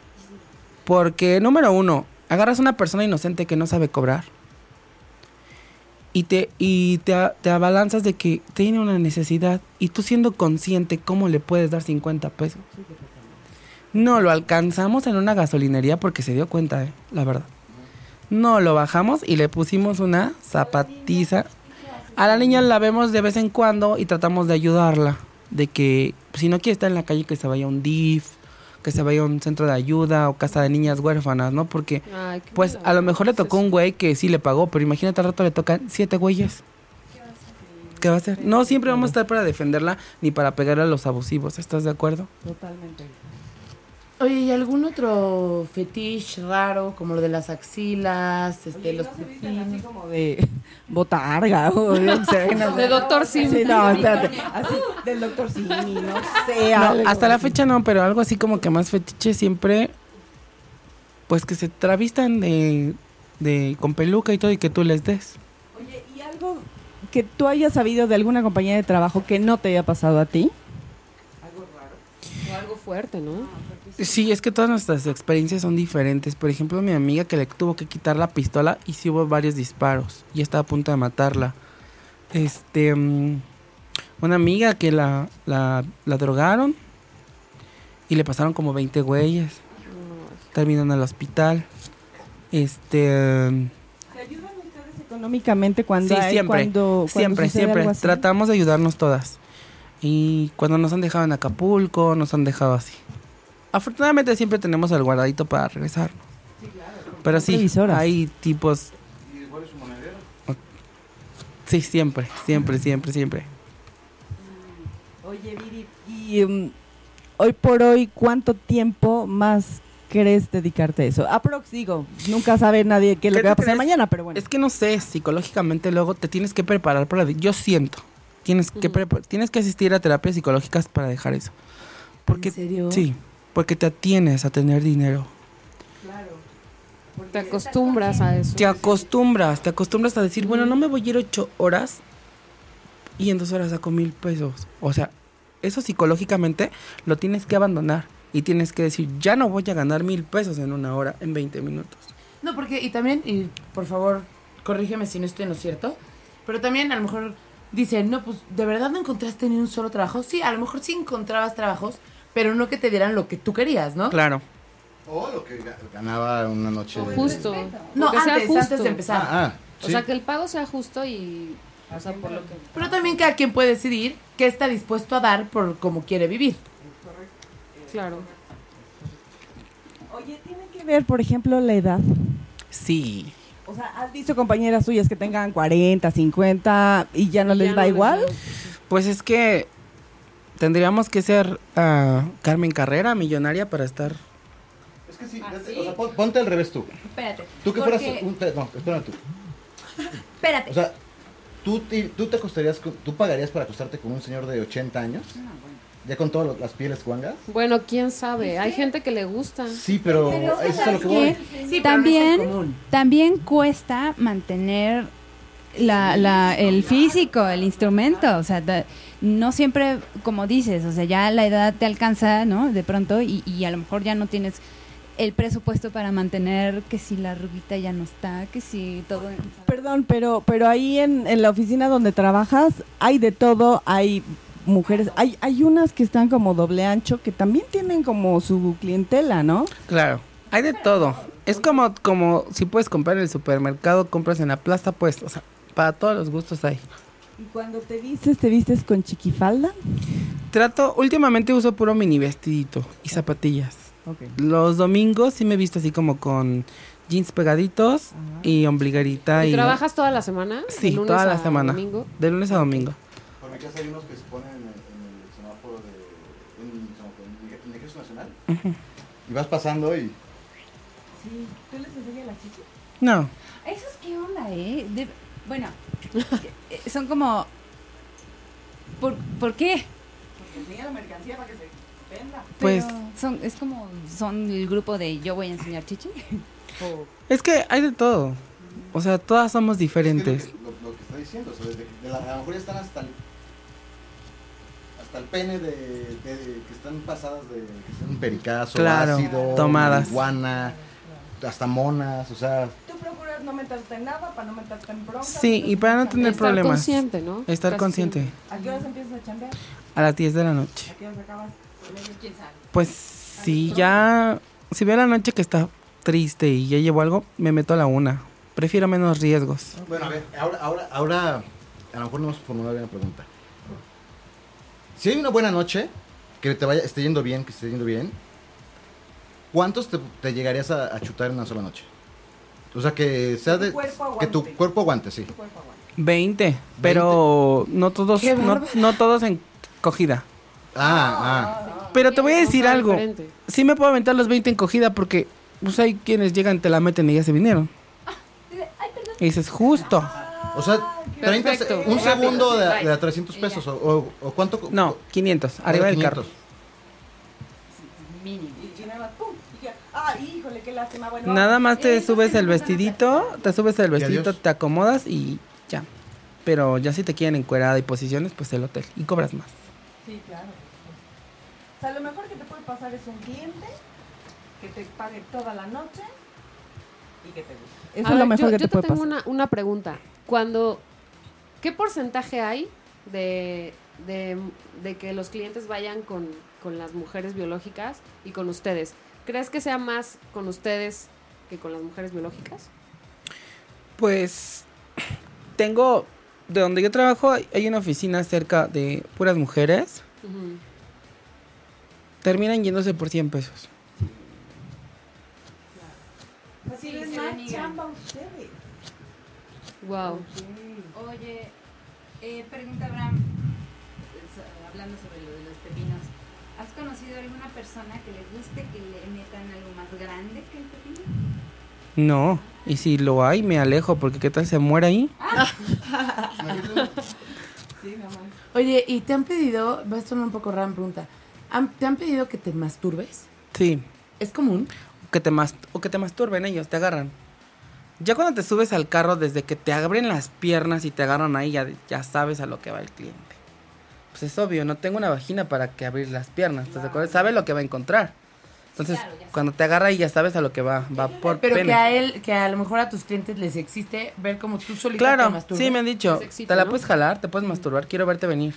Speaker 6: Porque, número uno, agarras a una persona inocente que no sabe cobrar. Y te, y te, te abalanzas de que tiene una necesidad. Y tú siendo consciente, ¿cómo le puedes dar 50 pesos? No, lo alcanzamos en una gasolinería porque se dio cuenta, eh, la verdad. No, lo bajamos y le pusimos una zapatiza. A la niña la vemos de vez en cuando y tratamos de ayudarla. De que si no quiere estar en la calle, que se vaya un DIF, que se vaya a un centro de ayuda o casa de niñas huérfanas, ¿no? Porque,
Speaker 4: Ay,
Speaker 6: pues, a lo mejor le tocó un güey que sí le pagó, pero imagínate al rato le tocan siete güeyes. ¿Qué va a hacer? No siempre vamos a estar para defenderla ni para pegarle a los abusivos, ¿estás de acuerdo?
Speaker 5: Totalmente.
Speaker 7: Oye, ¿y algún otro fetiche raro, como lo de las axilas, este, los
Speaker 5: así
Speaker 7: pepines?
Speaker 5: como de botarga o no sé, no.
Speaker 4: De Doctor Sim.
Speaker 5: Sí, no, espérate. Así, del doctor Simi, no sé.
Speaker 6: No,
Speaker 5: algo
Speaker 6: hasta la
Speaker 5: así.
Speaker 6: fecha no, pero algo así como que más fetiche siempre, pues que se travistan de, de con peluca y todo y que tú les des.
Speaker 5: Oye, ¿y algo que tú hayas sabido de alguna compañía de trabajo que no te haya pasado a ti?
Speaker 4: O algo fuerte, ¿no?
Speaker 6: Sí, es que todas nuestras experiencias son diferentes. Por ejemplo, mi amiga que le tuvo que quitar la pistola y sí hubo varios disparos y estaba a punto de matarla. Este, mm, una amiga que la, la, la drogaron y le pasaron como 20 güeyes. Terminó en el hospital. Este,
Speaker 5: ¿Te ayudan ustedes económicamente cuando
Speaker 6: Sí,
Speaker 5: hay-
Speaker 6: siempre,
Speaker 5: cuando, cuando
Speaker 6: siempre, siempre. Tratamos de ayudarnos todas. Y cuando nos han dejado en Acapulco, nos han dejado así. Afortunadamente siempre tenemos el guardadito para regresar. Pero sí, hay tipos... Sí, siempre, siempre, siempre, siempre.
Speaker 5: Oye, Viri, y um, hoy por hoy, ¿cuánto tiempo más crees dedicarte a eso? Aprox, digo, nunca sabe nadie qué es lo
Speaker 6: ¿Qué
Speaker 5: que va a pasar
Speaker 6: crees?
Speaker 5: mañana, pero bueno.
Speaker 6: Es que no sé, psicológicamente luego te tienes que preparar para... Yo siento, tienes que, tienes que asistir a terapias psicológicas para dejar eso. Porque,
Speaker 7: ¿En serio?
Speaker 6: Sí, porque te atienes a tener dinero.
Speaker 4: Te acostumbras a eso.
Speaker 6: Te acostumbras, te acostumbras a decir, bueno, no me voy a ir ocho horas y en dos horas saco mil pesos. O sea, eso psicológicamente lo tienes que abandonar y tienes que decir, ya no voy a ganar mil pesos en una hora, en 20 minutos.
Speaker 7: No, porque, y también, y por favor, corrígeme si no estoy en lo cierto, pero también a lo mejor dicen, no, pues, ¿de verdad no encontraste ni un solo trabajo? Sí, a lo mejor sí encontrabas trabajos, pero no que te dieran lo que tú querías, ¿no?
Speaker 6: Claro.
Speaker 8: O lo que ga- ganaba una noche. de-
Speaker 4: Justo.
Speaker 7: No, antes,
Speaker 4: justo.
Speaker 7: antes de empezar.
Speaker 8: Ah, ah,
Speaker 4: O
Speaker 8: sí.
Speaker 4: sea, que el pago sea justo y... O sea, por lo que...
Speaker 7: Pero también cada quien puede decidir qué está dispuesto a dar por cómo quiere vivir.
Speaker 4: Claro.
Speaker 5: Oye, tiene que ver, por ejemplo, la edad.
Speaker 6: Sí.
Speaker 5: O sea, ¿has visto compañeras tuyas que tengan 40, 50 y ya no
Speaker 4: Y
Speaker 5: les
Speaker 4: ya
Speaker 5: va
Speaker 4: no les
Speaker 5: igual?
Speaker 4: da.
Speaker 6: Pues es que tendríamos que ser ah, Carmen Carrera, millonaria, para estar...
Speaker 8: Es que sí, o sea, pon- ponte al revés tú.
Speaker 3: Espérate.
Speaker 8: Tú que
Speaker 3: porque-
Speaker 8: fueras un... No, espera tú.
Speaker 3: Espérate.
Speaker 8: O sea, ¿tú te, tú te acostarías, con- tú pagarías para acostarte con un señor de 80 años? ¿Ya con todas las pieles guangas?
Speaker 4: Bueno, quién sabe. Hay gente que le gusta.
Speaker 8: Sí, pero,
Speaker 3: Pero,
Speaker 8: eso es lo que
Speaker 3: ¿sabes
Speaker 8: voy.
Speaker 7: Sí,
Speaker 3: También-
Speaker 7: pero no es el común.
Speaker 3: También cuesta mantener la, la, el físico, el instrumento, o sea, da- no siempre, como dices, o sea, ya la edad te alcanza, ¿no? De pronto y, y a lo mejor ya no tienes el presupuesto para mantener que si la rubita ya no está, que si todo...
Speaker 5: Perdón, pero, pero ahí en, en la oficina donde trabajas hay de todo, hay mujeres, hay, hay unas que están como doble ancho que también tienen como su clientela, ¿no?
Speaker 6: Claro, hay de todo. Es como, como si puedes comprar en el supermercado, compras en la plaza, pues, o sea, para todos los gustos hay.
Speaker 5: Y cuando te vistes, ¿te vistes con chiquifalda?
Speaker 6: Trato, últimamente uso puro mini vestidito y zapatillas. Los domingos sí me he visto así como con jeans pegaditos y ombliguerita.
Speaker 4: ¿Y
Speaker 6: Y,
Speaker 4: trabajas toda la semana?
Speaker 6: Sí,
Speaker 4: ¿De lunes
Speaker 6: toda la
Speaker 4: a
Speaker 6: semana.
Speaker 4: domingo?
Speaker 6: De lunes a domingo.
Speaker 8: Por mi casa hay unos que se ponen en, el semáforo de... En, el semáforo, en el Ejército Nacional. Y vas pasando y...
Speaker 5: Sí. ¿Tú les enseñas la chichi?
Speaker 6: No,
Speaker 3: ¿Esos qué onda, eh? De- bueno, son como... ¿Por, ¿por qué?
Speaker 5: Porque enseña la mercancía para que se venda.
Speaker 6: pues
Speaker 3: Pero son, es como, son el grupo de yo voy a enseñar chichi. O-
Speaker 6: es que hay de todo. O sea, todas somos
Speaker 8: Es que
Speaker 6: diferentes.
Speaker 8: Lo, lo- lo que está diciendo, o sea, desde, de la, a lo mejor ya están hasta el... Hasta el pene de, de- de- que están pasadas de que están pericazo,
Speaker 6: Claro,
Speaker 8: ácido,
Speaker 6: tomadas.
Speaker 8: marihuana, hasta monas, o sea,
Speaker 5: procuras no meterte en nada para no meterte en bronca.
Speaker 6: Sí, y para no tener
Speaker 4: Estar
Speaker 6: problemas.
Speaker 4: consciente, ¿no?
Speaker 6: Estar
Speaker 4: Casi
Speaker 6: consciente.
Speaker 4: siempre.
Speaker 5: ¿A qué horas empiezas a chambear?
Speaker 6: A las 10 de la noche.
Speaker 5: ¿A qué horas acabas?
Speaker 6: Pues si ya... Si veo la noche que está triste y ya llevo algo, me meto a la una. Prefiero menos riesgos.
Speaker 8: Bueno, a ver, ahora, ahora, ahora a lo mejor no hemos formulado bien la pregunta. Si hay una buena noche, que te vaya, esté yendo bien, que esté yendo bien, ¿cuántos te, te llegarías a, a chutar en una sola noche? O sea, que sea
Speaker 5: Que tu
Speaker 8: de...
Speaker 5: cuerpo
Speaker 8: Que tu
Speaker 5: aguante.
Speaker 8: cuerpo aguante, sí.
Speaker 6: 20, pero no todos, no, no todos en cogida.
Speaker 8: Ah, ah.
Speaker 6: Pero te voy a decir
Speaker 4: sea,
Speaker 6: algo.
Speaker 4: diferente.
Speaker 6: Sí me puedo aventar los 20 en cogida porque pues hay quienes llegan, te la meten y ya se vinieron. Y dices, justo.
Speaker 8: O sea, 30 se-
Speaker 4: Perfecto.
Speaker 8: un segundo de, de a 300 pesos. O, o- cuánto?
Speaker 6: No, 500,
Speaker 8: Ah,
Speaker 6: arriba del
Speaker 8: 500.
Speaker 6: carro.
Speaker 5: Y, y nada más, pum, Ah, híjole, qué lástima. Bueno,
Speaker 6: Nada más te subes el vestidito, te subes el vestidito, te acomodas y ya. Pero ya si te quieren encuerada y posiciones, pues el hotel. Y cobras más.
Speaker 5: Sí, claro. O sea, lo mejor que te puede pasar es un cliente que te pague toda la noche y que te guste. Eso
Speaker 4: A
Speaker 5: es lo
Speaker 4: ver,
Speaker 5: mejor
Speaker 4: yo,
Speaker 5: que
Speaker 4: yo
Speaker 5: te puede
Speaker 4: tengo
Speaker 5: pasar.
Speaker 4: Una, una pregunta. Cuando, ¿qué porcentaje hay de, de, de que los clientes vayan con, con las mujeres biológicas y con ustedes? ¿Crees que sea más con ustedes que con las mujeres biológicas?
Speaker 6: Pues tengo, de donde yo trabajo, hay- una oficina cerca de puras mujeres.
Speaker 4: Ujú.
Speaker 6: Terminan yéndose por 100 pesos.
Speaker 5: Así
Speaker 3: se
Speaker 5: más chamba a ustedes.
Speaker 4: Wow.
Speaker 3: Oye, eh, pregunta Abraham, so- hablando sobre lo de los pepinos. ¿Has conocido alguna persona que le guste que le metan algo más grande que el pepino?
Speaker 6: No, y si lo hay, me alejo, porque qué tal se muere ahí.
Speaker 7: Oye, ¿y te han pedido, va a sonar un poco rara pregunta, ¿han- ¿te han pedido que te masturbes?
Speaker 6: Sí,
Speaker 7: ¿Es común?
Speaker 6: que te mas- o que te masturben ellos, te agarran. Ya cuando te subes al carro, desde que te abren las piernas y te agarran ahí, ya, ya sabes a lo que va el cliente. Pues es obvio, no tengo una vagina para que abrir las piernas, ¿estás de acuerdo? Sabe lo que va a encontrar. Entonces,
Speaker 3: claro,
Speaker 6: cuando te agarra ahí ya sabes a lo que va, va por
Speaker 7: Pero
Speaker 6: pene.
Speaker 7: que a él, que a lo mejor a tus clientes les existe ver como tú solita te
Speaker 6: Claro,
Speaker 7: masturbas.
Speaker 6: sí me han dicho, te la
Speaker 4: ¿no?
Speaker 6: puedes jalar, te puedes masturbar, quiero verte venir.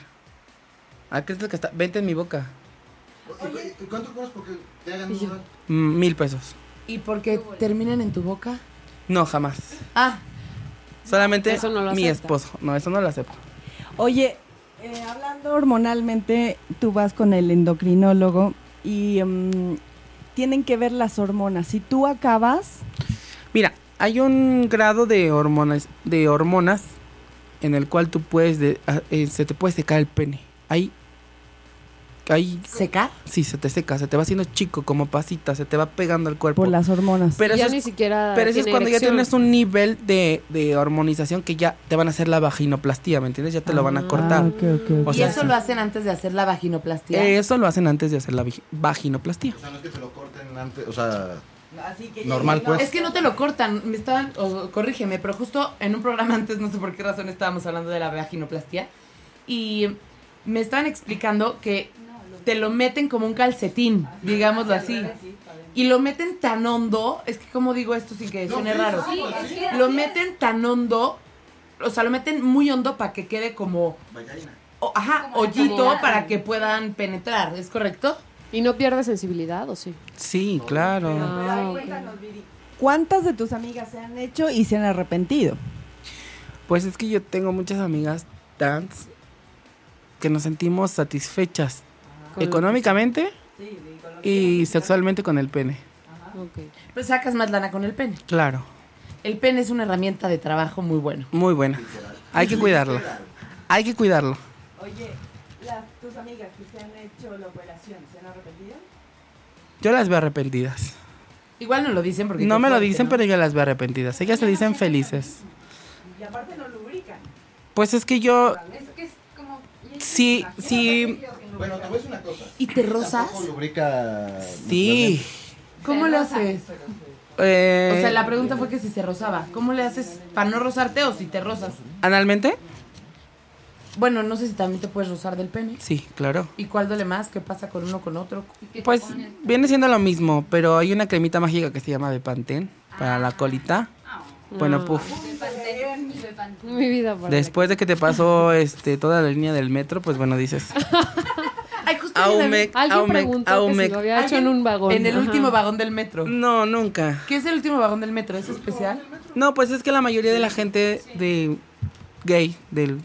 Speaker 6: ¿A qué es lo que está? Vente en mi boca.
Speaker 8: ¿Y cuánto cobras porque te hagan
Speaker 4: Y yo-?
Speaker 6: Mm, mil pesos.
Speaker 7: ¿Y porque terminen en tu boca?
Speaker 6: No, jamás.
Speaker 7: Ah,
Speaker 6: Solamente
Speaker 4: Eso no lo
Speaker 6: mi esposo. No, eso no lo acepto.
Speaker 5: Oye, eh, hablando hormonalmente, tú vas con el endocrinólogo y mm, tienen que ver las hormonas. Si tú acabas,
Speaker 6: Mira, hay un grado de hormonas, de hormonas en el cual tú puedes, de- ah, eh, se te puede secar el pene. Hay, hay,
Speaker 7: ¿secar?
Speaker 6: sí, se te seca, se te va haciendo chico como pasita, se te va pegando al cuerpo.
Speaker 5: por las hormonas.
Speaker 6: Pero
Speaker 4: ya
Speaker 6: eso
Speaker 4: ni
Speaker 6: es,
Speaker 4: siquiera.
Speaker 6: pero eso es cuando ya tienes un nivel de, de hormonización que ya te van a hacer la vaginoplastía, ¿me entiendes? Ya te lo van a
Speaker 4: Ah.
Speaker 6: cortar.
Speaker 5: Ah, ok, ok, ok.
Speaker 6: O
Speaker 7: ¿Y eso
Speaker 6: sí.
Speaker 7: lo hacen antes de hacer la vaginoplastia?
Speaker 6: Eso lo hacen antes de hacer la vagi- vaginoplastía.
Speaker 8: O sea, no es que te lo corten antes, o sea...
Speaker 5: Así que
Speaker 8: Normal,
Speaker 5: llegues, ¿no?
Speaker 8: pues.
Speaker 7: Es que no te lo cortan, me estaban, o corrígeme, pero justo en un programa antes, no sé por qué razón estábamos hablando de la vaginoplastia, y me estaban explicando que te lo meten como un calcetín, digámoslo así. Y lo meten tan hondo, es que como digo esto sin que suene raro, lo meten tan hondo, o sea, lo meten muy hondo para que quede como, o- ajá, hoyito para que puedan penetrar, ¿es correcto?
Speaker 4: ¿Y no pierde sensibilidad o sí?
Speaker 6: Sí, claro.
Speaker 4: Ah,
Speaker 5: Ay,
Speaker 4: ok.
Speaker 5: cuéntanos, Viri, ¿Cuántas de tus amigas se han hecho y se han arrepentido?
Speaker 6: Pues es que yo tengo muchas amigas trans que nos sentimos satisfechas
Speaker 4: Con-
Speaker 6: económicamente y sexualmente con el pene.
Speaker 7: Pues sacas más lana con el pene.
Speaker 6: Claro,
Speaker 7: El pene es una herramienta de trabajo muy bueno.
Speaker 6: muy buena. Hay que cuidarlo. Hay que cuidarlo.
Speaker 5: Oye, las, tus amigas que se han hecho la operación, ¿se han arrepentido?
Speaker 6: Yo las veo arrepentidas.
Speaker 7: Igual no lo dicen porque...
Speaker 6: No me lo dicen,
Speaker 7: ¿no?
Speaker 6: pero yo las veo arrepentidas. Ellas se dicen felices.
Speaker 5: Y aparte no lubrican.
Speaker 6: Pues es que yo,
Speaker 3: Es que es como...
Speaker 6: sí, sí,
Speaker 8: Bueno, te voy a decir una cosa.
Speaker 7: ¿Y te rozas?
Speaker 8: Lubrica...
Speaker 6: sí.
Speaker 7: ¿Cómo le haces?
Speaker 6: Eh,
Speaker 7: O sea, la pregunta fue que si se rozaba. ¿Cómo le haces para no rozarte o si te rozas?
Speaker 6: ¿Analmente?
Speaker 7: Bueno, no sé si también te puedes rozar del pene.
Speaker 6: Sí, claro.
Speaker 7: ¿Y cuál duele más? ¿Qué pasa con uno con otro?
Speaker 6: Pues viene siendo lo mismo, pero hay una cremita mágica que se llama Bepantén para la colita. Bueno, puf.
Speaker 4: Mi vida. para
Speaker 6: Después de que te pasó este toda la línea del metro, pues bueno, dices,
Speaker 7: Ay, justo
Speaker 6: Aumec,
Speaker 4: Alguien
Speaker 6: Aumec,
Speaker 4: preguntó que si lo había hecho en un vagón.
Speaker 7: En el
Speaker 4: Ajá.
Speaker 7: último vagón del metro.
Speaker 6: No, nunca.
Speaker 7: ¿Qué es el último vagón del metro? ¿Es especial?
Speaker 6: No, pues es que la mayoría de la gente de gay, del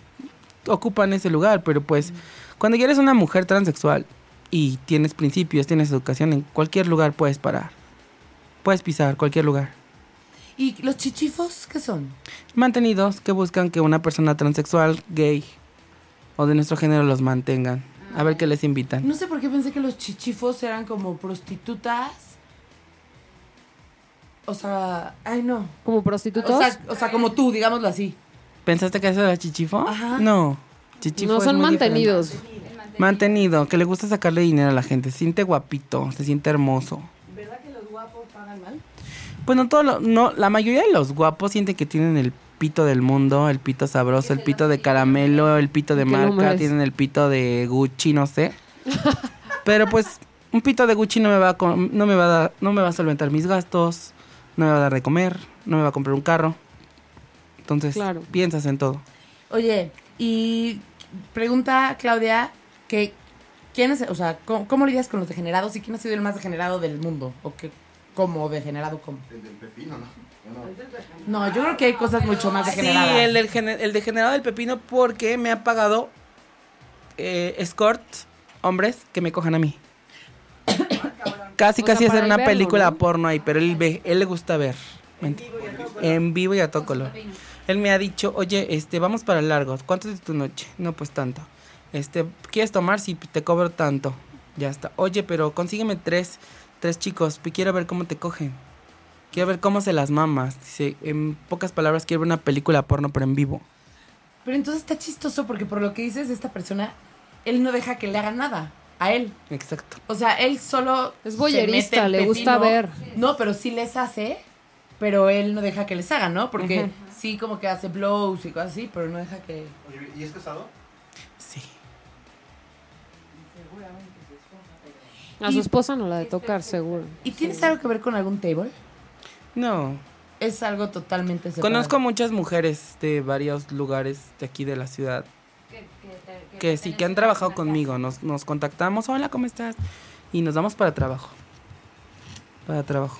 Speaker 6: ocupan ese lugar, pero pues cuando ya eres una mujer transexual y tienes principios, tienes educación, en cualquier lugar puedes parar. Puedes pisar cualquier lugar.
Speaker 7: ¿Y los chichifos qué son?
Speaker 6: Mantenidos que buscan que una persona transexual, gay o de nuestro género los mantengan. A ver qué les invitan.
Speaker 7: No sé por qué pensé que los chichifos eran como prostitutas. O sea, ay no.
Speaker 4: ¿Como prostitutos?
Speaker 7: O sea, o sea, como tú, digámoslo así.
Speaker 6: ¿Pensaste que eso era chichifo?
Speaker 7: Ajá.
Speaker 6: No. Chichifo
Speaker 4: no
Speaker 6: es
Speaker 4: son
Speaker 6: muy
Speaker 4: mantenidos.
Speaker 6: Mantenido, que le gusta sacarle dinero a la gente. Se siente guapito, se siente hermoso.
Speaker 5: ¿Verdad que los guapos pagan mal?
Speaker 6: Pues no todo lo- no, la mayoría de los guapos sienten que tienen el pito del mundo, el pito sabroso, el pito de caramelo, el pito de
Speaker 4: ¿Qué
Speaker 6: marca, tienen el pito de Gucci, no sé. Pero pues un pito de Gucci no me va a no me va a dar- no me va a solventar mis gastos, no me va a dar de comer, no me va a comprar un carro. Entonces,
Speaker 4: Claro.
Speaker 6: piensas en todo.
Speaker 7: Oye, y pregunta Claudia que quién es, o sea, ¿cómo, cómo lidias con los degenerados y quién ha sido el más degenerado del mundo? ¿O qué, cómo degenerado cómo?
Speaker 8: El del pepino, ¿no?
Speaker 7: No, yo creo que hay cosas mucho más
Speaker 6: Sí,
Speaker 7: degeneradas.
Speaker 6: el, del gene- el degenerado del pepino porque me ha pagado eh, escort hombres que me cojan a mí. casi,
Speaker 4: O sea,
Speaker 6: casi hacer una
Speaker 4: verlo,
Speaker 6: película
Speaker 4: ¿no?
Speaker 6: porno ahí, pero él ve, él le gusta ver. Ment- En vivo y a todo color. Él me ha dicho, oye, este, vamos para largo. ¿Cuánto es tu noche? No, pues tanto. Este, ¿quieres tomar? Si te cobro tanto. Ya está. Oye, pero consígueme tres, tres chicos. Pi- Quiero ver cómo te cogen. Quiero ver cómo se las mamas. Dice, en pocas palabras, quiero ver una película porno, pero en vivo.
Speaker 7: Pero entonces está chistoso porque por lo que dices de esta persona, él no deja que le hagan nada a él.
Speaker 6: Exacto.
Speaker 7: O sea, él solo
Speaker 4: Es
Speaker 7: el
Speaker 4: le gusta ver.
Speaker 7: No, pero sí les hace, pero él no deja que les hagan, ¿no? Porque sí como que hace blows y cosas así, pero no deja que
Speaker 8: Oye, ¿y es casado?
Speaker 4: A su esposa no la de tocar, seguro.
Speaker 7: ¿Y tienes algo que ver con algún table?
Speaker 6: No.
Speaker 7: Es algo totalmente separado.
Speaker 6: Conozco muchas mujeres de varios lugares de aquí de la ciudad que sí, que han trabajado conmigo. Nos, nos contactamos, hola, ¿cómo estás? Y nos vamos para trabajo. Para trabajo.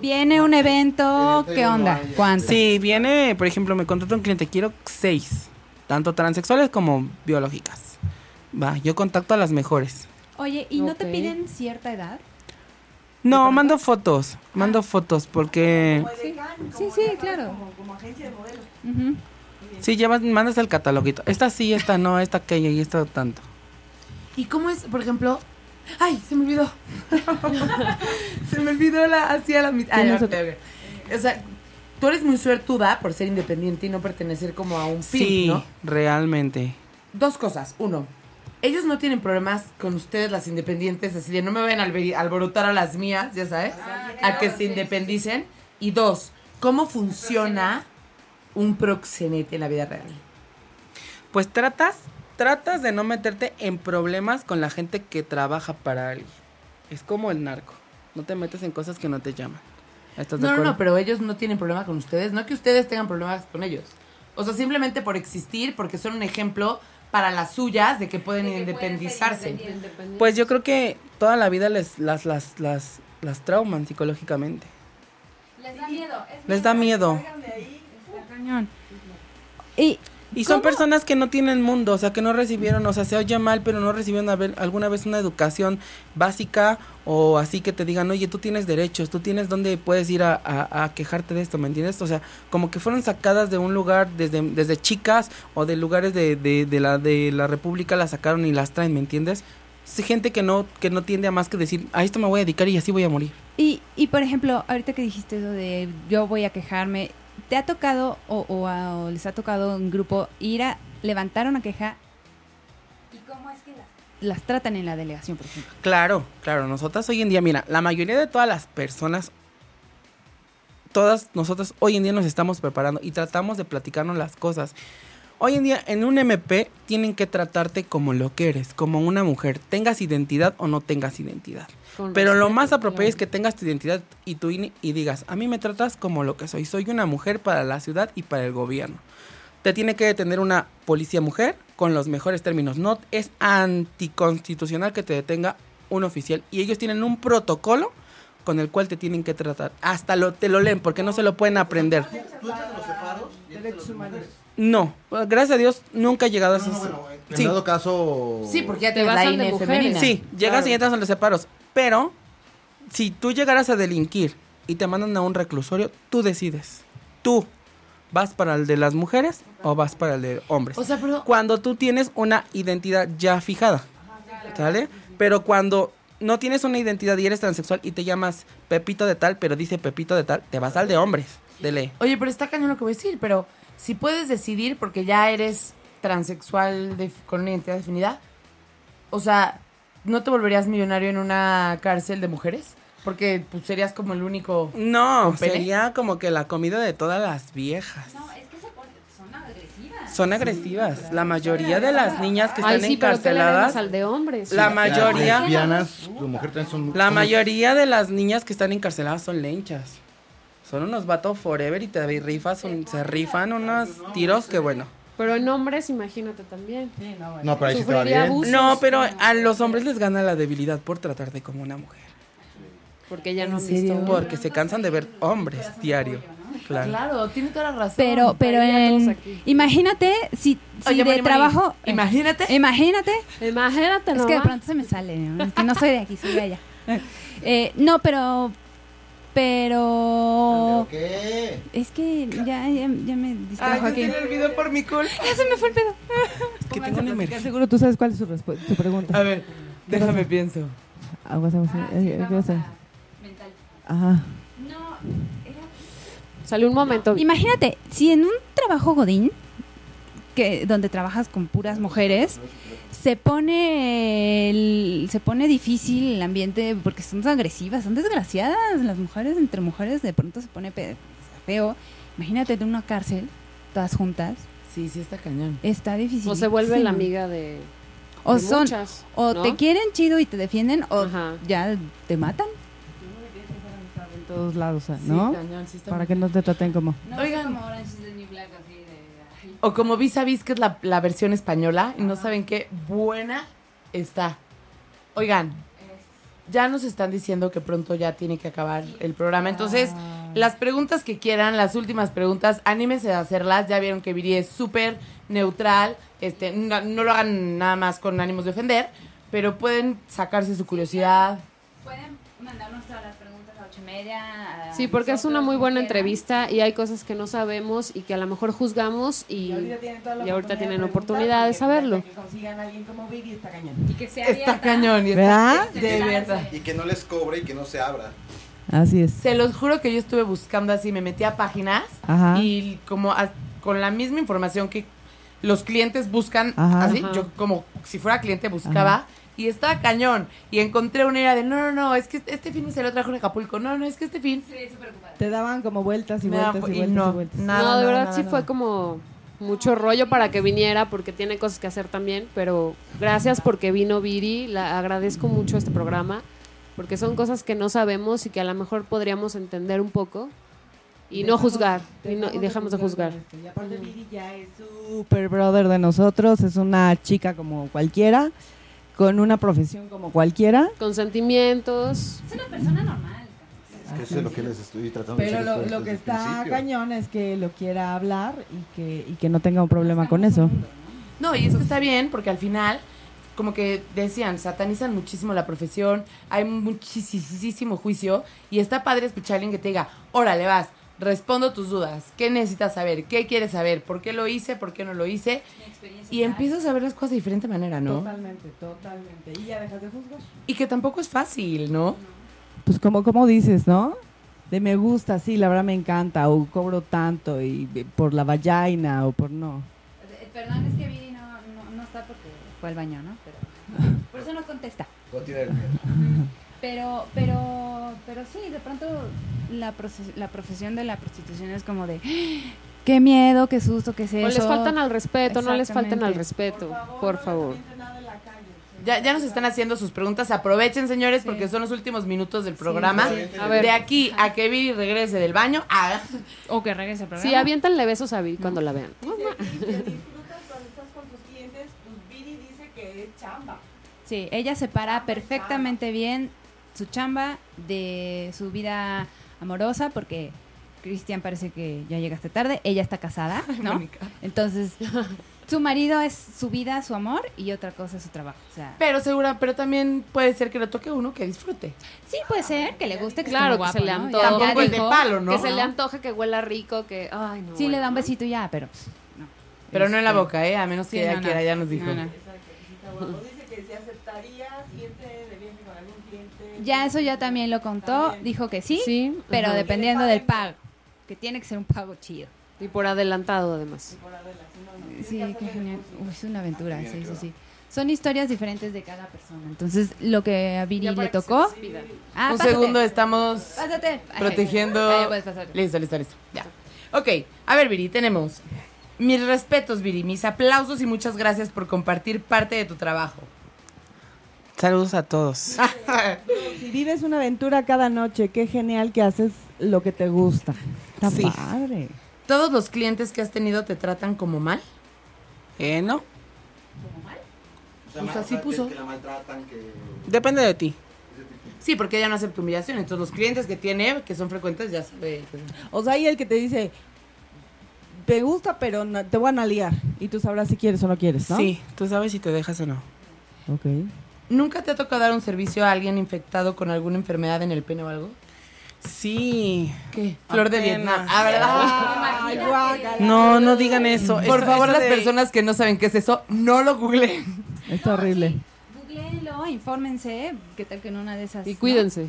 Speaker 3: Viene un evento, ¿qué onda?
Speaker 8: hay-
Speaker 3: ¿Cuánto?
Speaker 6: Sí, viene, por ejemplo, me contrata un cliente, quiero seis, tanto transexuales como biológicas. Va, yo contacto a las mejores.
Speaker 3: Oye, ¿y no te piden cierta edad?
Speaker 6: No, mando fotos, mando fotos porque
Speaker 3: Sí, sí, claro.
Speaker 5: Como, como agencia de modelos.
Speaker 3: Ujú.
Speaker 6: sí llevas, mandas el cataloguito. Esta sí, esta no, esta aquella y esta tanto.
Speaker 7: ¿Y cómo es, por ejemplo? ¡Ay, se me olvidó! se me olvidó la hacia la mitad.
Speaker 4: Tienes
Speaker 7: Ah, ok, ok. O sea, tú eres muy suertuda por ser independiente y no pertenecer como a un pimp,
Speaker 6: Sí,
Speaker 7: ¿no?
Speaker 6: realmente.
Speaker 7: Dos cosas. Uno, ellos no tienen problemas con ustedes, las independientes, así de no me vayan a alborotar a las mías, ya sabes, a que se independicen. Y dos, ¿cómo funciona un proxenete en la vida real?
Speaker 6: Pues tratas, tratas de no meterte en problemas con la gente que trabaja para alguien. Es como el narco. No te metes en cosas que no te llaman. ¿Estás de
Speaker 7: No, no,
Speaker 6: acuerdo?
Speaker 7: no, pero ellos no tienen problema con ustedes, no que ustedes tengan problemas con ellos. O sea, simplemente por existir, porque son un ejemplo para las suyas de que pueden independizarse.
Speaker 6: Pues yo creo que toda la vida les las las las las trauman psicológicamente.
Speaker 3: Les da miedo.
Speaker 6: Les da miedo.
Speaker 3: Y
Speaker 6: Y son
Speaker 3: ¿Cómo?
Speaker 6: personas que no tienen mundo, o sea, que no recibieron, o sea, se oye mal, pero no recibieron a ver- alguna vez una educación básica o así que te digan, oye, tú tienes derechos, tú tienes dónde puedes ir a, a- a quejarte de esto, ¿me entiendes? O sea, como que fueron sacadas de un lugar desde, desde chicas o de lugares de, de, de la, de la República, las sacaron y las traen, ¿me entiendes? Es gente que no, que no tiende a más que decir, a esto me voy a dedicar y así voy a morir.
Speaker 3: Y, y por ejemplo, ahorita que dijiste eso de yo voy a quejarme, ¿te ha tocado o, o les ha tocado un grupo ir a levantar una queja? ¿Y cómo es que las, las tratan en la delegación, por ejemplo?
Speaker 6: Claro, claro. Nosotras hoy en día, mira, la mayoría de todas las personas, todas nosotros hoy en día nos estamos preparando y tratamos de platicarnos las cosas. Hoy en día, en un MP, tienen que tratarte como lo que eres, como una mujer, tengas identidad o no tengas identidad.
Speaker 4: Con
Speaker 6: Pero lo más apropiado es que tengas tu identidad y tu INE y digas, a mí me tratas como lo que soy, soy una mujer para la ciudad y para el gobierno. Te tiene que detener una policía mujer con los mejores términos. No es anticonstitucional que te detenga un oficial y ellos tienen un protocolo con el cual te tienen que tratar. Hasta lo te lo leen porque no se lo pueden aprender.
Speaker 5: Derechos humanos.
Speaker 6: No, gracias a Dios nunca he llegado a esos...
Speaker 8: En
Speaker 6: sí,
Speaker 8: dado caso.
Speaker 7: Sí, porque ya
Speaker 4: Te
Speaker 7: te vas
Speaker 4: vas
Speaker 7: la INE femenina.
Speaker 6: sí, llegas y entras en los separos. Pero, si tú llegaras a delinquir y te mandan a un reclusorio, tú decides. Tú, ¿vas para el de las mujeres o vas para el de hombres?
Speaker 7: O sea, pero
Speaker 6: cuando tú tienes una identidad ya fijada, ¿sale? Pero cuando no tienes una identidad y eres transexual y te llamas Pepito de tal, pero dice Pepito de tal, te vas al de hombres, de ley.
Speaker 7: Oye, pero está cañón lo que voy a decir, pero si puedes decidir porque ya eres transexual de- con una identidad definida, o sea, ¿no te volverías millonario en una cárcel de mujeres? Porque pues, serías como el único...
Speaker 6: No, sería como que la comida de todas las viejas.
Speaker 3: No, es que se pone, son agresivas.
Speaker 6: Son agresivas. La mayoría de las niñas que están
Speaker 4: sí, pero ¿qué le vemos
Speaker 6: encarceladas,
Speaker 4: al de hombres?
Speaker 6: la
Speaker 8: Las
Speaker 6: mayoría,
Speaker 8: lesbianas, tu mujer también son.
Speaker 6: la
Speaker 8: son-
Speaker 6: mayoría de las niñas que están encarceladas son lenchas. Son unos vatos forever y te rifas, un- se rifan unos tiros que bueno.
Speaker 4: Pero en hombres, imagínate también.
Speaker 8: No, pero ahí sí te va
Speaker 4: Sufriría
Speaker 8: bien.
Speaker 4: abuso.
Speaker 6: No, pero a los hombres les gana la debilidad por tratarte como una mujer.
Speaker 4: Porque ya no han visto.
Speaker 6: Porque se cansan de ver hombres diario. Claro.
Speaker 7: Claro, tiene toda la razón.
Speaker 3: Pero, pero en, imagínate si, si
Speaker 7: Oye,
Speaker 3: de trabajo, eh,
Speaker 7: Imagínate.
Speaker 3: imagínate,
Speaker 4: Imagínate,
Speaker 3: es
Speaker 4: ¿no?
Speaker 3: que de pronto se me sale, ¿no? es que no soy de aquí, soy de allá. Eh, no, pero, pero,
Speaker 8: ¿Qué?
Speaker 3: es que ya, ya, ya me
Speaker 7: Ay,
Speaker 3: distrajo
Speaker 7: se
Speaker 3: aquí.
Speaker 7: me olvidó por mi culpa.
Speaker 3: Ya se me fue el pedo.
Speaker 6: que tengo una emergencia.
Speaker 2: Seguro tú sabes cuál es su, su pregunta.
Speaker 7: A ver, déjame pienso.
Speaker 2: Aguas, aguas. eh, ¿qué vas a hacer? Ajá.
Speaker 4: Salió un momento.
Speaker 3: Imagínate, si en un trabajo godín, que donde trabajas con puras mujeres, se pone el- se pone difícil el ambiente porque son agresivas, son desgraciadas las mujeres entre mujeres de pronto se pone feo. Imagínate en una cárcel todas juntas,
Speaker 7: Sí, sí está cañón.
Speaker 3: está difícil.
Speaker 4: O se vuelve la amiga de,
Speaker 3: o
Speaker 4: de
Speaker 3: son
Speaker 4: muchas.
Speaker 3: o
Speaker 4: ¿no?
Speaker 3: te quieren chido y te defienden o
Speaker 4: Ajá.
Speaker 3: ya te matan.
Speaker 2: En todos lados,
Speaker 7: Sí,
Speaker 2: ¿no?
Speaker 7: cañón, sí está
Speaker 2: Para que no te traten como.
Speaker 7: Oigan. O como vis a vis, que es la, la versión española, y no saben qué buena está. Oigan, ya nos están diciendo que pronto ya tiene que acabar el programa. Entonces, las preguntas que quieran, las últimas preguntas, anímense a hacerlas. Ya vieron que Viri es súper neutral. Este, no, no lo hagan nada más con ánimos de ofender, pero pueden sacarse su curiosidad.
Speaker 3: Pueden mandarnos todas las y
Speaker 4: Sí, porque es una
Speaker 3: nosotros,
Speaker 4: muy buena entrevista y hay cosas que no sabemos y que a lo mejor juzgamos y, y ahorita tienen oportunidad de saberlo.
Speaker 7: consigan a alguien como Viri está cañón.
Speaker 3: Y que sea
Speaker 7: Está
Speaker 3: abierta.
Speaker 7: cañón. y está-
Speaker 2: ¿Verdad?
Speaker 7: De verdad.
Speaker 8: Y que no les cobre y que no se abra.
Speaker 2: Así es.
Speaker 7: Se los juro que yo estuve buscando así, me metí a páginas
Speaker 2: Ajá.
Speaker 7: y como a- con la misma información que los clientes buscan,
Speaker 2: Ajá.
Speaker 7: así,
Speaker 4: Ajá.
Speaker 7: yo como si fuera cliente buscaba y estaba cañón y encontré una idea de no, no, no, es que este fin se lo trajo en Acapulco, no, no, es que este fin
Speaker 2: Te daban como vueltas y
Speaker 7: me
Speaker 2: vueltas y
Speaker 7: y
Speaker 2: vueltas
Speaker 7: no,
Speaker 2: y vueltas.
Speaker 7: nada,
Speaker 4: no, de verdad
Speaker 7: nada,
Speaker 4: sí
Speaker 7: nada.
Speaker 4: fue como mucho rollo para que viniera porque tiene cosas que hacer también, pero gracias porque vino Viri, la agradezco mucho este programa porque son cosas que no sabemos y que a lo mejor podríamos entender un poco y no juzgar y, no- y dejamos de juzgar.
Speaker 2: Y aparte Viri ya es super brother de nosotros, es una chica como cualquiera, con una profesión como cualquiera.
Speaker 4: Con sentimientos,
Speaker 3: Es una persona normal.
Speaker 8: Es que eso es lo que les estoy tratando de
Speaker 2: Pero lo, que está
Speaker 8: principio.
Speaker 2: cañón es que lo quiera hablar y que, y que no tenga un problema con eso.
Speaker 7: No, y es que está bien porque al final, como que decían, satanizan muchísimo la profesión, hay muchísimo juicio y está padre escuchar a alguien que te diga, órale, vas, respondo tus dudas, ¿qué necesitas saber? ¿Qué quieres saber? ¿Por qué lo hice? ¿Por qué no lo hice? Y empiezas a ver las cosas de diferente manera, ¿no?
Speaker 2: Totalmente, totalmente. Y ya dejas de juzgar.
Speaker 7: Y que tampoco es fácil, ¿no?
Speaker 2: Pues como, como dices, ¿no? De me gusta, sí, la verdad me encanta, o cobro tanto, y por la vagina, o por no.
Speaker 3: Eh, Perdón, es que Viri no, no, no está porque fue al baño, ¿no? Pero, por eso no contesta.
Speaker 8: A tirar el miedo.
Speaker 3: Pero, pero, pero sí, de pronto la, proce- la profesión de la prostitución es como de ¡Ah! qué miedo, qué susto, qué es
Speaker 4: o
Speaker 3: eso.
Speaker 4: les faltan al respeto, no les falten al respeto, por favor.
Speaker 7: Ya, ya nos están haciendo sus preguntas. Aprovechen, señores, porque son los últimos minutos del programa.
Speaker 4: A ver.
Speaker 7: De aquí a que Viri regrese del baño. ah,
Speaker 3: O que regrese al programa.
Speaker 4: Sí, aviéntanle besos a Viri cuando la vean.
Speaker 3: Sí, ella separa perfectamente bien su chamba de su vida amorosa porque Cristian parece que ya llegaste tarde, ella está casada, ¿no? Entonces, su marido es su vida, su amor y otra cosa es su trabajo. O sea,
Speaker 7: Pero segura, pero también puede ser que le toque uno que disfrute.
Speaker 3: sí puede ser que le guste, que
Speaker 4: Claro,
Speaker 3: esté muy
Speaker 4: que se le
Speaker 3: ¿no?
Speaker 4: antoje.
Speaker 3: Ya- ya
Speaker 7: Tampoco es de
Speaker 3: dijo-
Speaker 7: palo, ¿no?
Speaker 4: Que se le antoje, que huela rico, que. Ay, no.
Speaker 3: Sí, le da un besito ya, pero pues, no.
Speaker 7: Pero no en la
Speaker 3: Este,
Speaker 7: boca, ¿eh? A menos que
Speaker 3: sí,
Speaker 7: ella
Speaker 3: no, no.
Speaker 7: quiera, ya nos dijo.
Speaker 3: No, no.
Speaker 5: Dice que
Speaker 3: Ya eso ya también lo contó,
Speaker 5: También.
Speaker 3: dijo que sí,
Speaker 4: Sí,
Speaker 3: pero
Speaker 4: ajá.
Speaker 3: dependiendo del pago, que tiene que ser un pago chido.
Speaker 4: Y por adelantado, además.
Speaker 3: Sí, qué genial. Uy, es una aventura, sí, sí, sí. Son historias diferentes de cada persona. Entonces, lo que a Viri le tocó. Ah,
Speaker 7: Un
Speaker 3: pásate,
Speaker 7: segundo, estamos
Speaker 3: Pásate.
Speaker 7: Protegiendo.
Speaker 3: ay, ya puedes pasar.
Speaker 7: Listo, listo, listo. Ya. Ok, a ver, Viri, tenemos. Mis respetos, Viri, mis aplausos y muchas gracias por compartir parte de tu trabajo.
Speaker 6: Saludos a todos.
Speaker 5: Si vives una aventura cada noche, qué genial que haces lo que te gusta. Está
Speaker 6: Sí.
Speaker 5: padre.
Speaker 7: ¿Todos los clientes que has tenido te tratan como mal?
Speaker 6: Eh, no.
Speaker 7: Pues así puso.
Speaker 8: Que la maltratan, que...
Speaker 6: Depende de ti.
Speaker 7: Sí, porque ella no acepta humillación. Entonces, los clientes que tiene, que son frecuentes, ya sabe.
Speaker 5: O sea, hay el que te dice, te gusta, pero no- te van a liar. Y tú sabrás si quieres o no quieres, ¿no?
Speaker 6: Sí, tú sabes si te dejas o no.
Speaker 5: Ok.
Speaker 7: ¿Nunca te ha tocado dar un servicio a alguien infectado con alguna enfermedad en el pene o algo?
Speaker 6: Sí.
Speaker 7: ¿Qué? Flor de. Vietnam. Ah, ¿verdad?
Speaker 6: No, no digan eso.
Speaker 7: Por
Speaker 6: Eso-
Speaker 7: favor,
Speaker 6: eso
Speaker 7: las
Speaker 6: de-
Speaker 7: personas que no saben qué es eso, no lo googleen.
Speaker 5: Está horrible.
Speaker 3: Googleenlo, infórmense. ¿Qué tal que en una de esas.
Speaker 4: Y
Speaker 3: no?
Speaker 4: cuídense.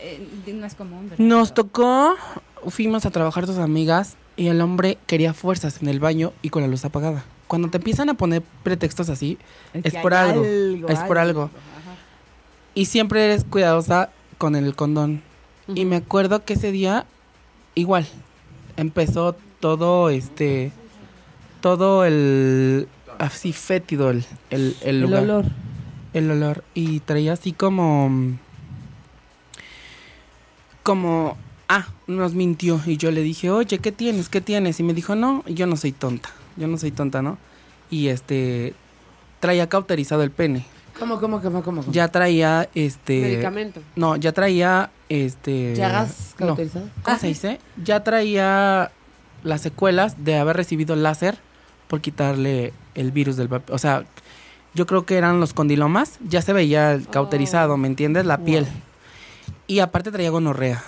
Speaker 3: Eh, no es común, ¿verdad?
Speaker 6: Nos tocó, fuimos a trabajar tus amigas y el hombre quería fuerzas en el baño y con la luz apagada. Cuando te empiezan a poner pretextos así, es
Speaker 5: que
Speaker 6: por algo, es por algo. Y siempre eres cuidadosa con el condón. Y me acuerdo que ese día, igual, empezó todo este, todo el, así fétido el, el, el
Speaker 5: El
Speaker 6: lugar.
Speaker 5: olor.
Speaker 6: El olor. Y traía así como. Como. Ah, nos mintió. Y yo le dije, oye, ¿qué tienes? ¿Qué tienes? Y me dijo, no, yo no soy tonta. Yo no soy tonta, ¿no? Y este. Traía cauterizado el pene.
Speaker 7: ¿Cómo, cómo, cómo, cómo? cómo?
Speaker 6: Ya traía este.
Speaker 4: Medicamento.
Speaker 6: No, ya traía este.
Speaker 7: ¿Llagas
Speaker 6: no,
Speaker 7: cauterizadas?
Speaker 6: ¿Cómo
Speaker 7: Ah,
Speaker 6: se dice? Ya traía las secuelas de haber recibido láser por quitarle el virus del vap- O sea, yo creo que eran los condilomas. Ya se veía el cauterizado, ¿me entiendes? La piel. Y aparte traía gonorrea.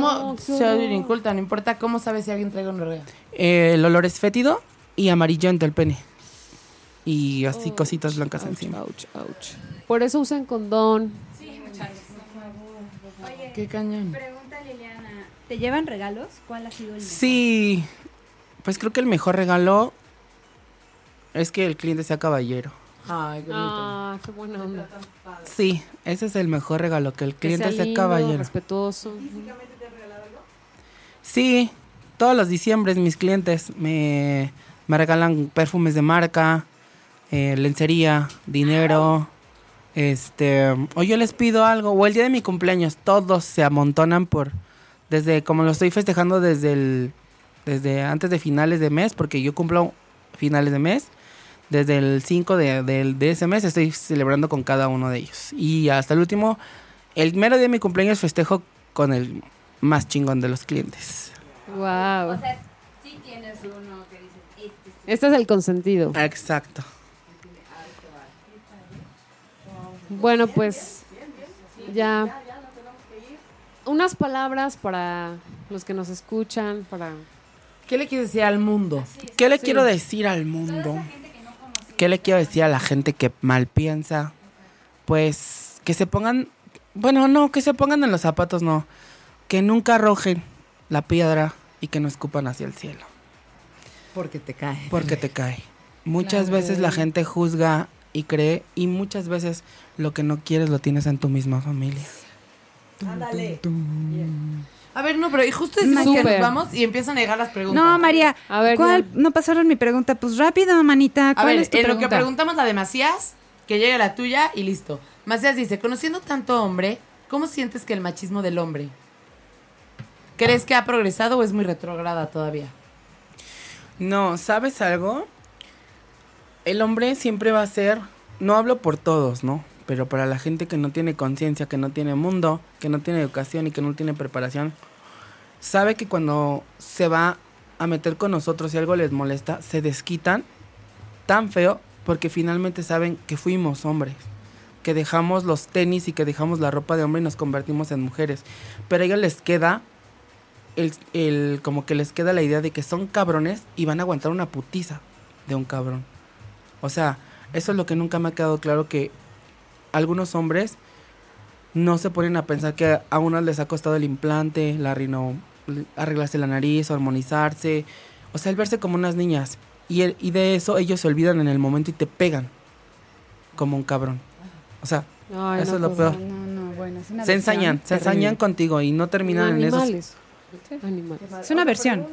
Speaker 7: ¿Cómo?
Speaker 4: horror.
Speaker 7: inculta, no importa cómo sabes si alguien trae gonorrea.
Speaker 6: Eh, el olor es fétido y amarillento el pene. Y así
Speaker 4: Oh,
Speaker 6: cositas blancas
Speaker 4: Ouch,
Speaker 6: encima.
Speaker 4: ouch, ouch. Por eso usan condón.
Speaker 7: Qué cañón.
Speaker 3: Pregunta Liliana. ¿Te llevan regalos? ¿Cuál ha sido el mejor?
Speaker 6: Sí. Pues creo que el mejor regalo es que el cliente sea caballero.
Speaker 7: Ay, qué bonito.
Speaker 4: Ah, qué buena onda.
Speaker 6: Sí, ese es el mejor regalo, que el
Speaker 4: Que
Speaker 6: cliente sea,
Speaker 4: lindo,
Speaker 6: caballero.
Speaker 4: respetuoso.
Speaker 6: Sí, todos los diciembres mis clientes me, me regalan perfumes de marca, eh, lencería, dinero, este, o yo les pido algo, o el día de mi cumpleaños, todos se amontonan por, desde, como lo estoy festejando desde el, desde antes de finales de mes, porque yo cumplo finales de mes, desde el 5 de, del- de ese mes estoy celebrando con cada uno de ellos. Y hasta el último, el mero día de mi cumpleaños festejo con el más chingón de los clientes.
Speaker 4: Wow.
Speaker 3: O sea, sí tienes uno que dices, este.
Speaker 4: Este es el consentido.
Speaker 6: Exacto.
Speaker 4: Bueno, pues ya. Unas palabras para los que nos escuchan, para...
Speaker 7: ¿Qué le quieres decir al mundo?
Speaker 6: ¿Qué le quiero decir al mundo? ¿Qué le quiero decir a la gente que mal piensa? Pues que se pongan, bueno, no, que se pongan en los zapatos, no. Que nunca arrojen la piedra y que no escupan hacia el cielo,
Speaker 7: Porque te cae.
Speaker 6: porque te cae. Muchas veces la gente juzga y cree y muchas veces lo que no quieres lo tienes en tu misma familia.
Speaker 5: Ándale.
Speaker 7: A ver, no, pero y justo decimos que nos vamos y empiezan a llegar las preguntas.
Speaker 3: No, María.
Speaker 4: A ver,
Speaker 3: ¿Cuál?
Speaker 4: ya.
Speaker 3: No pasaron mi pregunta. Pues rápido, manita.
Speaker 7: A
Speaker 3: ¿Cuál
Speaker 7: ver,
Speaker 3: es tu
Speaker 7: en lo que
Speaker 3: pregunta?
Speaker 7: preguntamos la de Macías, que llegue la tuya y listo. Macías dice, conociendo tanto hombre, ¿cómo sientes que el machismo del hombre? ¿Crees que ha progresado o es muy retrógrada todavía?
Speaker 6: No, ¿sabes algo? El hombre siempre va a ser, no hablo por todos, ¿no? Pero para la gente que no tiene conciencia, que no tiene mundo, que no tiene educación y que no tiene preparación, sabe que cuando se va a meter con nosotros y algo les molesta, se desquitan tan feo porque finalmente saben que fuimos hombres, que dejamos los tenis y que dejamos la ropa de hombre y nos convertimos en mujeres. Pero a ellos les queda el, el- como que les queda la idea de que son cabrones y van a aguantar una putiza de un cabrón. O sea, eso es lo que nunca me ha quedado claro que algunos hombres no se ponen a pensar que a unas les ha costado el implante, la rino, arreglarse la nariz, armonizarse, o sea, el verse como unas niñas. Y, el- y de eso ellos se olvidan en el momento y te pegan como un cabrón. O sea,
Speaker 4: Ay,
Speaker 6: eso
Speaker 4: no,
Speaker 6: es lo
Speaker 4: pues,
Speaker 6: peor.
Speaker 3: No, no, bueno, es
Speaker 6: Se ensañan, se ensañan contigo y no terminan en esos.
Speaker 4: Animales.
Speaker 3: Es una versión.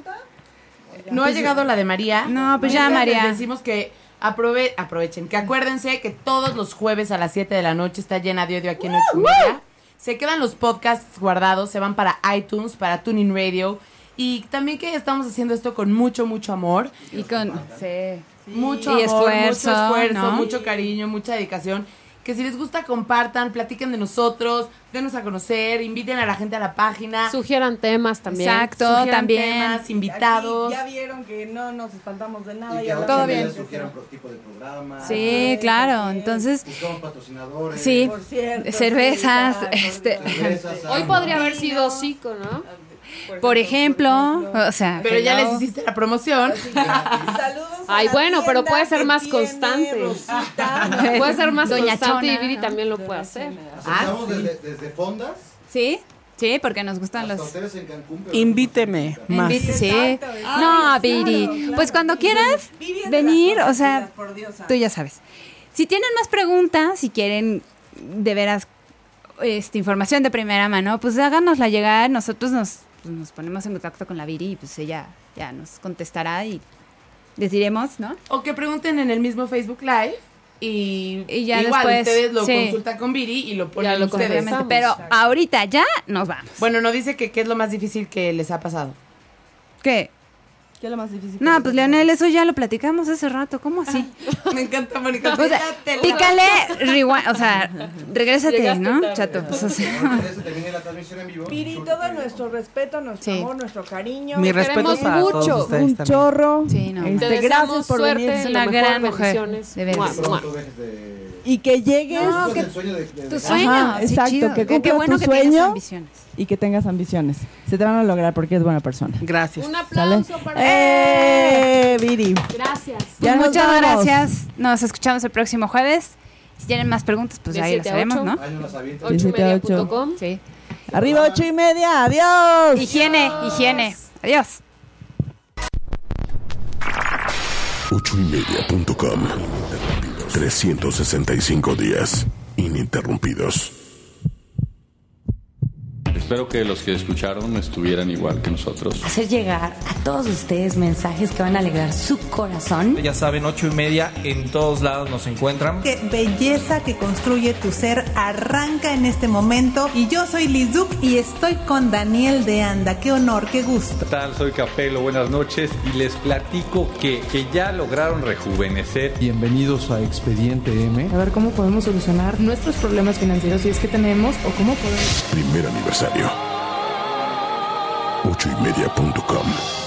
Speaker 7: No ha llegado la de María.
Speaker 3: No, pues ya, María.
Speaker 7: les decimos que aprove aprovechen, que acuérdense que todos los jueves a las 7 de la noche está llena de odio aquí en ocho y media. Se quedan los podcasts guardados, se van para iTunes, para Tuning Radio. Y también que estamos haciendo esto con mucho, mucho amor.
Speaker 3: Y con. Sí.
Speaker 7: Mucho
Speaker 3: Y
Speaker 7: amor,
Speaker 3: esfuerzo,
Speaker 7: mucho esfuerzo,
Speaker 3: ¿no?
Speaker 7: mucho cariño, mucha dedicación. Que si les gusta, compartan, platiquen de nosotros, denos a conocer, inviten a la gente a la página.
Speaker 4: Sugieran temas también.
Speaker 3: Exacto,
Speaker 7: sugieran
Speaker 3: también.
Speaker 7: temas, invitados.
Speaker 5: Aquí ya vieron que no nos espantamos de nada.
Speaker 8: Y
Speaker 5: ahora
Speaker 3: Todo bien.
Speaker 8: sugieran pro- tipo de programa.
Speaker 3: Sí, claro. Entonces,
Speaker 8: Buscamos patrocinadores.
Speaker 3: sí.
Speaker 5: Por cierto,
Speaker 3: Cervezas,
Speaker 5: sí,
Speaker 3: este.
Speaker 8: cervezas,
Speaker 4: Hoy podría haber sido Zico, ¿no?
Speaker 3: Por ejemplo, o sea.
Speaker 7: Pero ya les hiciste la promoción.
Speaker 5: Saludos a
Speaker 4: Ay,
Speaker 5: la
Speaker 4: bueno, pero puede ser más constante.
Speaker 5: Rosita.
Speaker 4: Puede ser más
Speaker 3: Doña
Speaker 4: constante y Viri también lo puede hacer.
Speaker 8: Aceptamos desde, desde fondas
Speaker 3: Sí, sí, porque nos gustan
Speaker 8: hasta
Speaker 3: los.
Speaker 8: en Cancún.
Speaker 6: Invíteme más.
Speaker 3: Sí.
Speaker 5: Exacto,
Speaker 3: No,
Speaker 5: Ay,
Speaker 3: Viri.
Speaker 5: claro, claro.
Speaker 3: Pues cuando quieras venir, o sea,
Speaker 5: consentidas, por Dios,
Speaker 3: tú ya sabes. Si tienen más preguntas, si quieren de veras este, información de primera mano, pues háganosla llegar. Nosotros nos, pues, nos ponemos en contacto con la Viri y pues ella ya nos contestará y les diremos, ¿no?
Speaker 7: O que pregunten en el mismo Facebook Live. Y,
Speaker 3: Y ya
Speaker 7: igual
Speaker 3: después,
Speaker 7: ustedes lo
Speaker 3: sí.
Speaker 7: consultan con Viri y lo ponen
Speaker 4: Ya lo
Speaker 7: ustedes.
Speaker 3: Pero ahorita ya nos vamos.
Speaker 7: Bueno, no dice que qué es lo más difícil que les ha pasado.
Speaker 3: ¿Qué?
Speaker 5: ¿Qué es lo más difícil?
Speaker 3: No, pues Leonel, eso ya lo platicamos hace rato. ¿Cómo así?
Speaker 7: Me encanta, Mónica.
Speaker 3: O sea, pícale, rewind, o sea, regrésate,
Speaker 4: Llegaste
Speaker 3: ¿no?
Speaker 4: tarde.
Speaker 3: Chato, pues, o sea.
Speaker 5: Piri, todo nuestro respeto, nuestro
Speaker 3: Sí.
Speaker 5: amor, nuestro cariño.
Speaker 6: Mi
Speaker 4: Te
Speaker 6: respeto
Speaker 4: queremos
Speaker 6: para todos
Speaker 4: mucho.
Speaker 6: ustedes
Speaker 5: un
Speaker 6: también.
Speaker 5: chorro.
Speaker 3: Sí, no,
Speaker 5: Este,
Speaker 4: Te
Speaker 5: gracias
Speaker 4: deseamos
Speaker 5: por
Speaker 4: suerte.
Speaker 5: venir.
Speaker 3: Es
Speaker 4: lo
Speaker 3: una
Speaker 4: mejor,
Speaker 3: gran mujer,
Speaker 4: bendiciones.
Speaker 3: de veras.
Speaker 4: Mua, mua.
Speaker 8: Pronto dejes de...
Speaker 5: Y que llegues
Speaker 3: No, que- Tu sueño,
Speaker 5: Ajá,
Speaker 3: sí,
Speaker 5: exacto,
Speaker 3: chido.
Speaker 5: que
Speaker 3: Qué- Qué
Speaker 5: cumpla
Speaker 3: bueno
Speaker 5: tu
Speaker 3: que
Speaker 5: sueño.
Speaker 3: ambiciones.
Speaker 5: y que tengas ambiciones. Se te van a lograr porque es buena persona.
Speaker 6: Gracias.
Speaker 4: Un
Speaker 5: ¿Sale?
Speaker 4: aplauso para
Speaker 5: ¡Eh, Viri!
Speaker 4: Gracias.
Speaker 5: Ya
Speaker 3: Pues
Speaker 5: nos
Speaker 3: muchas
Speaker 5: vamos.
Speaker 3: gracias. Nos escuchamos el próximo jueves. Si tienen más preguntas, pues ahí las haremos. ¿no? Sí.
Speaker 5: Arriba ocho y media. Adiós.
Speaker 3: Higiene, higiene. Adiós.
Speaker 1: ochoymedia.com 365 días ininterrumpidos.
Speaker 9: Espero que los que escucharon estuvieran igual que nosotros.
Speaker 10: hacer llegar a todos ustedes mensajes que van a alegrar su corazón.
Speaker 11: Ya saben, ocho y media en todos lados nos encuentran.
Speaker 12: Qué belleza que construye tu ser arranca en este momento. Y yo soy Liz Duke y estoy con Daniel de Anda. Qué honor, qué gusto.
Speaker 9: ¿Qué tal? Soy Capelo, buenas noches y les platico que, que ya lograron rejuvenecer.
Speaker 11: Bienvenidos a Expediente M.
Speaker 7: A ver cómo podemos solucionar nuestros problemas financieros si es que tenemos o cómo podemos.
Speaker 1: Primer aniversario. ochoymedia.com